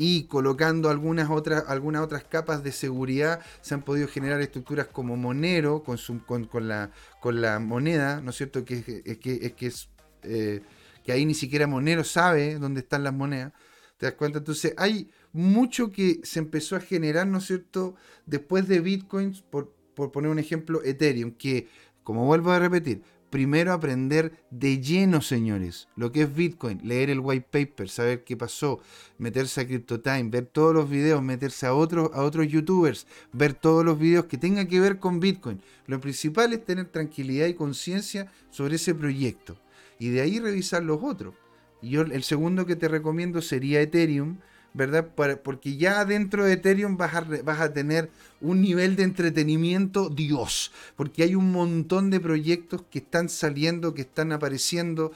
y colocando algunas otras, algunas otras capas de seguridad se han podido generar estructuras como Monero con, con, la, con la moneda, ¿no es cierto? Que, es que, es, eh, que ahí ni siquiera Monero sabe dónde están las monedas. ¿Te das cuenta? Entonces hay mucho que se empezó a generar, ¿no es cierto? Después de Bitcoin, por, por poner un ejemplo, Ethereum, que, como vuelvo a repetir, primero aprender de lleno, señores, lo que es Bitcoin, leer el white paper, saber qué pasó, meterse a CryptoTime, ver todos los videos, meterse a otros, a otros youtubers, ver todos los videos que tengan que ver con Bitcoin. Lo principal es tener tranquilidad y conciencia sobre ese proyecto y de ahí revisar los otros. Y yo el segundo que te recomiendo sería Ethereum, ¿verdad? porque ya dentro de Ethereum vas a, vas a tener un nivel de entretenimiento Dios, porque hay un montón de proyectos que están saliendo, que están apareciendo,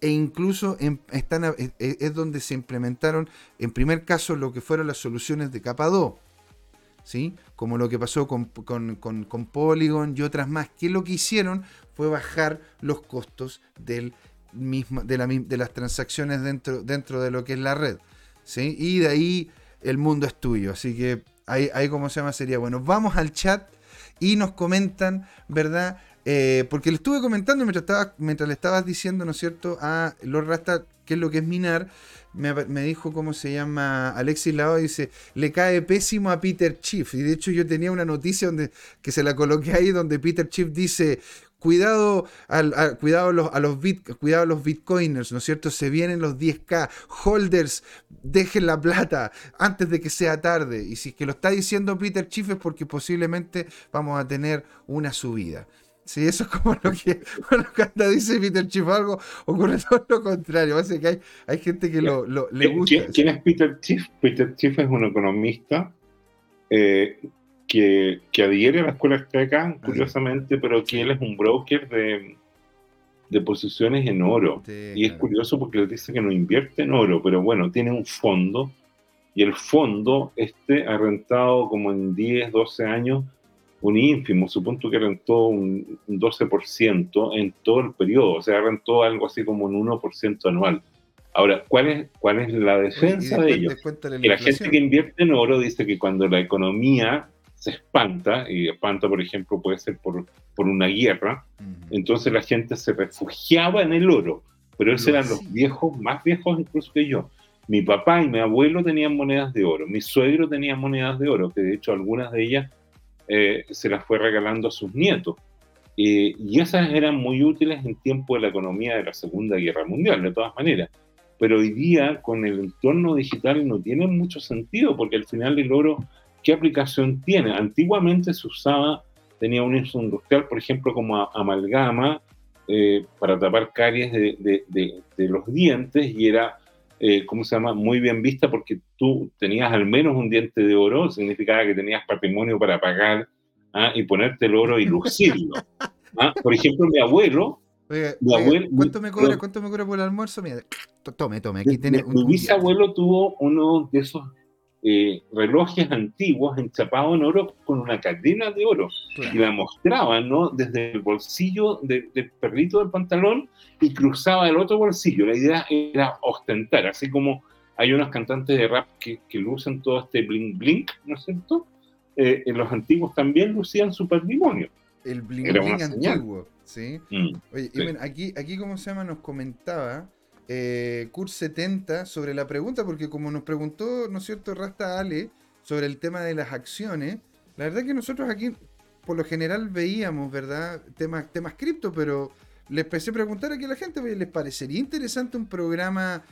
e incluso están, e, e, es, donde se implementaron, en primer caso, lo que fueron las soluciones de capa 2. ¿Sí? Como lo que pasó con, con, Polygon y otras más, que lo que hicieron fue bajar los costos del de, la, de las transacciones dentro, dentro de lo que es la red. Y de ahí el mundo es tuyo. Así que ahí, ahí como se llama sería bueno. Vamos al chat y nos comentan, ¿verdad? Eh, porque le estuve comentando mientras, mientras le estabas diciendo, ¿no es cierto?, a Lord Rasta qué es lo que es minar. Me, dijo cómo se llama Alexis Lao, dice, le cae pésimo a Peter Chief. Y de hecho yo tenía una noticia donde, que se la coloqué ahí donde Peter Chief dice, Cuidado, a, cuidado, los, a los cuidado los bitcoiners, ¿no es cierto? Se vienen los 10k. Holders, dejen la plata antes de que sea tarde. Y si es que lo está diciendo Peter Chief es porque posiblemente vamos a tener una subida. Sí, eso es como lo que cuando dice Peter Schiff algo, ocurre todo lo contrario. Parece que hay, hay gente que lo, le gusta. ¿Quién, es Peter Schiff? Peter Schiff es un economista eh, que, que, adhiere a la escuela ah, curiosamente, pero que él es un broker de, de posiciones en oro. y es curioso porque él dice que no invierte en oro, pero bueno, tiene un fondo y el fondo este ha rentado como en 10, 12 años un ínfimo, supongo que rentó un 12% en todo el periodo, o sea, rentó algo así como un 1% anual. Ahora, ¿cuál es, cuál es la defensa de ello? Que la gente que invierte en oro dice que cuando la economía se espanta, y espanta, por ejemplo, puede ser por, por una guerra, entonces la gente se refugiaba en el oro, pero esos eran los viejos, más viejos incluso que yo. Mi papá y mi abuelo tenían monedas de oro, mi suegro tenía monedas de oro, que de hecho algunas de ellas eh, se las fue regalando a sus nietos. Eh, y esas eran muy útiles en tiempo de la economía de la Segunda Guerra Mundial, de todas maneras. Pero hoy día, con el entorno digital, no tiene mucho sentido, porque al final el oro, ¿qué aplicación tiene? Antiguamente se usaba, tenía un uso industrial, por ejemplo, como amalgama, eh, para tapar caries de, de, los dientes, y era eh, ¿cómo se llama?, muy bien vista porque tú tenías al menos un diente de oro, significaba que tenías patrimonio para pagar ¿ah? y ponerte el oro y lucirlo. ¿ah? Por ejemplo, mi abuelo... ¿cuánto, me cobra, ¿Cuánto me cobra por el almuerzo? Mira, tome, tome, aquí tiene un, Mi bisabuelo tuvo uno de esos eh, relojes antiguos enchapados en oro con una cadena de oro y la mostraban ¿no? desde el bolsillo del perrito del pantalón y cruzaba el otro bolsillo. La idea era ostentar, así como hay unos cantantes de rap que, que lucen todo este bling bling, ¿no es cierto? Eh, los antiguos también lucían su patrimonio. El bling bling antiguo, ¿sí? Mm, Oye, Y aquí, aquí, ¿cómo se llama? Nos comentaba eh, Kurt 70 sobre la pregunta, porque como nos preguntó, ¿no es cierto?, Rasta Ale sobre el tema de las acciones, la verdad que nosotros aquí por lo general veíamos, ¿verdad?, temas, temas cripto, pero les empecé a preguntar aquí a la gente, ¿les parecería interesante un programa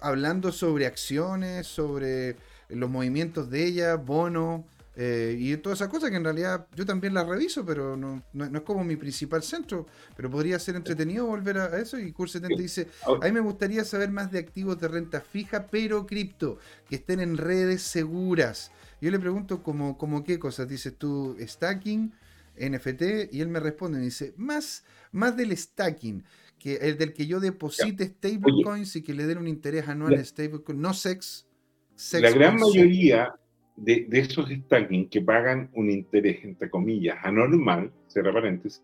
hablando sobre acciones, sobre los movimientos de ellas, bonos? Eh, y todas esas cosas que en realidad yo también las reviso, pero no, no, es como mi principal centro. Pero podría ser entretenido volver a, eso. Y Cur70 dice: A mí me gustaría saber más de activos de renta fija, pero cripto, que estén en redes seguras. Yo le pregunto, como, como qué cosas dices tú, stacking, NFT, y él me responde: dice, más, más del stacking que el del que yo deposite stablecoins y que le den un interés anual en stablecoins, no sex. sex la gran mayoría de, esos stacking que pagan un interés, entre comillas, anormal, cierra paréntesis,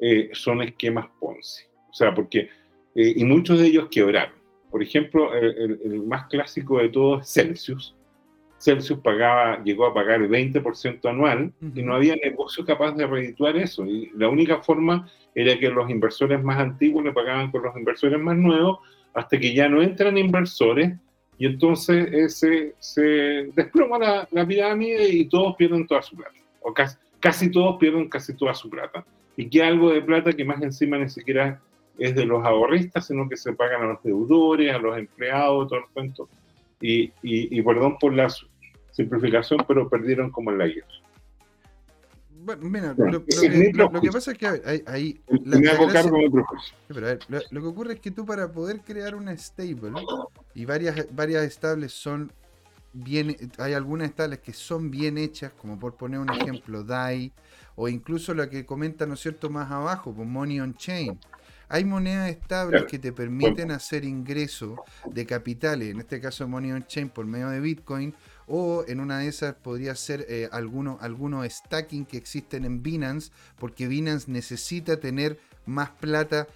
eh, son esquemas Ponzi. O sea, porque, eh, y muchos de ellos quebraron. Por ejemplo, el, más clásico de todos es Celsius. Celsius pagaba, llegó a pagar el 20% anual y no había negocio capaz de redituar eso. Y la única forma era que los inversores más antiguos le pagaban con los inversores más nuevos, hasta que ya no entran inversores y entonces ese, se desploma la, la, pirámide y todos pierden toda su plata. O casi, casi todos pierden casi toda su plata. Y que algo de plata que más encima ni siquiera es de los ahorristas, sino que se pagan a los deudores, a los empleados, todo el cuento. Y, y, y perdón por la simplificación, pero perdieron como en la guerra. Bueno, mira, lo, que, pasa es que hay... me hago cargo de pero a ver, lo, que ocurre es que tú para poder crear una stable, y varias, varias stables son bien... Hay algunas estables que son bien hechas, como por poner un ejemplo, DAI, o incluso la que comenta, ¿no es cierto?, más abajo, con Money on Chain. Hay monedas estables que te permiten hacer ingreso de capitales, en este caso Money on Chain por medio de Bitcoin, o en una de esas podría ser eh, algunos alguno stacking que existen en Binance, porque Binance necesita tener más plata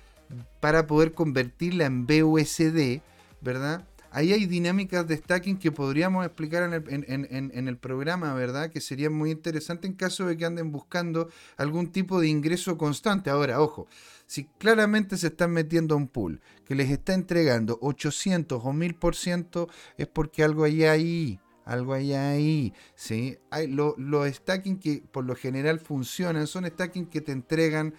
para poder convertirla en BUSD, ¿verdad? Ahí hay dinámicas de stacking que podríamos explicar en el, programa, ¿verdad? Que sería muy interesante en caso de que anden buscando algún tipo de ingreso constante. Ahora, ojo, si claramente se están metiendo a un pool que les está entregando 800 o 1000%, es porque algo hay ahí algo hay ahí, ¿sí? Los stacking que por lo general funcionan, son stacking que te entregan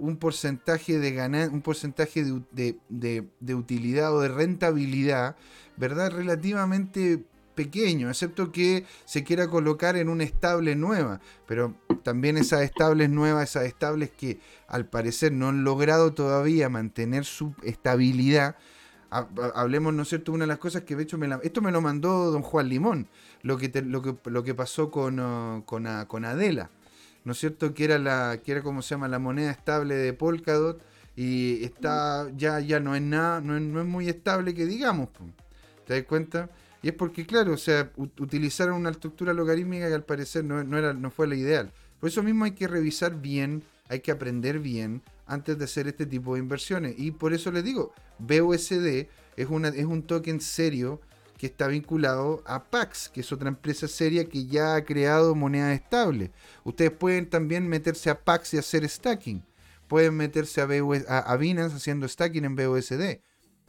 un porcentaje de un porcentaje de, utilidad o de rentabilidad, ¿verdad? Relativamente pequeño, excepto que se quiera colocar en una estable nueva. Pero también esas estables nuevas, esas estables que al parecer no han logrado todavía mantener su estabilidad. Hablemos, ¿no es cierto? Una de las cosas que de hecho me esto me lo mandó don Juan Limón, lo que, lo que, lo que pasó con, uh, con, uh, con, Adela, ¿no es cierto? Que era la, que era como se llama, la moneda estable de Polkadot y está, ya, ya no es nada, no es, no es muy estable que digamos, ¿te das cuenta? Y es porque, claro, o sea, utilizaron una estructura logarítmica que al parecer no, era, no fue la ideal. Por eso mismo hay que revisar bien, hay que aprender bien antes de hacer este tipo de inversiones. Y por eso les digo, BUSD es, una, es un token serio que está vinculado a Pax, que es otra empresa seria que ya ha creado moneda estable. Ustedes pueden también meterse a Pax y hacer stacking. Pueden meterse a, a Binance haciendo stacking en BUSD.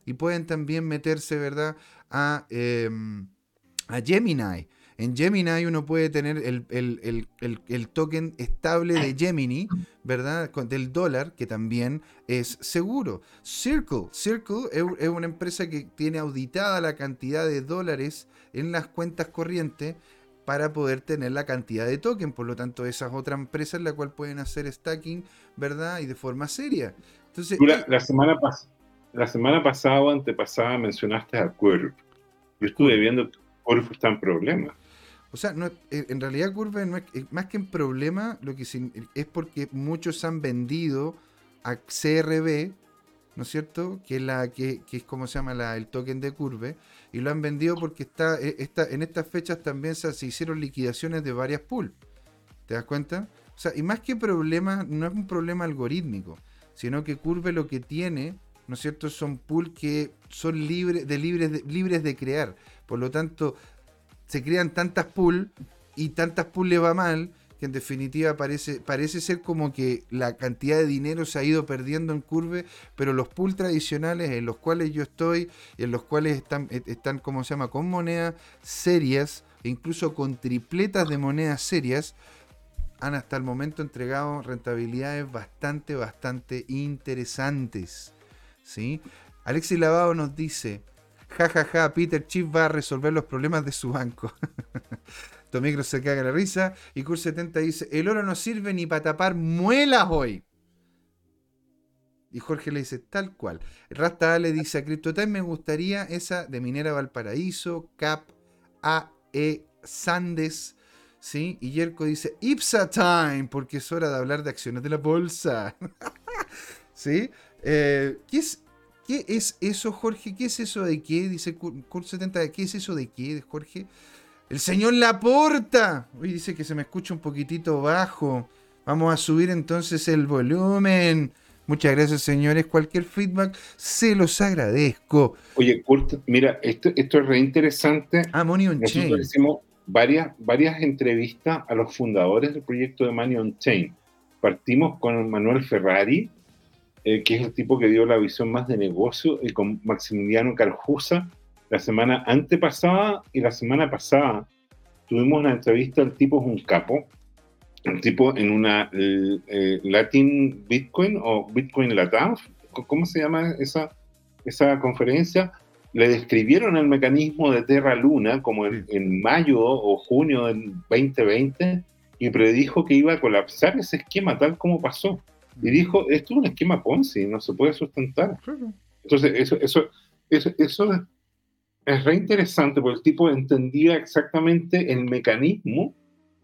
Y pueden también meterse, ¿verdad?, a, em, a Gemini. En Gemini uno puede tener el, token estable de Gemini, ¿verdad? Del dólar, que también es seguro. Circle. Circle es, una empresa que tiene auditada la cantidad de dólares en las cuentas corrientes para poder tener la cantidad de token. Por lo tanto, esa es otra empresa en la cual pueden hacer stacking, ¿verdad? Y de forma seria. Entonces, la, la semana pasada la semana pasada o antepasada mencionaste a Curve. Yo estuve viendo que Curve está en problemas. O sea, no, eh, en realidad Curve no es, más que en problema, lo que es porque muchos han vendido a CRB, ¿no es cierto? Que es, la, que, es como se llama la, el token de Curve, y lo han vendido porque está, eh, está en estas fechas también se, hicieron liquidaciones de varias pools. ¿Te das cuenta? O sea, y más que problema, no es un problema algorítmico, sino que Curve lo que tiene ¿no es cierto? Son pools que son libres de, libres de, libres de crear. Por lo tanto, se crean tantas pools y tantas pools le va mal que en definitiva parece, parece ser como que la cantidad de dinero se ha ido perdiendo en curve, pero los pools tradicionales en los cuales yo estoy en los cuales están, están como se llama, con monedas serias, e incluso con tripletas de monedas serias, han hasta el momento entregado rentabilidades bastante, bastante interesantes. ¿sí? Alexis Lavado nos dice, jajaja, ja, ja, Peter Chip va a resolver los problemas de su banco. Tomicro se caga la risa. Y Cur70 dice, el oro no sirve ni para tapar muelas hoy. Y Jorge le dice, tal cual. Rasta le dice a CryptoTime, me gustaría esa de Minera Valparaíso, Cap, AE, Sandes. ¿Sí? Y Yerko dice, Ipsa Time, porque es hora de hablar de acciones de la bolsa. ¿Sí? Eh, ¿qué, es, ¿Qué es eso, Jorge? ¿Qué es eso de qué? Dice Kurt70. ¿Qué es eso de qué, Jorge? El señor Laporta. Uy, dice que se me escucha un poquitito bajo. Vamos a subir entonces el volumen. Muchas gracias, señores. Cualquier feedback se los agradezco. Oye, Kurt, mira, esto, esto es re interesante. Ah, Money on Chain. Hicimos varias, varias entrevistas a los fundadores del proyecto de Money on Chain. Partimos con Manuel Ferrari, eh, que es el tipo que dio la visión más de negocio, y con Maximiliano Carjusa la semana antepasada y la semana pasada tuvimos una entrevista, el tipo es un capo, el tipo en una eh, Latin Bitcoin o Bitcoin Latam, ¿cómo se llama esa, esa conferencia? Le describieron el mecanismo de Terra Luna como en, en mayo o junio del 2020 y predijo que iba a colapsar ese esquema tal como pasó y dijo, esto es un esquema Ponzi, no se puede sustentar. Entonces, eso, eso, eso, eso es re interesante, porque el tipo entendía exactamente el mecanismo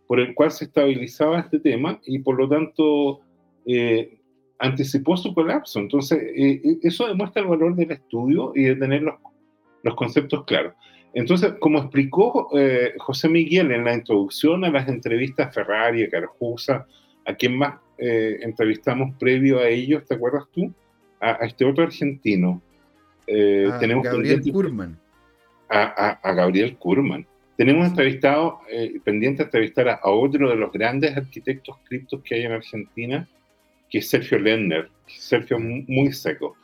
por el cual se estabilizaba este tema y por lo tanto eh, anticipó su colapso. Entonces, eh, eh, eso demuestra el valor del estudio y de tener los, los conceptos claros. Entonces, como explicó José Miguel en la introducción a las entrevistas Ferrari, Carjusa, a quien más eh, entrevistamos previo a ellos, ¿te acuerdas tú? A, este otro argentino. Eh, ah, tenemos Gabriel Kurman. A, Gabriel Kurman. Tenemos entrevistado, eh, pendiente de entrevistar a, otro de los grandes arquitectos criptos que hay en Argentina, que es Sergio Lender. Sergio muy seco.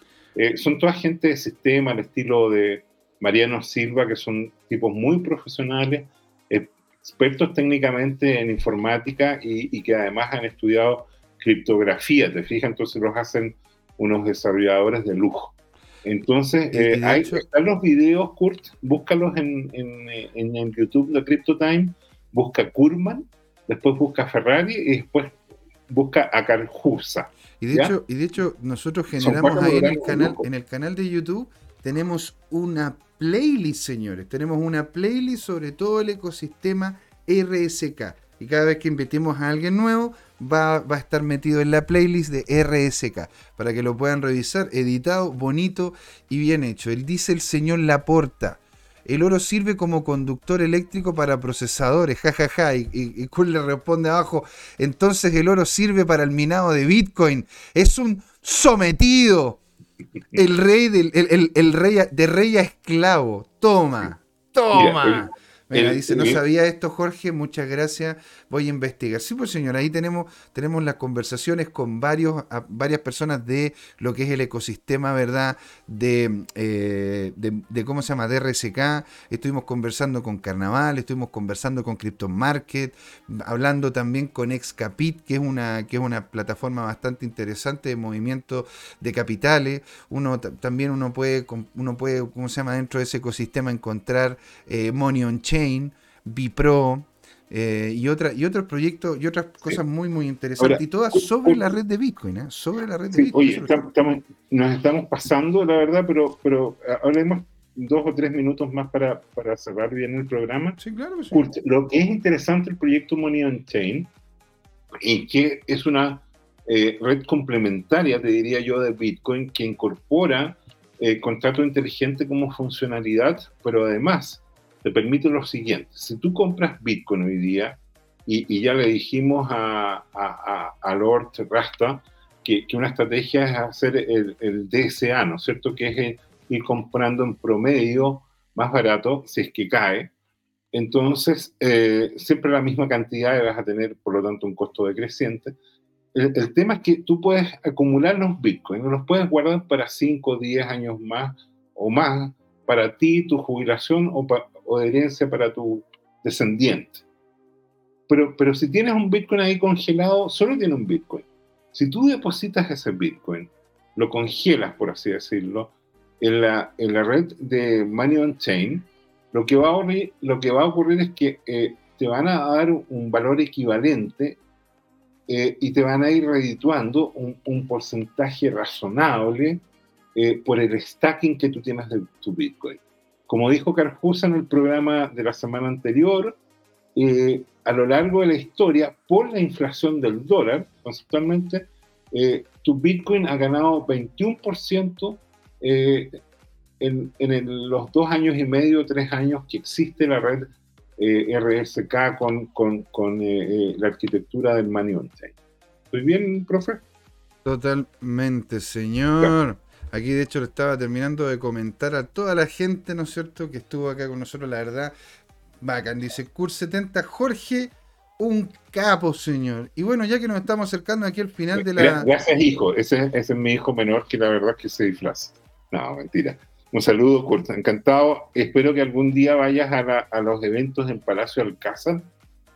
son toda gente de sistema, al estilo de Mariano Silva, que son tipos muy profesionales, expertos técnicamente en informática y, y, que además han estudiado criptografía, ¿te fijas? Entonces los hacen unos desarrolladores de lujo. Entonces, eh, ahí están los videos, Kurt, búscalos en, en, en, YouTube de CryptoTime, busca Kurman, después busca Ferrari y después busca a Carjusa. Y de, hecho, y de hecho, nosotros generamos ahí en el, canal, en el canal de YouTube, tenemos una playlist, señores. Tenemos una playlist sobre todo el ecosistema RSK. Y cada vez que invitemos a alguien nuevo, va, va, a estar metido en la playlist de RSK. Para que lo puedan revisar. Editado, bonito y bien hecho. Él dice el señor Laporta. El oro sirve como conductor eléctrico para procesadores, jajaja. Ja, ja. Y, y, le responde abajo, entonces el oro sirve para el minado de Bitcoin. Es un sometido. El rey del el, rey de rey a esclavo. Toma, toma. Mira, dice, no sabía esto, Jorge, muchas gracias, voy a investigar. Sí, pues señor, ahí tenemos, tenemos las conversaciones con varios, varias personas de lo que es el ecosistema, ¿verdad? De, eh, de, ¿cómo se llama? De RSK, estuvimos conversando con Carnaval, estuvimos conversando con Crypto Market, hablando también con Excapit, que es una, que es una plataforma bastante interesante de movimiento de capitales. Uno también uno puede, uno puede, ¿cómo se llama? Dentro de ese ecosistema encontrar eh, Money on Chain, Bipro, eh, y, otra, y otros proyectos y otras cosas muy, muy interesantes. y todas sobre la red de Bitcoin, ¿eh? Sobre la red de Bitcoin. Oye, nos estamos pasando, la verdad, pero, pero hablemos dos o tres minutos más para, para cerrar bien el programa. Sí, claro lo que es interesante el proyecto Money on Chain, y que es una eh, red complementaria, te diría yo, de Bitcoin, que incorpora contrato inteligente como funcionalidad, pero además te permite lo siguiente. Si tú compras Bitcoin hoy día, y, ya le dijimos a, Lord Rasta que, una estrategia es hacer el, DSA, ¿no es cierto? Que es ir comprando en promedio más barato si es que cae. Entonces, eh, siempre la misma cantidad vas a tener, por lo tanto, un costo decreciente. El, el, tema es que tú puedes acumular los bitcoins, los puedes guardar para 5 o 10 años más o más, para ti, tu jubilación o, o de herencia para tu descendiente. Pero, pero si tienes un Bitcoin ahí congelado, solo tiene un Bitcoin. Si tú depositas ese Bitcoin, lo congelas, por así decirlo, en la, en la red de Money on Chain, lo que va a ocurrir, lo que va a ocurrir es que eh, te van a dar un valor equivalente eh, y te van a ir redituando un, porcentaje razonable eh, por el stacking que tú tienes de tu Bitcoin. Como dijo Carjusa en el programa de la semana anterior, eh, a lo largo de la historia, por la inflación del dólar, conceptualmente, eh, tu Bitcoin ha ganado 21% eh, en, en los dos años y medio, tres años que existe la red RSK con, con, con la arquitectura del Money on Chain. ¿Estoy bien, profe? Totalmente, señor. Aquí de hecho lo estaba terminando de comentar a toda la gente, ¿no es cierto?, que estuvo acá con nosotros, la verdad. Bacán, dice Cur 70, Jorge, un capo, señor. Y bueno, ya que nos estamos acercando aquí al final de la. Gracias, hijo. Ese, es mi hijo menor que la verdad que se disfraza. No, mentira. Un saludo, Kurt. Encantado. Espero que algún día vayas a, los eventos en Palacio Alcázar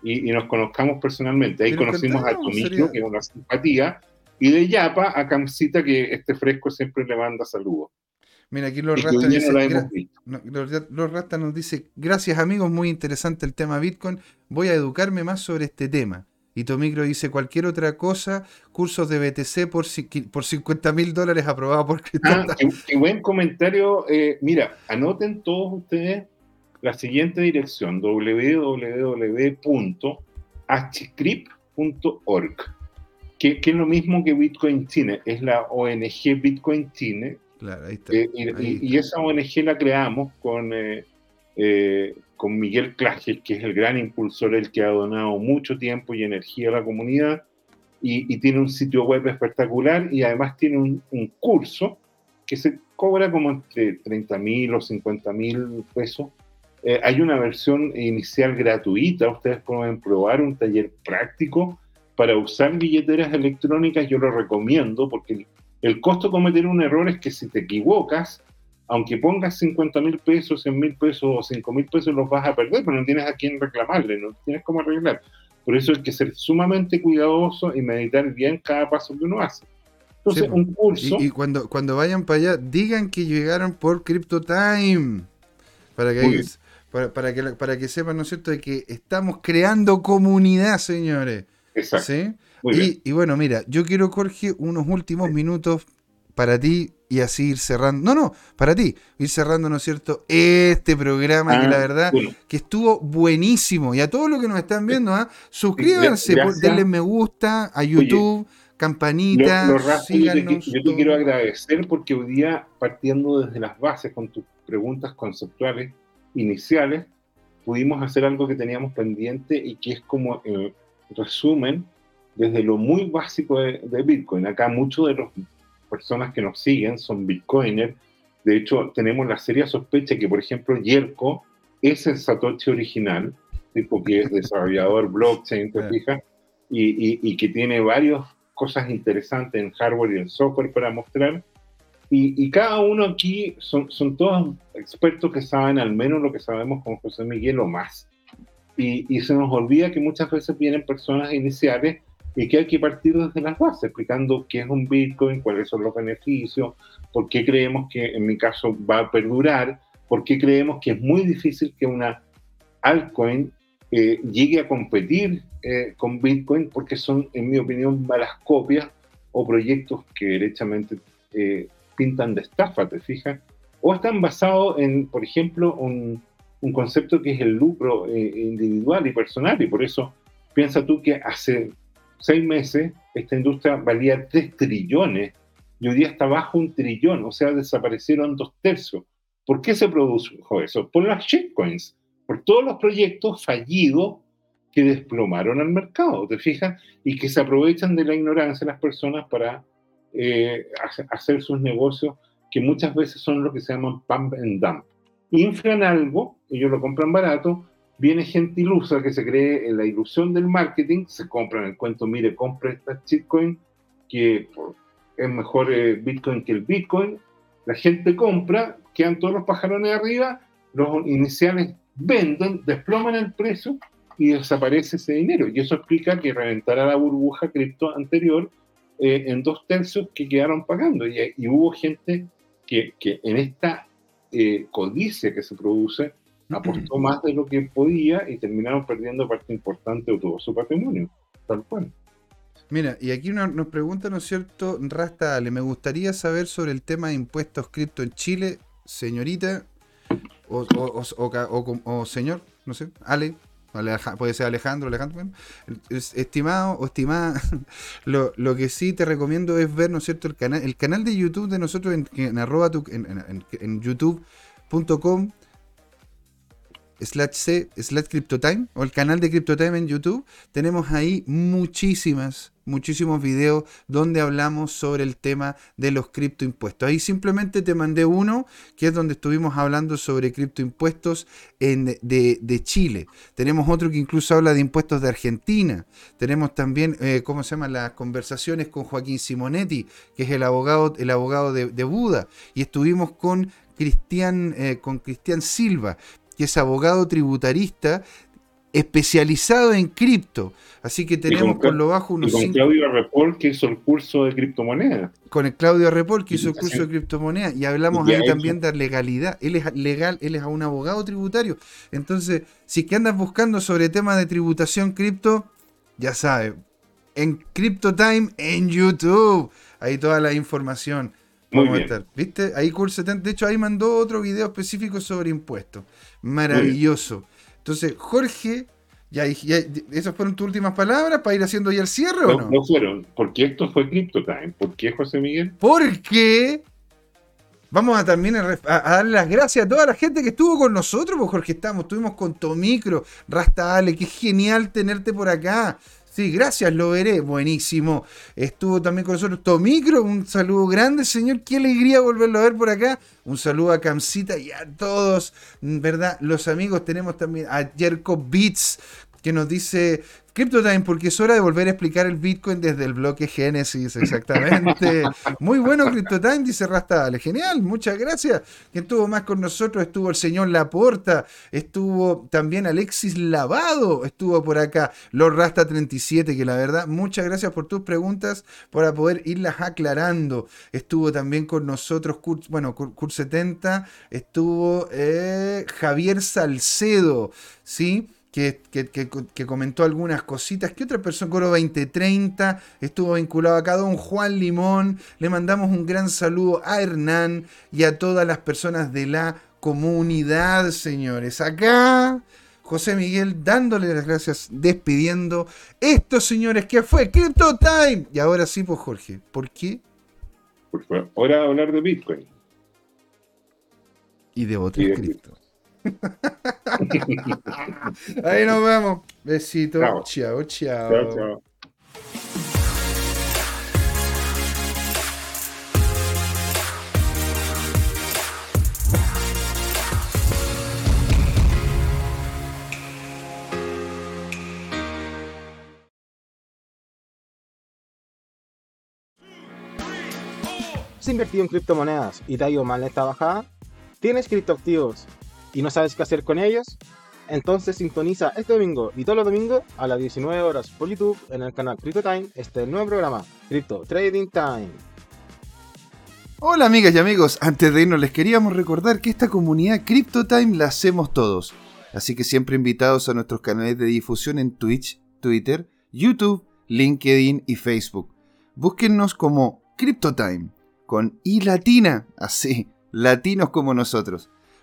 y, y nos conozcamos personalmente. Ahí conocimos a tu niño, que es una simpatía, y de Yapa a Camcita, que este fresco siempre le manda saludos. Mira, aquí los Rasta, dice, los Rasta nos dice, gracias amigos, muy interesante el tema Bitcoin, voy a educarme más sobre este tema. Y Tomicro dice, cualquier otra cosa, cursos de BTC por, por 50 mil dólares aprobado por ah, qué, buen comentario. Eh, mira, anoten todos ustedes la siguiente dirección, www.hcrip.org que, es lo mismo que Bitcoin Chile, es la ONG Bitcoin Chile. Claro, ahí está, eh, y, esa ONG la creamos con, eh, eh, con Miguel Clages, que es el gran impulsor, el que ha donado mucho tiempo y energía a la comunidad, y, tiene un sitio web espectacular y además tiene un, un curso que se cobra como entre 30 mil o 50 mil pesos. hay una versión inicial gratuita, ustedes pueden probar un taller práctico para usar billeteras electrónicas yo lo recomiendo porque el, costo de cometer un error es que si te equivocas, aunque pongas 50 mil pesos, 100 mil pesos o 5 mil pesos, los vas a perder, pero no tienes a quién reclamarle, no tienes cómo arreglar. Por eso hay que ser sumamente cuidadoso y meditar bien cada paso que uno hace. Entonces, un curso. Y, cuando, cuando vayan para allá, digan que llegaron por Crypto Time. Para que, para, que, para que sepan, ¿no es cierto?, de que estamos creando comunidad, señores. Exacto. Y, y, bueno, mira, yo quiero, Jorge, unos últimos minutos para ti y así ir cerrando. No, no, para ti, ir cerrando, ¿no es cierto? Este programa que la ah, verdad que estuvo buenísimo. Y a todos los que nos están viendo, ¿ah? suscríbanse, denle me gusta a YouTube, campanita. síganos, yo, te, quiero agradecer porque hoy día, partiendo desde las bases con tus preguntas conceptuales iniciales, pudimos hacer algo que teníamos pendiente y que es como eh, resumen desde lo muy básico de, de Bitcoin. Acá muchos de los personas que nos siguen son bitcoiners. De hecho, tenemos la seria sospecha que, por ejemplo, Yerko es el Satoshi original, tipo que es desarrollador blockchain, ¿te fijas? Y, y, que tiene varias cosas interesantes en hardware y en software para mostrar. Y, y, cada uno aquí son, son todos expertos que saben al menos lo que sabemos con José Miguel o más. Y, y se nos olvida que muchas veces vienen personas iniciales y que hay que partir desde las bases, explicando qué es un Bitcoin, cuáles son los beneficios, por qué creemos que en mi caso va a perdurar, por qué creemos que es muy difícil que una altcoin eh, llegue a competir eh, con Bitcoin, porque son, en mi opinión, malas copias o proyectos que derechamente eh, pintan de estafa, ¿te fijas? O están basados en, por ejemplo, un, un concepto que es el lucro individual y personal, y por eso piensa tú que hace seis meses esta industria valía 3 trillones y hoy día está bajo un trillón, o sea, desaparecieron dos tercios. ¿Por qué se produjo eso? Por las shitcoins, por todos los proyectos fallidos que desplomaron al mercado, ¿te fijas? Y que se aprovechan de la ignorancia de las personas para eh, hacer sus negocios, que muchas veces son lo que se llaman pump and dump. Inflan algo, ellos lo compran barato, viene gente ilusa que se cree en la ilusión del marketing, se compran el cuento, mire, compra esta shitcoin que es mejor eh, Bitcoin que el Bitcoin, la gente compra, quedan todos los pajarones arriba, los iniciales venden, desploman el precio y desaparece ese dinero. Y eso explica que reventará la burbuja cripto anterior eh, en dos tercios que quedaron pagando. Y, hubo gente que, que en esta eh, codicia que se produce apostó más de lo que podía y terminaron perdiendo parte importante de todo su patrimonio, tal cual. Mira, y aquí nos pregunta, ¿no es cierto, Rasta Ale, me gustaría saber sobre el tema de impuestos cripto en Chile, señorita, o, o, señor, no sé, Ale, puede ser Alejandro, Alejandro, estimado o estimada, lo, que sí te recomiendo es ver, ¿no es cierto?, el canal, el canal de YouTube de nosotros en, en, en, en youtube.com slash C, slash CryptoTime, o el canal de CryptoTime en YouTube, tenemos ahí muchísimas, muchísimos videos donde hablamos sobre el tema de los criptoimpuestos. Ahí simplemente te mandé uno, que es donde estuvimos hablando sobre criptoimpuestos de, Chile. Tenemos otro que incluso habla de impuestos de Argentina. Tenemos también, eh, ¿cómo se llama? Las conversaciones con Joaquín Simonetti, que es el abogado, el abogado de, Buda. Y estuvimos con Cristian, eh, con Cristian Silva, que es abogado tributarista especializado en cripto. Así que tenemos por lo bajo unos. Y con Claudio Arrepol, que hizo el curso de criptomonedas. Con el Claudio Arrepol, que hizo el curso de criptomonedas. Y hablamos ahí también de legalidad. Él es legal, él es un abogado tributario. Entonces, si que andas buscando sobre temas de tributación cripto, ya sabes, en CryptoTime en YouTube. Ahí toda la información. Muy bien. ¿Viste? Ahí 70. De hecho, ahí mandó otro video específico sobre impuestos. Maravilloso. Entonces, Jorge, ya, ya, ¿esas fueron tus últimas palabras para ir haciendo ya el cierre no, o no? No fueron, porque esto fue CryptoTime. ¿Por qué, José Miguel? Porque vamos a también a, darle las gracias a toda la gente que estuvo con nosotros, porque Jorge, estamos, estuvimos con Tomicro, Rasta Ale, qué genial tenerte por acá. Sí, gracias, lo veré. Buenísimo. Estuvo también con nosotros Tomicro. Un saludo grande, señor. Qué alegría volverlo a ver por acá. Un saludo a Camcita y a todos, ¿verdad? Los amigos tenemos también a Jerko Beats, que nos dice CryptoTime, porque es hora de volver a explicar el Bitcoin desde el bloque Génesis, exactamente. Muy bueno, CryptoTime, dice Rastale. Genial, muchas gracias. Quien estuvo más con nosotros estuvo el señor Laporta, estuvo también Alexis Lavado, estuvo por acá, Lord Rasta 37, que la verdad, muchas gracias por tus preguntas, para poder irlas aclarando. Estuvo también con nosotros, bueno, Kurt 70, estuvo eh, Javier Salcedo, ¿sí? Que, comentó algunas cositas. ¿Qué otra persona? Coro 2030 estuvo vinculado acá. Don Juan Limón. Le mandamos un gran saludo a Hernán y a todas las personas de la comunidad, señores. Acá. José Miguel dándole las gracias, despidiendo estos señores que fue Crypto Time. Y ahora sí, pues Jorge, ¿por qué? Porque hora de hablar de Bitcoin. Y de otros cripto. Ahí nos vemos. Besito. Chao, chao. chao, chao. ¿Has invertido en criptomonedas y te ha ido mal en esta bajada? ¿Tienes criptoactivos y no sabes qué hacer con ellos, entonces sintoniza este domingo y todos los domingos a las 19 horas por YouTube en el canal Crypto Time este nuevo programa, Crypto Trading Time. Hola amigas y amigos, antes de irnos les queríamos recordar que esta comunidad Crypto Time la hacemos todos, así que siempre invitados a nuestros canales de difusión en Twitch, Twitter, YouTube, LinkedIn y Facebook. Búsquennos como Crypto Time, con I latina, así, latinos como nosotros.